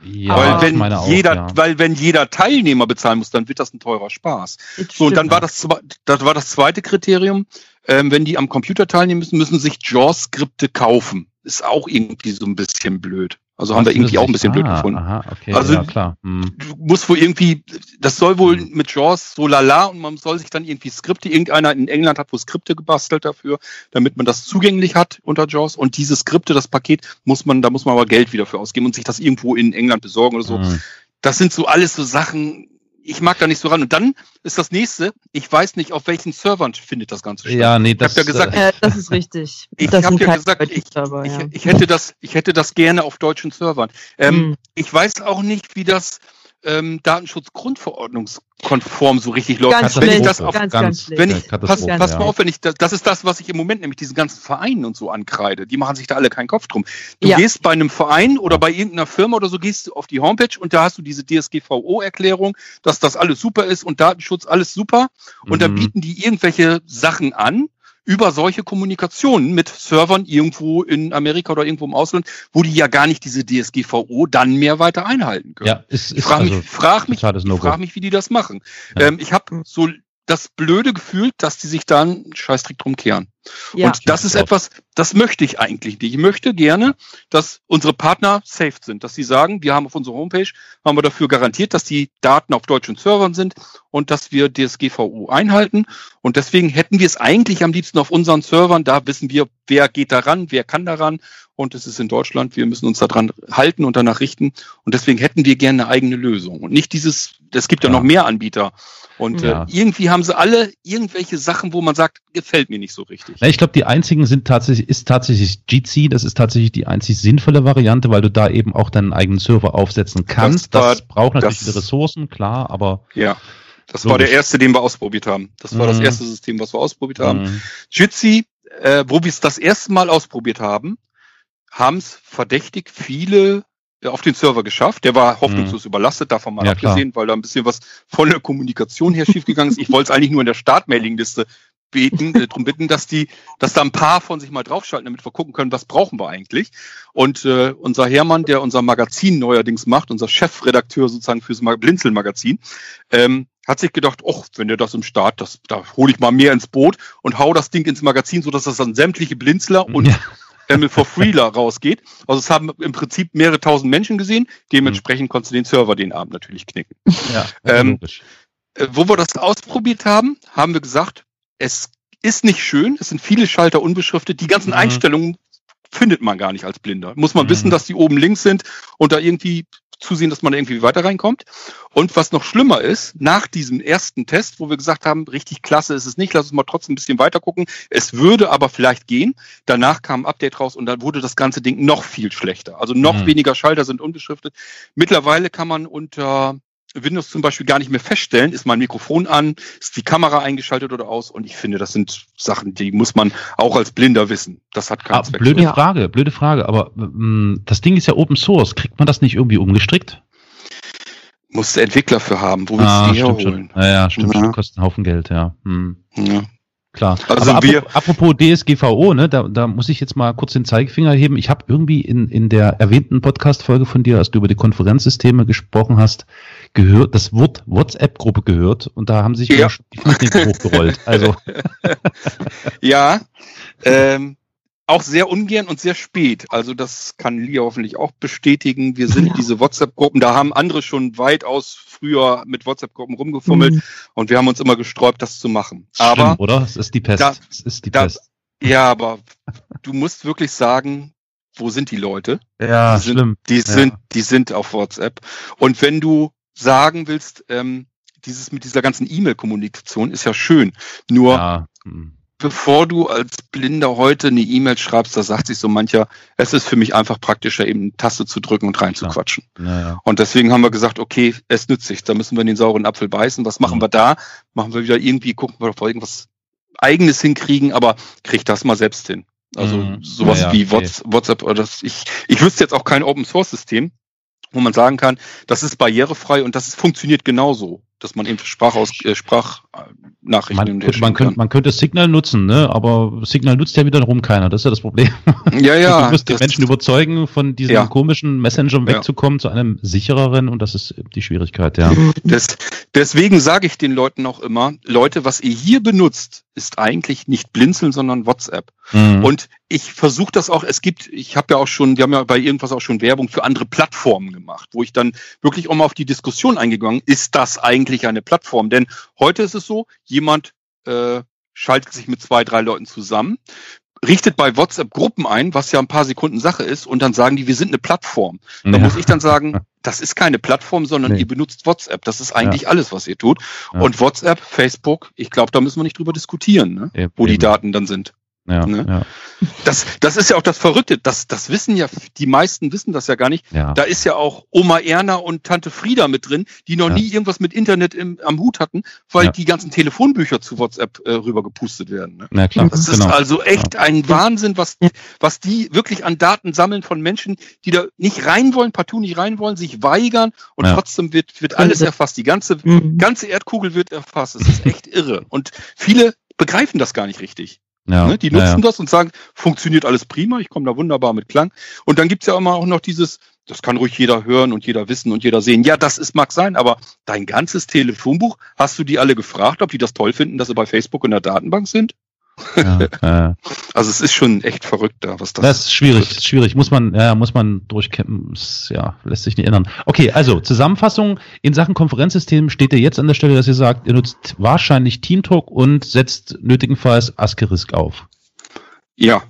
Ja, weil wenn jeder, auch, ja. weil wenn jeder Teilnehmer bezahlen muss, dann wird das ein teurer Spaß. so und dann war das, das war das zweite Kriterium. Ähm, wenn die am Computer teilnehmen müssen, müssen sich JAWS-Skripte kaufen. Ist auch irgendwie so ein bisschen blöd. Also haben wir irgendwie auch ein bisschen ah, blöd gefunden. Aha, okay, also ja, klar. Hm. du musst wohl irgendwie, das soll wohl hm. mit JAWS so lala und man soll sich dann irgendwie Skripte, irgendeiner in England hat wohl Skripte gebastelt dafür, damit man das zugänglich hat unter JAWS und diese Skripte, das Paket, muss man, da muss man aber Geld wieder für ausgeben und sich das irgendwo in England besorgen oder so. Hm. Das sind so alles so Sachen, ich mag da nicht so ran. Und dann ist das nächste, ich weiß nicht, auf welchen Servern findet das Ganze statt. Ja, nee, das, ja gesagt, äh, das ist richtig. Ich habe ja gesagt, ich, Server, ja. Ich, ich, hätte das, ich hätte das gerne auf deutschen Servern. Ähm, hm. Ich weiß auch nicht, wie das ähm, Datenschutzgrundverordnungskonform so richtig läuft. Ganz wenn ich das auf, ganz, ganz, wenn ich, pass, pass mal auf, wenn ich, das, das ist das, was ich im Moment nämlich diesen ganzen Vereinen und so ankreide. Die machen sich da alle keinen Kopf drum. Du ja. gehst bei einem Verein oder bei irgendeiner Firma oder so, gehst du auf die Homepage und da hast du diese DSGVO-Erklärung, dass das alles super ist und Datenschutz alles super. Und mhm. da bieten die irgendwelche Sachen an über solche Kommunikationen mit Servern irgendwo in Amerika oder irgendwo im Ausland, wo die ja gar nicht diese DSGVO dann mehr weiter einhalten können. Ja, ist, ist ich frage mich, also frag mich, frag mich, wie die das machen. Ja. Ähm, ich habe so das blöde Gefühl, dass die sich da einen Scheißtrick drum kehren. Ja. Und das ist etwas, das möchte ich eigentlich nicht. Ich möchte gerne, dass unsere Partner safe sind, dass sie sagen, wir haben auf unserer Homepage, haben wir dafür garantiert, dass die Daten auf deutschen Servern sind und dass wir DSGVO einhalten. Und deswegen hätten wir es eigentlich am liebsten auf unseren Servern. Da wissen wir, wer geht daran, wer kann daran. Und es ist in Deutschland. Wir müssen uns daran halten und danach richten. Und deswegen hätten wir gerne eine eigene Lösung. Und nicht dieses, es gibt ja, ja noch mehr Anbieter. Und ja. äh, irgendwie haben sie alle irgendwelche Sachen, wo man sagt, gefällt mir nicht so richtig. Ja, ich glaube, die einzigen sind tatsächlich, ist tatsächlich Jitsi, das ist tatsächlich die einzig sinnvolle Variante, weil du da eben auch deinen eigenen Server aufsetzen kannst. Das, war, das braucht natürlich das, viele Ressourcen, klar, aber. Ja. Das logisch. war der erste, den wir ausprobiert haben. Das war mhm. das erste System, was wir ausprobiert haben. Mhm. Jitsi, äh, wo wir es das erste Mal ausprobiert haben, haben es verdächtig viele auf den Server geschafft. Der war hoffnungslos mhm. überlastet, davon mal ja, abgesehen, klar. weil da ein bisschen was von der Kommunikation her schiefgegangen ist. Ich wollte es eigentlich nur in der Startmailingliste beten, äh, darum bitten, dass die, dass da ein paar von sich mal draufschalten, damit wir gucken können, was brauchen wir eigentlich. Und äh, unser Hermann, der unser Magazin neuerdings macht, unser Chefredakteur sozusagen fürs Blinzeln-Magazin, ähm, hat sich gedacht, ach, wenn der das im Start, das, da hole ich mal mehr ins Boot und hau das Ding ins Magazin, so dass das dann sämtliche Blinzler und ja. Family for Freeler rausgeht. Also es haben im Prinzip mehrere tausend Menschen gesehen. Dementsprechend mhm. konntest du den Server den Abend natürlich knicken. Ja, ähm, äh, wo wir das ausprobiert haben, haben wir gesagt, es ist nicht schön. Es sind viele Schalter unbeschriftet. Die ganzen mhm. Einstellungen findet man gar nicht als Blinder. Muss man mhm. wissen, dass die oben links sind und da irgendwie zusehen, dass man irgendwie weiter reinkommt. Und was noch schlimmer ist, nach diesem ersten Test, wo wir gesagt haben, richtig klasse ist es nicht, lass uns mal trotzdem ein bisschen weiter gucken. Es würde aber vielleicht gehen. Danach kam ein Update raus und dann wurde das ganze Ding noch viel schlechter. Also noch mhm. weniger Schalter sind unbeschriftet. Mittlerweile kann man unter Windows zum Beispiel gar nicht mehr feststellen, ist mein Mikrofon an, ist die Kamera eingeschaltet oder aus und ich finde, das sind Sachen, die muss man auch als Blinder wissen. Das hat keinen ah, Zweck. Blöde ja. Frage, blöde Frage, aber ähm, das Ding ist ja Open Source, kriegt man das nicht irgendwie umgestrickt? Muss der Entwickler für haben, wo willst ah, du die herholen? Ja, ja, stimmt, ja. stimmt, kostet einen Haufen Geld, ja. Hm. ja. Klar. Also Aber wir apropos, DSGVO, ne, da, da muss ich jetzt mal kurz den Zeigefinger heben. Ich habe irgendwie in, in der erwähnten Podcast-Folge von dir, als du über die Konferenzsysteme gesprochen hast, gehört, das Wort WhatsApp-Gruppe gehört und da haben sich ja. die Fußnägel hochgerollt. Also. ja, ähm, auch sehr ungern und sehr spät. Also das kann Lia hoffentlich auch bestätigen. Wir sind ja. diese WhatsApp-Gruppen, da haben andere schon weitaus früher mit WhatsApp-Gruppen rumgefummelt mhm. und wir haben uns immer gesträubt, das zu machen. Stimmt, aber oder? Es ist die Pest. Da, es ist die da, Pest. Ja, aber du musst wirklich sagen, wo sind die Leute? Ja, die sind, schlimm. Die ja. sind, die sind auf WhatsApp. Und wenn du sagen willst, ähm, dieses mit dieser ganzen E-Mail-Kommunikation ist ja schön. Nur ja. Hm bevor du als Blinder heute eine E-Mail schreibst, da sagt sich so mancher, es ist für mich einfach praktischer, eben eine Taste zu drücken und reinzuquatschen. Ja. Ja, Und deswegen haben wir gesagt, okay, es nützt sich, da müssen wir in den sauren Apfel beißen. Was machen mhm. wir da? Machen wir wieder irgendwie, gucken wir, ob wir irgendwas Eigenes hinkriegen, aber krieg das mal selbst hin. Also mhm. sowas wie okay. WhatsApp oder das, ich, ich wüsste jetzt auch kein Open Source System, wo man sagen kann, das ist barrierefrei und das funktioniert genauso dass man eben Sprachaus äh, Sprachnachrichten man, man, könnte, man könnte Signal nutzen, ne? aber Signal nutzt ja wiederum keiner. Das ist ja das Problem. Ja, ja. du musst die Menschen überzeugen, von diesem ja. komischen Messenger wegzukommen ja. zu einem sichereren und das ist die Schwierigkeit, ja. Das, deswegen sage ich den Leuten auch immer, Leute, was ihr hier benutzt, ist eigentlich nicht Blinzeln, sondern WhatsApp. Mhm. Und ich versuche das auch, es gibt, ich habe ja auch schon, wir haben ja bei irgendwas auch schon Werbung für andere Plattformen gemacht, wo ich dann wirklich auch mal auf die Diskussion eingegangen, ist das eigentlich eine Plattform? Denn heute ist es so, jemand äh, schaltet sich mit zwei, drei Leuten zusammen, richtet bei WhatsApp Gruppen ein, was ja ein paar Sekunden Sache ist, und dann sagen die, wir sind eine Plattform. Da ja. muss ich dann sagen, das ist keine Plattform, sondern nee. ihr benutzt WhatsApp. Das ist eigentlich ja. alles, was ihr tut. Ja. Und WhatsApp, Facebook, ich glaube, da müssen wir nicht drüber diskutieren, ne? Eben. wo die Daten dann sind. Ja, ne? ja. Das, das ist ja auch das Verrückte. Das, das wissen ja, die meisten wissen das ja gar nicht. Ja. Da ist ja auch Oma Erna und Tante Frieda mit drin, die noch ja. nie irgendwas mit Internet im, am Hut hatten, weil die ganzen Telefonbücher zu WhatsApp äh, rüber gepustet werden. Ne? Ja, klar. Das genau. ist also echt ein Wahnsinn, was, was die wirklich an Daten sammeln von Menschen, die da nicht rein wollen, partout nicht rein wollen, sich weigern und trotzdem wird, wird alles erfasst. Die ganze, mhm. ganze Erdkugel wird erfasst. Es ist echt irre. Und viele begreifen das gar nicht richtig. Ja, ne? Die nutzen ja, ja. das und sagen, funktioniert alles prima, ich komme da wunderbar mit Klang. Und dann gibt's ja immer auch noch dieses, das kann ruhig jeder hören und jeder wissen und jeder sehen. Ja, das ist, mag sein, aber dein ganzes Telefonbuch, hast du die alle gefragt, ob die das toll finden, dass sie bei Facebook in der Datenbank sind? Ja, äh. Also es ist schon echt verrückt da, was das. Das ist schwierig, ist schwierig. Muss man, ja, muss man durchkämpfen. Ja, lässt sich nicht ändern. Okay, also Zusammenfassung in Sachen Konferenzsystem steht ihr jetzt an der Stelle, dass ihr sagt, ihr nutzt wahrscheinlich Teamtalk und setzt nötigenfalls Asterisk auf. Ja,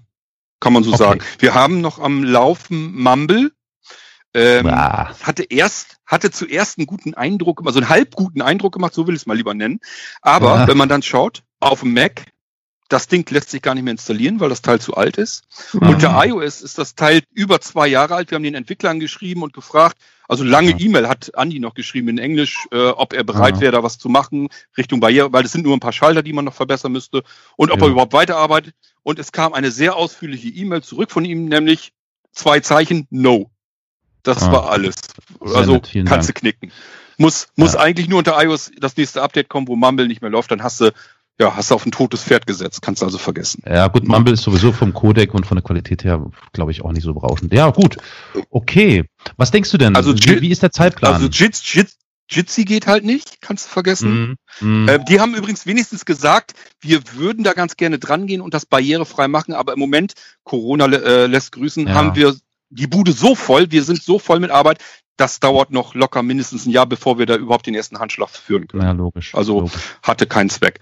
kann man so okay. sagen. Wir haben noch am Laufen Mumble. Ähm, ah. hatte erst, hatte zuerst einen guten Eindruck, also einen halb guten Eindruck gemacht, so will ich es mal lieber nennen. Aber ja. wenn man dann schaut, auf dem Mac das Ding lässt sich gar nicht mehr installieren, weil das Teil zu alt ist. Mhm. Unter iOS ist das Teil über zwei Jahre alt. Wir haben den Entwicklern geschrieben und gefragt, also lange E-Mail hat Andi noch geschrieben in Englisch, äh, ob er bereit ja. wäre, da was zu machen Richtung Barriere, weil es sind nur ein paar Schalter, die man noch verbessern müsste und ob ja. er überhaupt weiterarbeitet. Und es kam eine sehr ausführliche E-Mail zurück von ihm, nämlich zwei Zeichen No. Das ah. war alles. Also kannst du knicken. Muss, muss ja. eigentlich nur unter iOS das nächste Update kommen, wo Mumble nicht mehr läuft, dann hast du ja, hast du auf ein totes Pferd gesetzt, kannst du also vergessen. Ja, gut, Mumble ist sowieso vom Codec und von der Qualität her, glaube ich, auch nicht so berauschend. Ja, gut. Okay. Was denkst du denn? Also, wie, wie ist der Zeitplan? Also, Jits, Jits, Jitsi geht halt nicht, kannst du vergessen. Mm, mm. Äh, die haben übrigens wenigstens gesagt, wir würden da ganz gerne dran gehen und das barrierefrei machen, aber im Moment, Corona äh, lässt grüßen, ja. haben wir die Bude so voll, wir sind so voll mit Arbeit, das dauert noch locker mindestens ein Jahr, bevor wir da überhaupt den ersten Handschlag führen können. Ja, logisch. Also logisch. hatte keinen Zweck.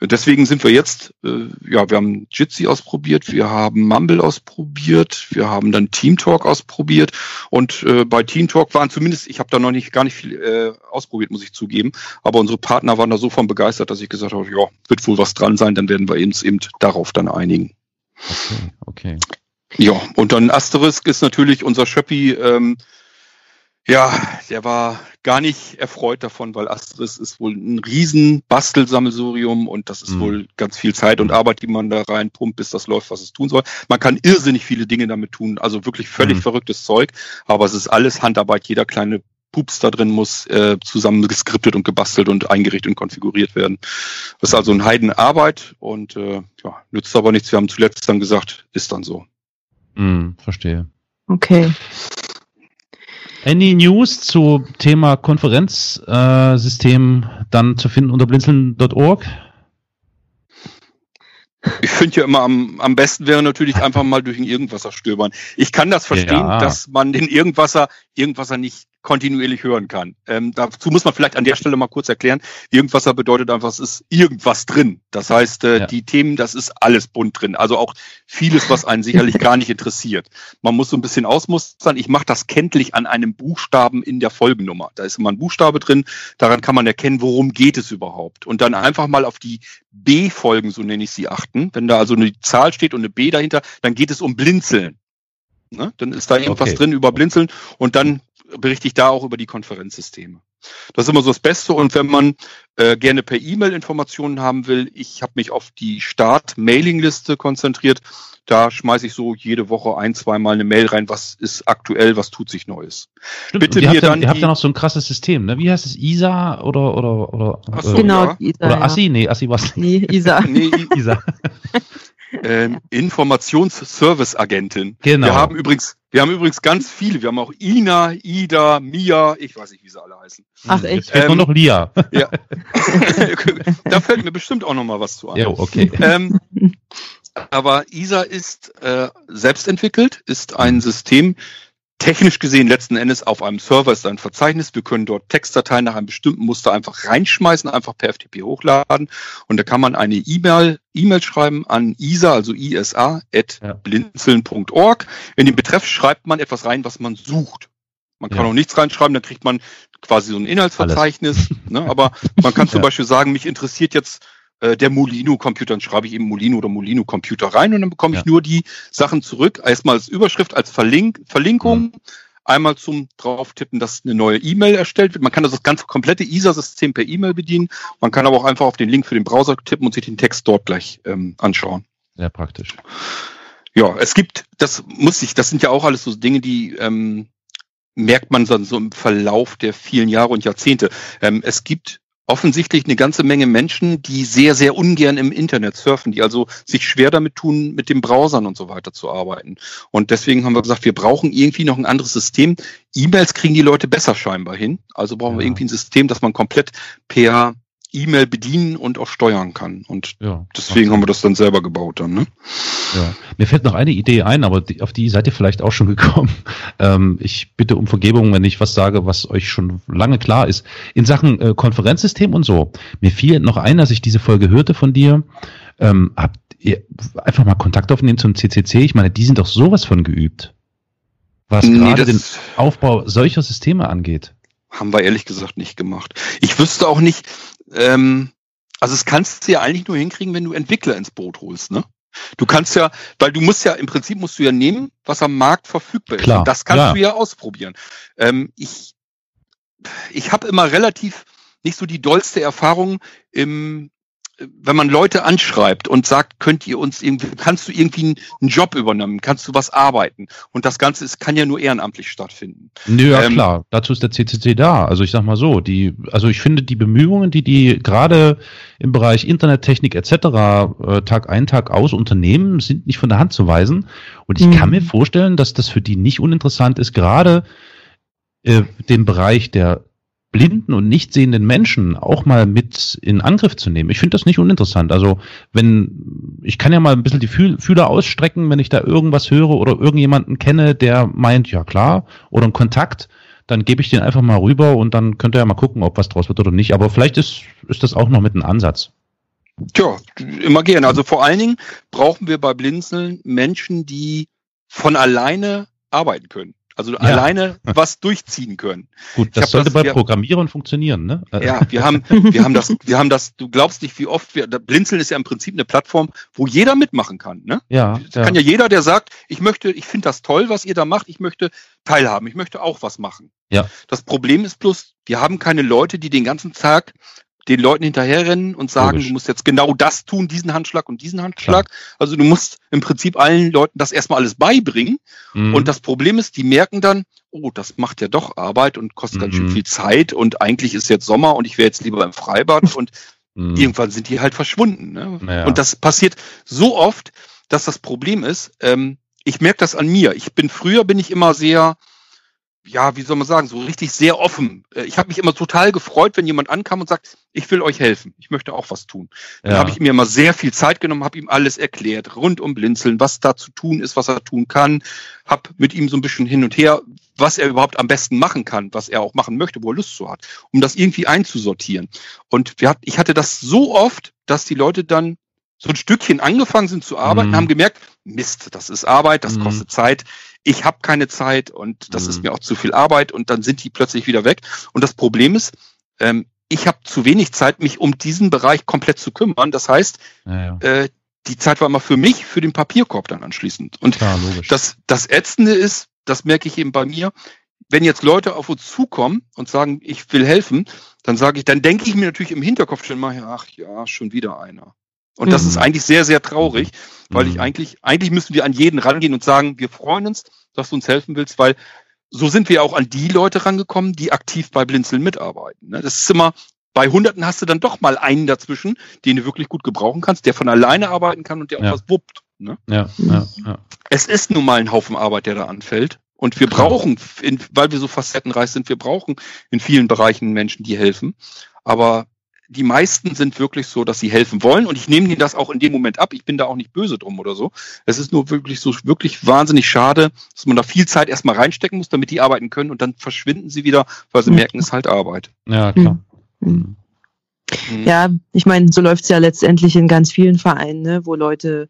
Deswegen sind wir jetzt, äh, ja, wir haben Jitsi ausprobiert, wir haben Mumble ausprobiert, wir haben dann Team Talk ausprobiert und äh, bei Team Talk waren zumindest, ich habe da noch nicht gar nicht viel äh, ausprobiert, muss ich zugeben, aber unsere Partner waren da so von begeistert, dass ich gesagt habe, ja, wird wohl was dran sein, dann werden wir uns eben darauf dann einigen. Okay, okay. Ja, und dann Asterisk ist natürlich unser Schöppi, ähm, ja, der war gar nicht erfreut davon, weil Astris ist wohl ein riesen Bastelsammelsurium und das ist mhm. wohl ganz viel Zeit und Arbeit, die man da reinpumpt, bis das läuft, was es tun soll. Man kann irrsinnig viele Dinge damit tun, also wirklich völlig mhm. verrücktes Zeug, aber es ist alles Handarbeit. Jeder kleine Pups da drin muss äh, zusammen geskriptet und gebastelt und eingerichtet und konfiguriert werden. Das ist also ein Heidenarbeit und äh, ja, nützt aber nichts. Wir haben zuletzt dann gesagt, ist dann so. Hm, verstehe. Okay. Any News zu Thema Konferenzsystem äh, dann zu finden unter blinzeln.org? Ich finde ja immer am, am besten wäre natürlich einfach mal durch ein Irgendwasser stöbern. Ich kann das verstehen, ja. dass man den Irgendwasser, Irgendwasser nicht kontinuierlich hören kann. Ähm, dazu muss man vielleicht an der Stelle mal kurz erklären. Irgendwasser bedeutet einfach, es ist irgendwas drin. Das heißt, äh, ja. die Themen, das ist alles bunt drin. Also auch vieles, was einen sicherlich gar nicht interessiert. Man muss so ein bisschen ausmustern. Ich mache das kenntlich an einem Buchstaben in der Folgennummer. Da ist immer ein Buchstabe drin. Daran kann man erkennen, worum geht es überhaupt. Und dann einfach mal auf die B-Folgen, so nenne ich sie, achten. Wenn da also eine Zahl steht und eine B dahinter, dann geht es um Blinzeln. Ne? Dann ist da irgendwas okay. drin über Blinzeln und dann berichte ich da auch über die Konferenzsysteme. Das ist immer so das Beste. Und wenn man äh, gerne per E-Mail Informationen haben will, ich habe mich auf die Start-Mailing-Liste konzentriert. Da schmeiße ich so jede Woche ein, zweimal eine Mail rein, was ist aktuell, was tut sich Neues. Stimmt. Bitte mir dann. Ihr habt ja noch so ein krasses System, ne? Wie heißt es? ISA oder oder oder? Ach so, äh, genau, ja. ISA, oder Assi? Nee, Assi was? Nee, ISA. nee, ISA. Ähm, Informationsservice-Agentin. Genau. Wir haben übrigens, wir haben übrigens ganz viele. Wir haben auch Ina, Ida, Mia, ich weiß nicht, wie sie alle heißen. Ach echt? Jetzt fehlt ähm, nur noch Lia. Ja. da fällt mir bestimmt auch noch mal was zu ein. Ja, okay. Ähm, aber ISA ist äh, selbst entwickelt, ist ein System, technisch gesehen letzten Endes auf einem Server ist ein Verzeichnis. Wir können dort Textdateien nach einem bestimmten Muster einfach reinschmeißen, einfach per FTP hochladen. Und da kann man eine E-Mail, E-Mail schreiben an isa, also isa, at blinzeln.org. In den Betreff schreibt man etwas rein, was man sucht. Man kann ja. auch nichts reinschreiben, dann kriegt man quasi so ein Inhaltsverzeichnis. Ne? Aber man kann zum. Beispiel sagen, mich interessiert jetzt äh, der Molino-Computer, dann schreibe ich eben Molino oder Molino-Computer rein und dann bekomme ich nur die Sachen zurück. Erstmal als Überschrift, als Verlink Verlinkung. Mhm. Einmal zum drauftippen, dass eine neue E-Mail erstellt wird. Man kann also das ganze komplette ISA-System per E-Mail bedienen. Man kann aber auch einfach auf den Link für den Browser tippen und sich den Text dort gleich ähm, anschauen. Sehr praktisch. Ja, es gibt, das muss ich, das sind ja auch alles so Dinge, die ähm, merkt man dann so im Verlauf der vielen Jahre und Jahrzehnte. Ähm, es gibt offensichtlich eine ganze Menge Menschen, die sehr, sehr ungern im Internet surfen, die also sich schwer damit tun, mit den Browsern und so weiter zu arbeiten. Und deswegen haben wir gesagt, wir brauchen irgendwie noch ein anderes System. E-Mails kriegen die Leute besser scheinbar hin. Also brauchen ja. wir irgendwie ein System, das man komplett per E-Mail bedienen und auch steuern kann. Und ja, deswegen haben wir das dann selber gebaut dann. Ne? Ja. Mir fällt noch eine Idee ein, aber die, auf die seid ihr vielleicht auch schon gekommen. Ähm, ich bitte um Vergebung, wenn ich was sage, was euch schon lange klar ist. In Sachen äh, Konferenzsystem und so. Mir fiel noch ein, als ich diese Folge hörte von dir. Ähm, habt ihr einfach mal Kontakt aufnehmen zum CCC? Ich meine, die sind doch sowas von geübt. Was nee, gerade den Aufbau solcher Systeme angeht. Haben wir ehrlich gesagt nicht gemacht. Ich wüsste auch nicht, ähm, also es kannst du ja eigentlich nur hinkriegen, wenn du Entwickler ins Boot holst, ne? Du kannst ja, weil du musst ja, im Prinzip musst du ja nehmen, was am Markt verfügbar ist. Klar, Und das kannst klar. du ja ausprobieren. Ähm, ich ich habe immer relativ nicht so die dollste Erfahrung im wenn man Leute anschreibt und sagt, könnt ihr uns irgendwie, kannst du irgendwie einen, Job übernehmen, kannst du was arbeiten? Und das Ganze ist, kann ja nur ehrenamtlich stattfinden. Nö, ja ähm, klar, dazu ist der CCC da. Also ich sag mal so, die, also ich finde die Bemühungen, die die gerade im Bereich Internettechnik etc. Äh, Tag ein, Tag aus unternehmen, sind nicht von der Hand zu weisen. Und ich mhm. kann mir vorstellen, dass das für die nicht uninteressant ist, gerade äh, den Bereich der blinden und nicht sehenden Menschen auch mal mit in Angriff zu nehmen. Ich finde das nicht uninteressant. Also wenn, ich kann ja mal ein bisschen die Fühler ausstrecken, wenn ich da irgendwas höre oder irgendjemanden kenne, der meint, ja klar, oder einen Kontakt, dann gebe ich den einfach mal rüber und dann könnt ihr ja mal gucken, ob was draus wird oder nicht. Aber vielleicht ist, ist das auch noch mit einem Ansatz. Tja, immer gerne. Also vor allen Dingen brauchen wir bei Blinzeln Menschen, die von alleine arbeiten können. Also ja. alleine was durchziehen können. Gut, das sollte das, bei wir, Programmierern funktionieren, ne? Ja, wir haben, wir haben das, wir haben das, du glaubst nicht, wie oft wir, Blinzeln ist ja im Prinzip eine Plattform, wo jeder mitmachen kann, ne? Ja. Das kann ja jeder, der sagt, ich möchte, ich finde das toll, was ihr da macht, ich möchte teilhaben, ich möchte auch was machen. Ja. Das Problem ist bloß, wir haben keine Leute, die den ganzen Tag den Leuten hinterherrennen und sagen, Logisch. du musst jetzt genau das tun, diesen Handschlag und diesen Handschlag. Also du musst im Prinzip allen Leuten das erstmal alles beibringen. Mhm. Und das Problem ist, die merken dann, oh, das macht ja doch Arbeit und kostet ganz schön Mhm. viel Zeit und eigentlich ist jetzt Sommer und ich wäre jetzt lieber im Freibad und Mhm. irgendwann sind die halt verschwunden. Ne? Ja. Und das passiert so oft, dass das Problem ist, ähm, ich merke das an mir. Ich bin früher bin ich immer sehr, ja, wie soll man sagen, so richtig sehr offen. Äh, Ich habe mich immer total gefreut, wenn jemand ankam und sagt, ich will euch helfen, ich möchte auch was tun. Dann Ja. habe ich mir immer sehr viel Zeit genommen, habe ihm alles erklärt, rund um Blinzeln, was da zu tun ist, was er tun kann, habe mit ihm so ein bisschen hin und her, was er überhaupt am besten machen kann, was er auch machen möchte, wo er Lust zu hat, um das irgendwie einzusortieren. Und wir hat, ich hatte das so oft, dass die Leute dann so ein Stückchen angefangen sind zu arbeiten, Mhm. haben gemerkt, Mist, das ist Arbeit, das Mhm. kostet Zeit, ich habe keine Zeit und das Mhm. ist mir auch zu viel Arbeit und dann sind die plötzlich wieder weg. Und das Problem ist, ähm, ich habe zu wenig Zeit, mich um diesen Bereich komplett zu kümmern. Das heißt, ja, ja. äh, die Zeit war immer für mich, für den Papierkorb dann anschließend. Und Klar, das, das Ätzende ist, das merke ich eben bei mir, wenn jetzt Leute auf uns zukommen und sagen, ich will helfen, dann sage ich, dann denke ich mir natürlich im Hinterkopf schon mal, ach ja, schon wieder einer. Und das Mhm. ist eigentlich sehr, sehr traurig, weil ich Mhm. eigentlich, eigentlich müssen wir an jeden rangehen und sagen, wir freuen uns, dass du uns helfen willst, weil so sind wir auch an die Leute rangekommen, die aktiv bei Blinzeln mitarbeiten. ne? Das ist immer, bei Hunderten hast du dann doch mal einen dazwischen, den du wirklich gut gebrauchen kannst, der von alleine arbeiten kann und der auch Ja. was wuppt. Ne? ja, ja, ja. es ist nun mal ein Haufen Arbeit, der da anfällt. Und wir Klar. brauchen, in, weil wir so facettenreich sind, wir brauchen in vielen Bereichen Menschen, die helfen. Aber die meisten sind wirklich so, dass sie helfen wollen. Und ich nehme ihnen das auch in dem Moment ab. Ich bin da auch nicht böse drum oder so. Es ist nur wirklich so, wirklich wahnsinnig schade, dass man da viel Zeit erstmal reinstecken muss, damit die arbeiten können. Und dann verschwinden sie wieder, weil sie Mhm. merken, es ist halt Arbeit. ja klar. Mhm. Mhm. Ja, ich meine, so läuft's ja letztendlich in ganz vielen Vereinen, ne, wo Leute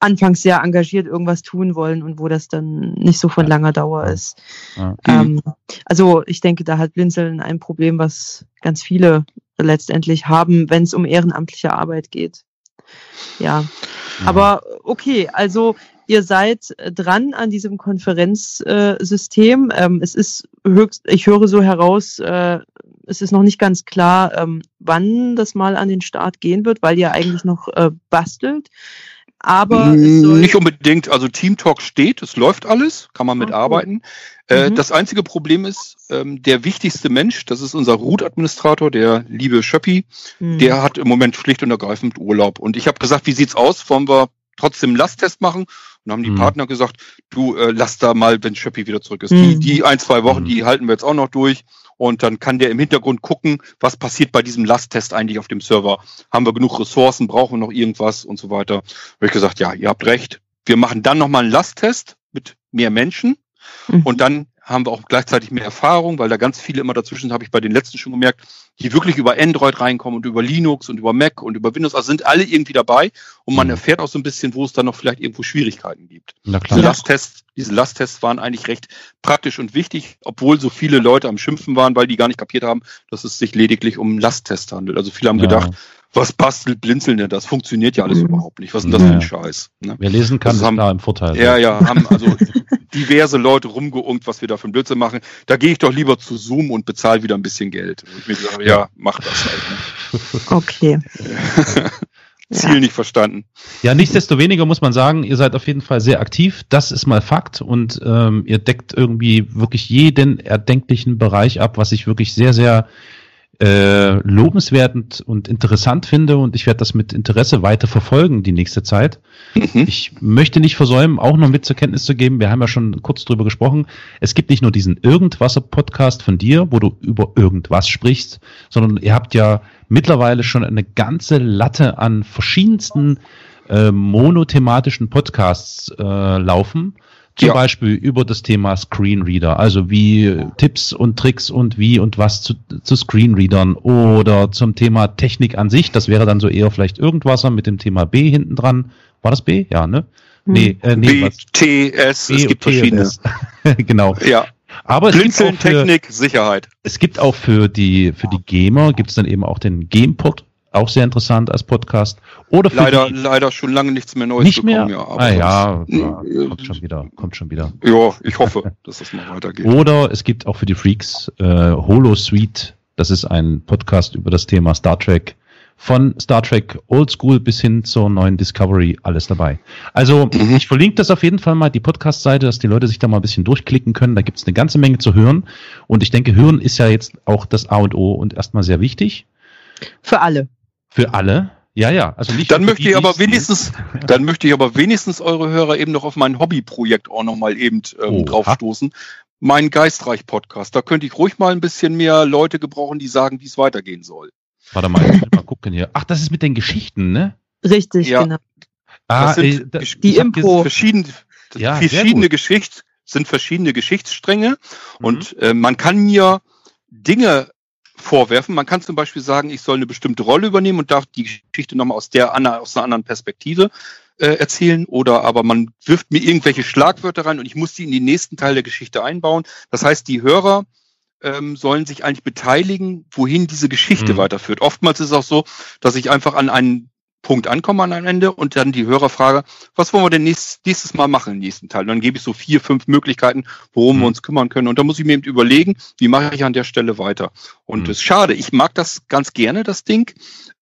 anfangs sehr engagiert irgendwas tun wollen und wo das dann nicht so von langer Dauer ist. Ja. Ähm, also ich denke, da hat Blinzeln ein Problem, was ganz viele letztendlich haben, wenn es um ehrenamtliche Arbeit geht. Ja, Ja. aber okay, also ihr seid dran an diesem Konferenzsystem. Äh, ähm, es ist höchst, ich höre so heraus, äh, es ist noch nicht ganz klar, ähm, wann das mal an den Start gehen wird, weil ihr eigentlich noch äh, bastelt. Aber es soll, Nicht unbedingt, also Team Talk steht, es läuft alles, kann man mitarbeiten. Äh, Mhm. Das einzige Problem ist, ähm, der wichtigste Mensch, das ist unser Root-Administrator, der liebe Schöppi, Hm. der hat im Moment schlicht und ergreifend Urlaub. Und ich habe gesagt, wie sieht's aus? Wollen wir trotzdem einen Lasttest machen? Und haben die Mhm. Partner gesagt, du äh, lass da mal, wenn Schöppi wieder zurück ist. Mhm. Die, die ein, zwei Wochen, Mhm. die halten wir jetzt auch noch durch. Und dann kann der im Hintergrund gucken, was passiert bei diesem Lasttest eigentlich auf dem Server. Haben wir genug Ressourcen? Brauchen wir noch irgendwas und so weiter? Habe ich gesagt, ja, ihr habt recht. Wir machen dann nochmal einen Lasttest mit mehr Menschen. Mhm. Und dann haben wir auch gleichzeitig mehr Erfahrung, weil da ganz viele immer dazwischen, habe ich bei den letzten schon gemerkt, die wirklich über Android reinkommen und über Linux und über Mac und über Windows, also sind alle irgendwie dabei und man Mhm. erfährt auch so ein bisschen, wo es dann noch vielleicht irgendwo Schwierigkeiten gibt. Na Diese klar. Lasttests, diese Lasttests waren eigentlich recht praktisch und wichtig, obwohl so viele Leute am Schimpfen waren, weil die gar nicht kapiert haben, dass es sich lediglich um einen Lasttest handelt. Also viele haben Ja. gedacht, was bastelt blinzeln denn das? Funktioniert ja alles Mhm. überhaupt nicht. Was ist denn das Ja. für ein Scheiß? Ne? Wer lesen kann, Das ist haben- da im Vorteil. Ja, ja, haben also diverse Leute rumgeungt, was wir da für einen Blödsinn machen. Da gehe ich doch lieber zu Zoom und bezahle wieder ein bisschen Geld. Und ich mir gesagt ja, mach das halt. Ne? okay. Ziel nicht verstanden. Ja, nichtsdestoweniger muss man sagen, ihr seid auf jeden Fall sehr aktiv. Das ist mal Fakt und ähm, ihr deckt irgendwie wirklich jeden erdenklichen Bereich ab, was ich wirklich sehr, sehr äh, lobenswert und interessant finde und ich werde das mit Interesse weiter verfolgen die nächste Zeit. Mhm. Ich möchte nicht versäumen, auch noch mit zur Kenntnis zu geben, wir haben ja schon kurz drüber gesprochen, es gibt nicht nur diesen Irgendwasser-Podcast von dir, wo du über irgendwas sprichst, sondern ihr habt ja mittlerweile schon eine ganze Latte an verschiedensten äh, monothematischen Podcasts äh, laufen. Zum Ja. Beispiel über das Thema Screenreader, also wie Tipps und Tricks und wie und was zu, zu Screenreadern oder zum Thema Technik an sich. Das wäre dann so eher vielleicht Irgendwasser mit dem Thema B hinten dran. War das B? Ja, ne? Nee, äh, nee, was? BTS, es B gibt und T und verschiedene. S. genau. Ja, Aber es gibt, auch Blinzeln, für, Technik, Sicherheit. es gibt auch für die, für die Gamer, gibt es dann eben auch den GamePod, auch sehr interessant als Podcast. Oder für Leider, die, leider schon lange nichts mehr Neues nicht mehr. bekommen. Ja, aber ah ja, sonst- ja, kommt schon wieder, kommt schon wieder. Ja, ich hoffe, dass das mal weitergeht. Oder es gibt auch für die Freaks äh, Holosuite Das ist ein Podcast über das Thema Star Trek. Von Star Trek Old School bis hin zur neuen Discovery, alles dabei. Also mhm. ich verlinke das auf jeden Fall mal, die Podcast-Seite, dass die Leute sich da mal ein bisschen durchklicken können. Da gibt es eine ganze Menge zu hören. Und ich denke, hören ist ja jetzt auch das A und O und erstmal sehr wichtig. Für alle. Für alle. Ja, ja. Also nicht dann möchte ich aber wenigstens, dann möchte ich aber wenigstens eure Hörer eben noch auf mein Hobbyprojekt auch nochmal eben ähm, oh, draufstoßen. Mein Geistreich-Podcast. Da könnte ich ruhig mal ein bisschen mehr Leute gebrauchen, die sagen, wie es weitergehen soll. Warte mal, ich mal gucken hier. Ach, das ist mit den Geschichten, ne? Richtig, ja. genau. Ah, sind ey, das, die Impro. Verschiedene, ja, verschiedene Geschichte sind verschiedene Geschichtsstränge mhm. und äh, man kann mir Dinge vorwerfen. Man kann zum Beispiel sagen, ich soll eine bestimmte Rolle übernehmen und darf die Geschichte nochmal aus der aus einer anderen Perspektive äh, erzählen. Oder aber man wirft mir irgendwelche Schlagwörter rein und ich muss die in den nächsten Teil der Geschichte einbauen. Das heißt, die Hörer ähm, sollen sich eigentlich beteiligen, wohin diese Geschichte mhm. weiterführt. Oftmals ist es auch so, dass ich einfach an einen Punkt ankomme an einem Ende und dann die Hörerfrage, was wollen wir denn nächstes, nächstes Mal machen im nächsten Teil? Und dann gebe ich so vier, fünf Möglichkeiten, worum mhm. wir uns kümmern können. Und da muss ich mir eben überlegen, wie mache ich an der Stelle weiter. Und mhm. das ist schade. Ich mag das ganz gerne, das Ding.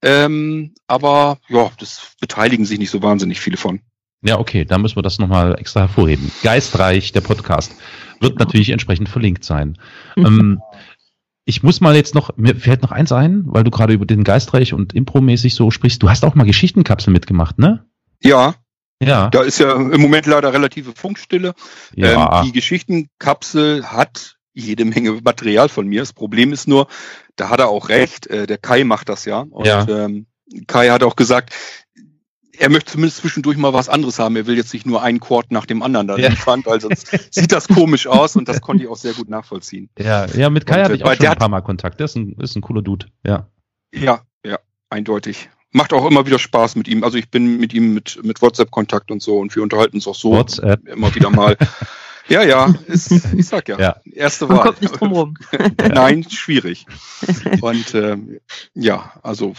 Ähm, aber ja, das beteiligen sich nicht so wahnsinnig viele von. Ja, okay, da müssen wir das nochmal extra hervorheben. Geistreich, der Podcast, wird natürlich entsprechend verlinkt sein. Mhm. Ähm, ich muss mal jetzt noch, mir fällt noch eins ein, weil du gerade über den Geistreich und Impro-mäßig so sprichst. Du hast auch mal Geschichtenkapsel mitgemacht, ne? Ja. Ja. Da ist ja im Moment leider relative Funkstille. Ja. Ähm, die Geschichtenkapsel hat jede Menge Material von mir. Das Problem ist nur, da hat er auch recht, äh, der Kai macht das ja. Und ja. Ähm, Kai hat auch gesagt, er möchte zumindest zwischendurch mal was anderes haben. Er will jetzt nicht nur einen Quad nach dem anderen da ja. liefern, weil sonst sieht das komisch aus und das konnte ich auch sehr gut nachvollziehen. Ja, ja mit Kai hatte ich auch schon ein paar Mal Kontakt. Der ist ein, ist ein cooler Dude, ja. Ja, ja, eindeutig. Macht auch immer wieder Spaß mit ihm. Also ich bin mit ihm mit, mit WhatsApp-Kontakt und so und wir unterhalten uns auch so WhatsApp. immer wieder mal. Ja, ja, ist, ich sag ja, ja. erste Wahl. Man kommt nicht drum rum. Nein, schwierig. Und ähm, ja, also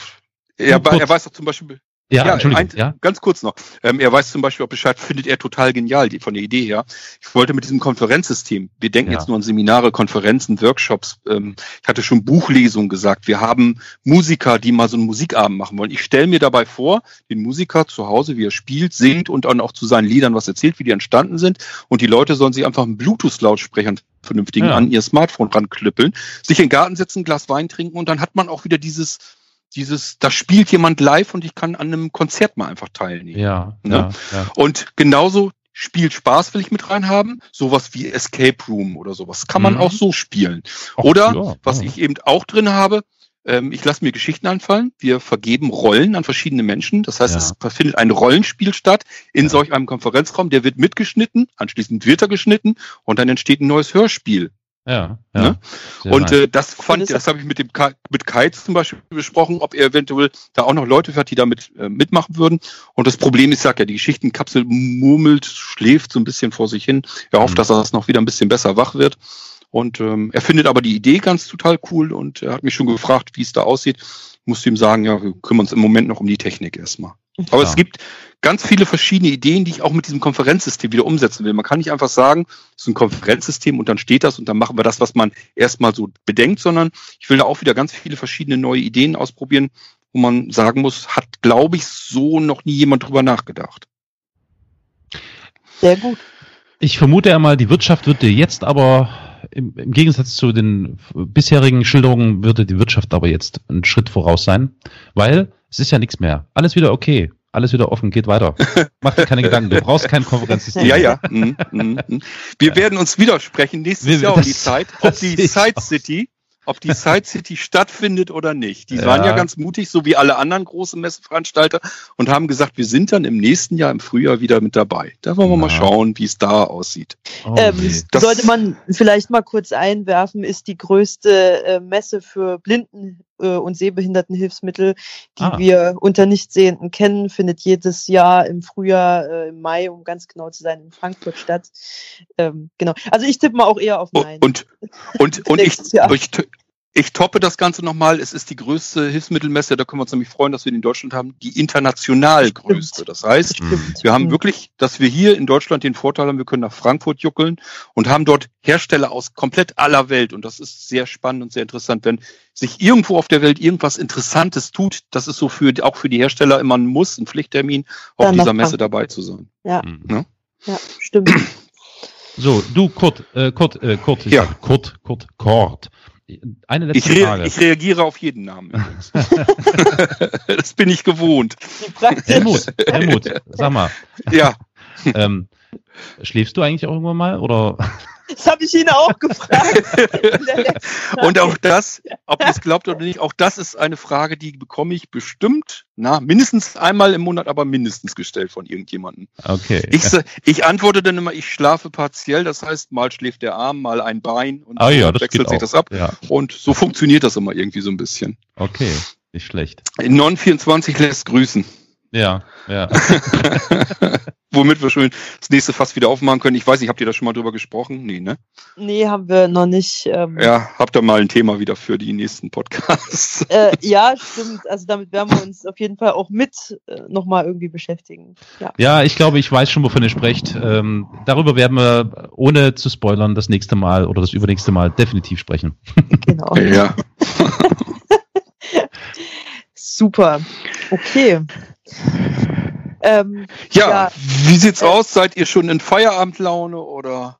er, er weiß doch zum Beispiel, ja, ja, Entschuldigung. Ein, ja, ganz kurz noch. Ähm, er weiß zum Beispiel auch Bescheid, findet er total genial, die, von der Idee her. Ich wollte mit diesem Konferenzsystem, wir denken ja. jetzt nur an Seminare, Konferenzen, Workshops. Ähm, ich hatte schon Buchlesungen gesagt. Wir haben Musiker, die mal so einen Musikabend machen wollen. Ich stelle mir dabei vor, den Musiker zu Hause, wie er spielt, singt und dann auch zu seinen Liedern was erzählt, wie die entstanden sind. Und die Leute sollen sich einfach einen Bluetooth-Lautsprechern vernünftigen ja. an ihr Smartphone ranklüppeln, sich in den Garten setzen, ein Glas Wein trinken und dann hat man auch wieder dieses dieses, da spielt jemand live und ich kann an einem Konzert mal einfach teilnehmen. Ja, ne? ja, ja. Und genauso spielt Spaß will ich mit reinhaben, sowas wie Escape Room oder sowas kann man mhm. auch so spielen. Ach, oder ja, was ich eben auch drin habe, ähm, ich lasse mir Geschichten anfallen. Wir vergeben Rollen an verschiedene Menschen. Das heißt, es findet ein Rollenspiel statt in solch einem Konferenzraum. Der wird mitgeschnitten, anschließend wird er geschnitten und dann entsteht ein neues Hörspiel. Ja, ja. Ne? Und äh, das fand, das habe ich mit dem Kai, mit Kai zum Beispiel besprochen, ob er eventuell da auch noch Leute hat, die damit äh, mitmachen würden. Und das Problem ist, sag ja, die Geschichtenkapsel murmelt, schläft so ein bisschen vor sich hin. Er hofft, mhm. dass das noch wieder ein bisschen besser wach wird. Und ähm, er findet aber die Idee ganz total cool und er hat mich schon gefragt, wie es da aussieht. Ich musste ihm sagen, ja, wir kümmern uns im Moment noch um die Technik erstmal. Aber ja. es gibt ganz viele verschiedene Ideen, die ich auch mit diesem Konferenzsystem wieder umsetzen will. Man kann nicht einfach sagen, es ist ein Konferenzsystem und dann steht das und dann machen wir das, was man erstmal so bedenkt, sondern ich will da auch wieder ganz viele verschiedene neue Ideen ausprobieren, wo man sagen muss, hat, glaube ich, so noch nie jemand drüber nachgedacht. Sehr gut. Ich vermute einmal, die Wirtschaft würde jetzt aber im, im, Gegensatz zu den bisherigen Schilderungen würde die Wirtschaft aber jetzt einen Schritt voraus sein, weil es ist ja nichts mehr. Alles wieder okay. Alles wieder offen, geht weiter. Mach dir keine Gedanken, du brauchst kein Konferenzsystem. Ja, ja. Mhm, mhm, mhm. Wir ja. werden uns widersprechen nächstes Jahr um die Zeit, ob die Side City ob die Side City stattfindet oder nicht. Die ja. waren ja ganz mutig, so wie alle anderen großen Messeveranstalter und haben gesagt, wir sind dann im nächsten Jahr im Frühjahr wieder mit dabei. Da wollen wir ja. mal schauen, wie es da aussieht. Oh, ähm, sollte man vielleicht mal kurz einwerfen, ist die größte äh, Messe für Blinden äh, und Sehbehindertenhilfsmittel, die ah. wir unter Nichtsehenden kennen, findet jedes Jahr im Frühjahr, äh, im Mai, um ganz genau zu sein, in Frankfurt statt. Ähm, genau. Also ich tippe mal auch eher auf Nein. Und, und, und ich, ich, ich toppe das Ganze nochmal. Es ist die größte Hilfsmittelmesse, da können wir uns nämlich freuen, dass wir die in Deutschland haben, die international größte. Das heißt, Stimmt. wir haben wirklich, dass wir hier in Deutschland den Vorteil haben, wir können nach Frankfurt juckeln und haben dort Hersteller aus komplett aller Welt. Und das ist sehr spannend und sehr interessant. Wenn sich irgendwo auf der Welt irgendwas Interessantes tut, das ist so für, auch für die Hersteller immer ein Muss, ein Pflichttermin, auf Dann dieser Messe dabei zu sein. Mhm. Ja, stimmt. So, du, Kurt, äh, Kurt, äh, Kurt, Ja. Kurt, Kurt, Kurt. Eine letzte Ich, Frage. ich reagiere auf jeden Namen. übrigens. das bin ich gewohnt. Helmut, Helmut, sag mal, Ja, ähm, schläfst du eigentlich auch irgendwann mal oder? Das habe ich ihn auch gefragt. In und auch das, ob ihr es glaubt oder nicht, auch das ist eine Frage, die bekomme ich bestimmt, na, mindestens einmal im Monat, aber mindestens gestellt von irgendjemandem. Okay. Ich, ich antworte dann immer, ich schlafe partiell, das heißt, mal schläft der Arm, mal ein Bein und ah ja, das wechselt sich auch. das ab. Ja, Und so funktioniert das immer irgendwie so ein bisschen. okay, nicht schlecht. Non24 lässt grüßen. Ja, ja. Womit wir schon das nächste Fass wieder aufmachen können. Ich weiß nicht, habt ihr da schon mal drüber gesprochen? Nee, ne? Nee, haben wir noch nicht. Ähm, Ja, habt ihr mal ein Thema wieder für die nächsten Podcasts. Äh, ja, stimmt. Also damit werden wir uns auf jeden Fall auch mit äh, nochmal irgendwie beschäftigen. Ja. Ja, ich glaube, ich weiß schon, wovon ihr sprecht. Ähm, darüber werden wir, ohne zu spoilern, das nächste Mal oder das übernächste Mal definitiv sprechen. Genau. Ja. Super. Okay. Ähm, Ja, Ja. wie sieht's Äh. aus? Seid ihr schon in Feierabendlaune oder?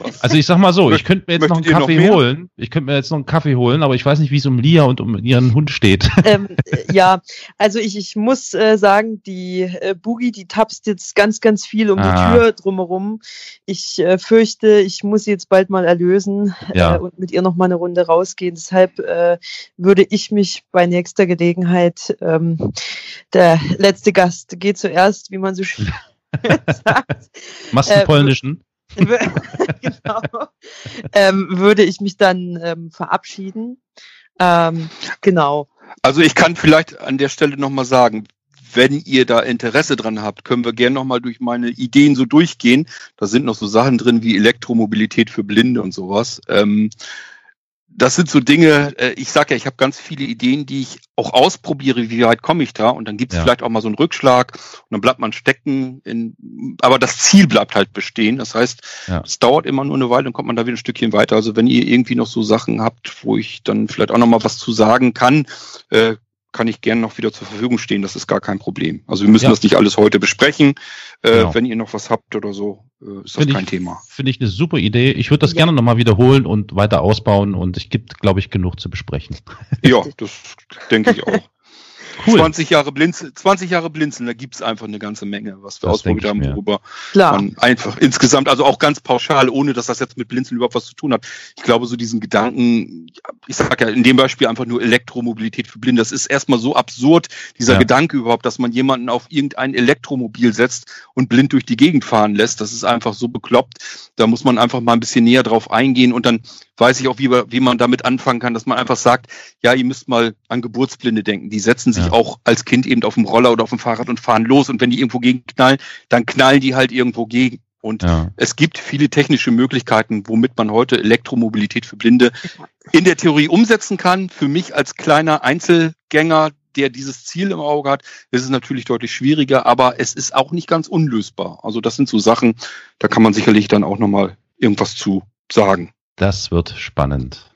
was? Also ich sag mal so, ich könnte mir jetzt noch einen noch Kaffee mehr? holen. Ich könnte mir jetzt noch einen Kaffee holen, aber ich weiß nicht, wie es um Lia und um ihren Hund steht. ähm, äh, ja, also ich, ich muss äh, sagen, die äh, Boogie, die tapst jetzt ganz, ganz viel um Ah. die Tür drumherum. Ich äh, fürchte, ich muss sie jetzt bald mal erlösen Ja. äh, und mit ihr noch mal eine Runde rausgehen. Deshalb äh, würde ich mich bei nächster Gelegenheit, ähm, der letzte Gast geht zuerst, wie man so schön sagt, Machst du Äh, polnischen? genau, ähm, würde ich mich dann ähm, verabschieden. Ähm, genau. Also ich kann vielleicht an der Stelle nochmal sagen, wenn ihr da Interesse dran habt, können wir gerne nochmal durch meine Ideen so durchgehen. Da sind noch so Sachen drin wie Elektromobilität für Blinde und sowas. Ähm, das sind so Dinge, äh, ich sage ja, ich habe ganz viele Ideen, die ich auch ausprobiere, wie weit komme ich da und dann gibt es Ja. vielleicht auch mal so einen Rückschlag und dann bleibt man stecken, in, aber das Ziel bleibt halt bestehen. Das heißt, Ja. es dauert immer nur eine Weile, dann kommt man da wieder ein Stückchen weiter. Also wenn ihr irgendwie noch so Sachen habt, wo ich dann vielleicht auch noch mal was zu sagen kann, äh, kann ich gerne noch wieder zur Verfügung stehen. Das ist gar kein Problem. Also wir müssen Ja. das nicht alles heute besprechen. Äh, Genau. Wenn ihr noch was habt oder so, äh, ist das Finde kein ich, Thema. Finde ich eine super Idee. Ich würde das Ja. gerne nochmal wiederholen und weiter ausbauen und es gibt, glaube ich, genug zu besprechen. Ja, das denke ich auch. Cool. 20 Jahre Blinzeln, 20 Jahre Blinzeln, da gibt's einfach eine ganze Menge, was wir Das ausprobiert haben, worüber Klar. man einfach insgesamt, also auch ganz pauschal, ohne dass das jetzt mit Blinzeln überhaupt was zu tun hat. Ich glaube, so diesen Gedanken, ich sage ja in dem Beispiel einfach nur Elektromobilität für Blinde, das ist erstmal so absurd, dieser Ja. Gedanke überhaupt, dass man jemanden auf irgendein Elektromobil setzt und blind durch die Gegend fahren lässt. Das ist einfach so bekloppt. Da muss man einfach mal ein bisschen näher drauf eingehen und dann weiß ich auch, wie, wie man damit anfangen kann, dass man einfach sagt, ja, ihr müsst mal an Geburtsblinde denken. Die setzen sich Ja. auch als Kind eben auf dem Roller oder auf dem Fahrrad und fahren los und wenn die irgendwo gegen knallen, dann knallen die halt irgendwo gegen. Und Ja. es gibt viele technische Möglichkeiten, womit man heute Elektromobilität für Blinde in der Theorie umsetzen kann. Für mich als kleiner Einzelgänger, der dieses Ziel im Auge hat, ist es natürlich deutlich schwieriger, aber es ist auch nicht ganz unlösbar. Also das sind so Sachen, da kann man sicherlich dann auch nochmal irgendwas zu sagen. Das wird spannend.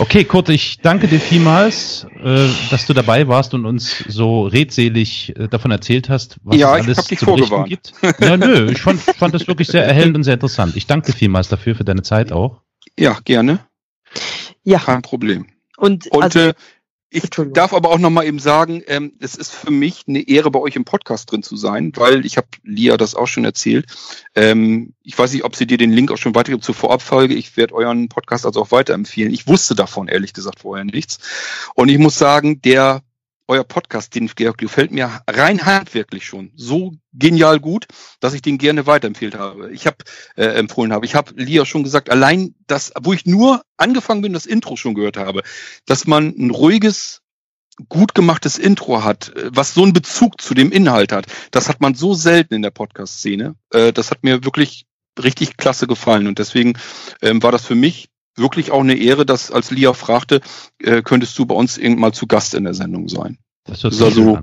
Okay, Kurt, ich danke dir vielmals, äh, dass du dabei warst und uns so redselig äh, davon erzählt hast, was Ja, es ich alles hab dich zu berichten gibt. Ja, nö, ich fand, fand das wirklich sehr erhellend und sehr interessant. Ich danke dir vielmals dafür, für deine Zeit auch. Ja, gerne, Ja. kein Problem. Und, Und also, äh, ich darf aber auch noch mal eben sagen, ähm, es ist für mich eine Ehre, bei euch im Podcast drin zu sein, weil ich habe Lia das auch schon erzählt. Ähm, ich weiß nicht, ob sie dir den Link auch schon weitergibt zur Vorabfolge. Ich werde euren Podcast also auch weiterempfehlen. Ich wusste davon ehrlich gesagt vorher nichts. Und ich muss sagen, der euer Podcast, den gefällt mir rein handwerklich schon so genial gut, dass ich den gerne weiterempfehlt habe. Ich habe äh, empfohlen habe. Ich habe Lia schon gesagt, allein das, wo ich nur angefangen bin, das Intro schon gehört habe, dass man ein ruhiges, gut gemachtes Intro hat, äh, was so einen Bezug zu dem Inhalt hat. Das hat man so selten in der Podcast-Szene. Äh, das hat mir wirklich richtig klasse gefallen und deswegen ähm, war das für mich wirklich auch eine Ehre, dass als Lia fragte, äh, könntest du bei uns irgendwann mal zu Gast in der Sendung sein. Das ist also,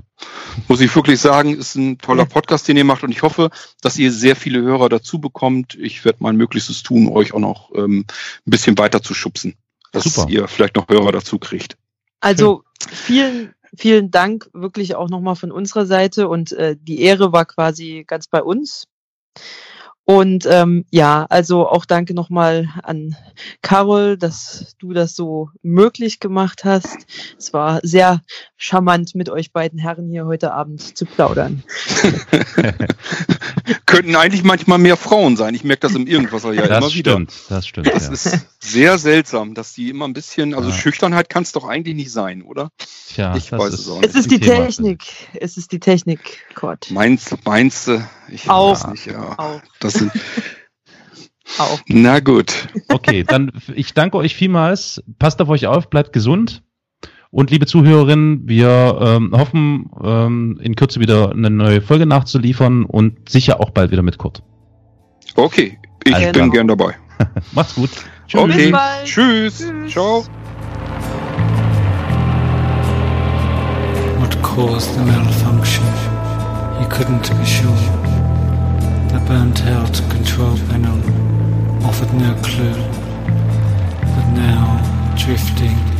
muss ich wirklich sagen, ist ein toller Podcast, den ihr macht und ich hoffe, dass ihr sehr viele Hörer dazu bekommt. Ich werde mein Möglichstes tun, euch auch noch ähm, ein bisschen weiter zu schubsen, dass Super. ihr vielleicht noch Hörer dazu kriegt. Also vielen, vielen Dank wirklich auch nochmal von unserer Seite und äh, die Ehre war quasi ganz bei uns. Und ähm, ja, also auch danke nochmal an Carol, dass du das so möglich gemacht hast. Es war sehr charmant, mit euch beiden Herren hier heute Abend zu plaudern. Könnten eigentlich manchmal mehr Frauen sein. Ich merke das im Irgendwasser ja das immer stimmt, wieder. Das stimmt, das ja. ist sehr seltsam, dass die immer ein bisschen, also ja. Schüchternheit kann es doch eigentlich nicht sein, oder? Tja, ich weiß es auch nicht. Es ist die Thema Technik. Es ist die Technik, Gott. Meinst, meinst du? Ich auch. weiß nicht, ja. Auch. Das sind, auch. Na gut. Okay, dann ich danke euch vielmals. Passt auf euch auf, bleibt gesund. Und liebe Zuhörerinnen, wir ähm, hoffen, ähm, in Kürze wieder eine neue Folge nachzuliefern und sicher auch bald wieder mit Kurt. Okay, ich also, bin gern dabei. Macht's gut. Tschüss. Okay. Tschüss. Tschüss. Ciao. What caused the malfunction? He couldn't be sure. The burnt out control panel offered no clue. But now, drifting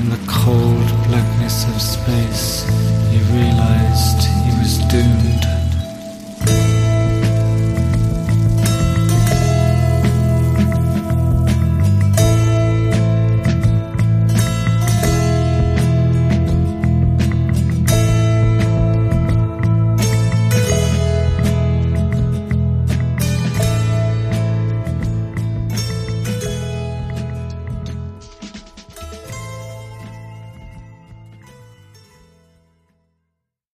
in the cold blackness of space, he realized he was doomed.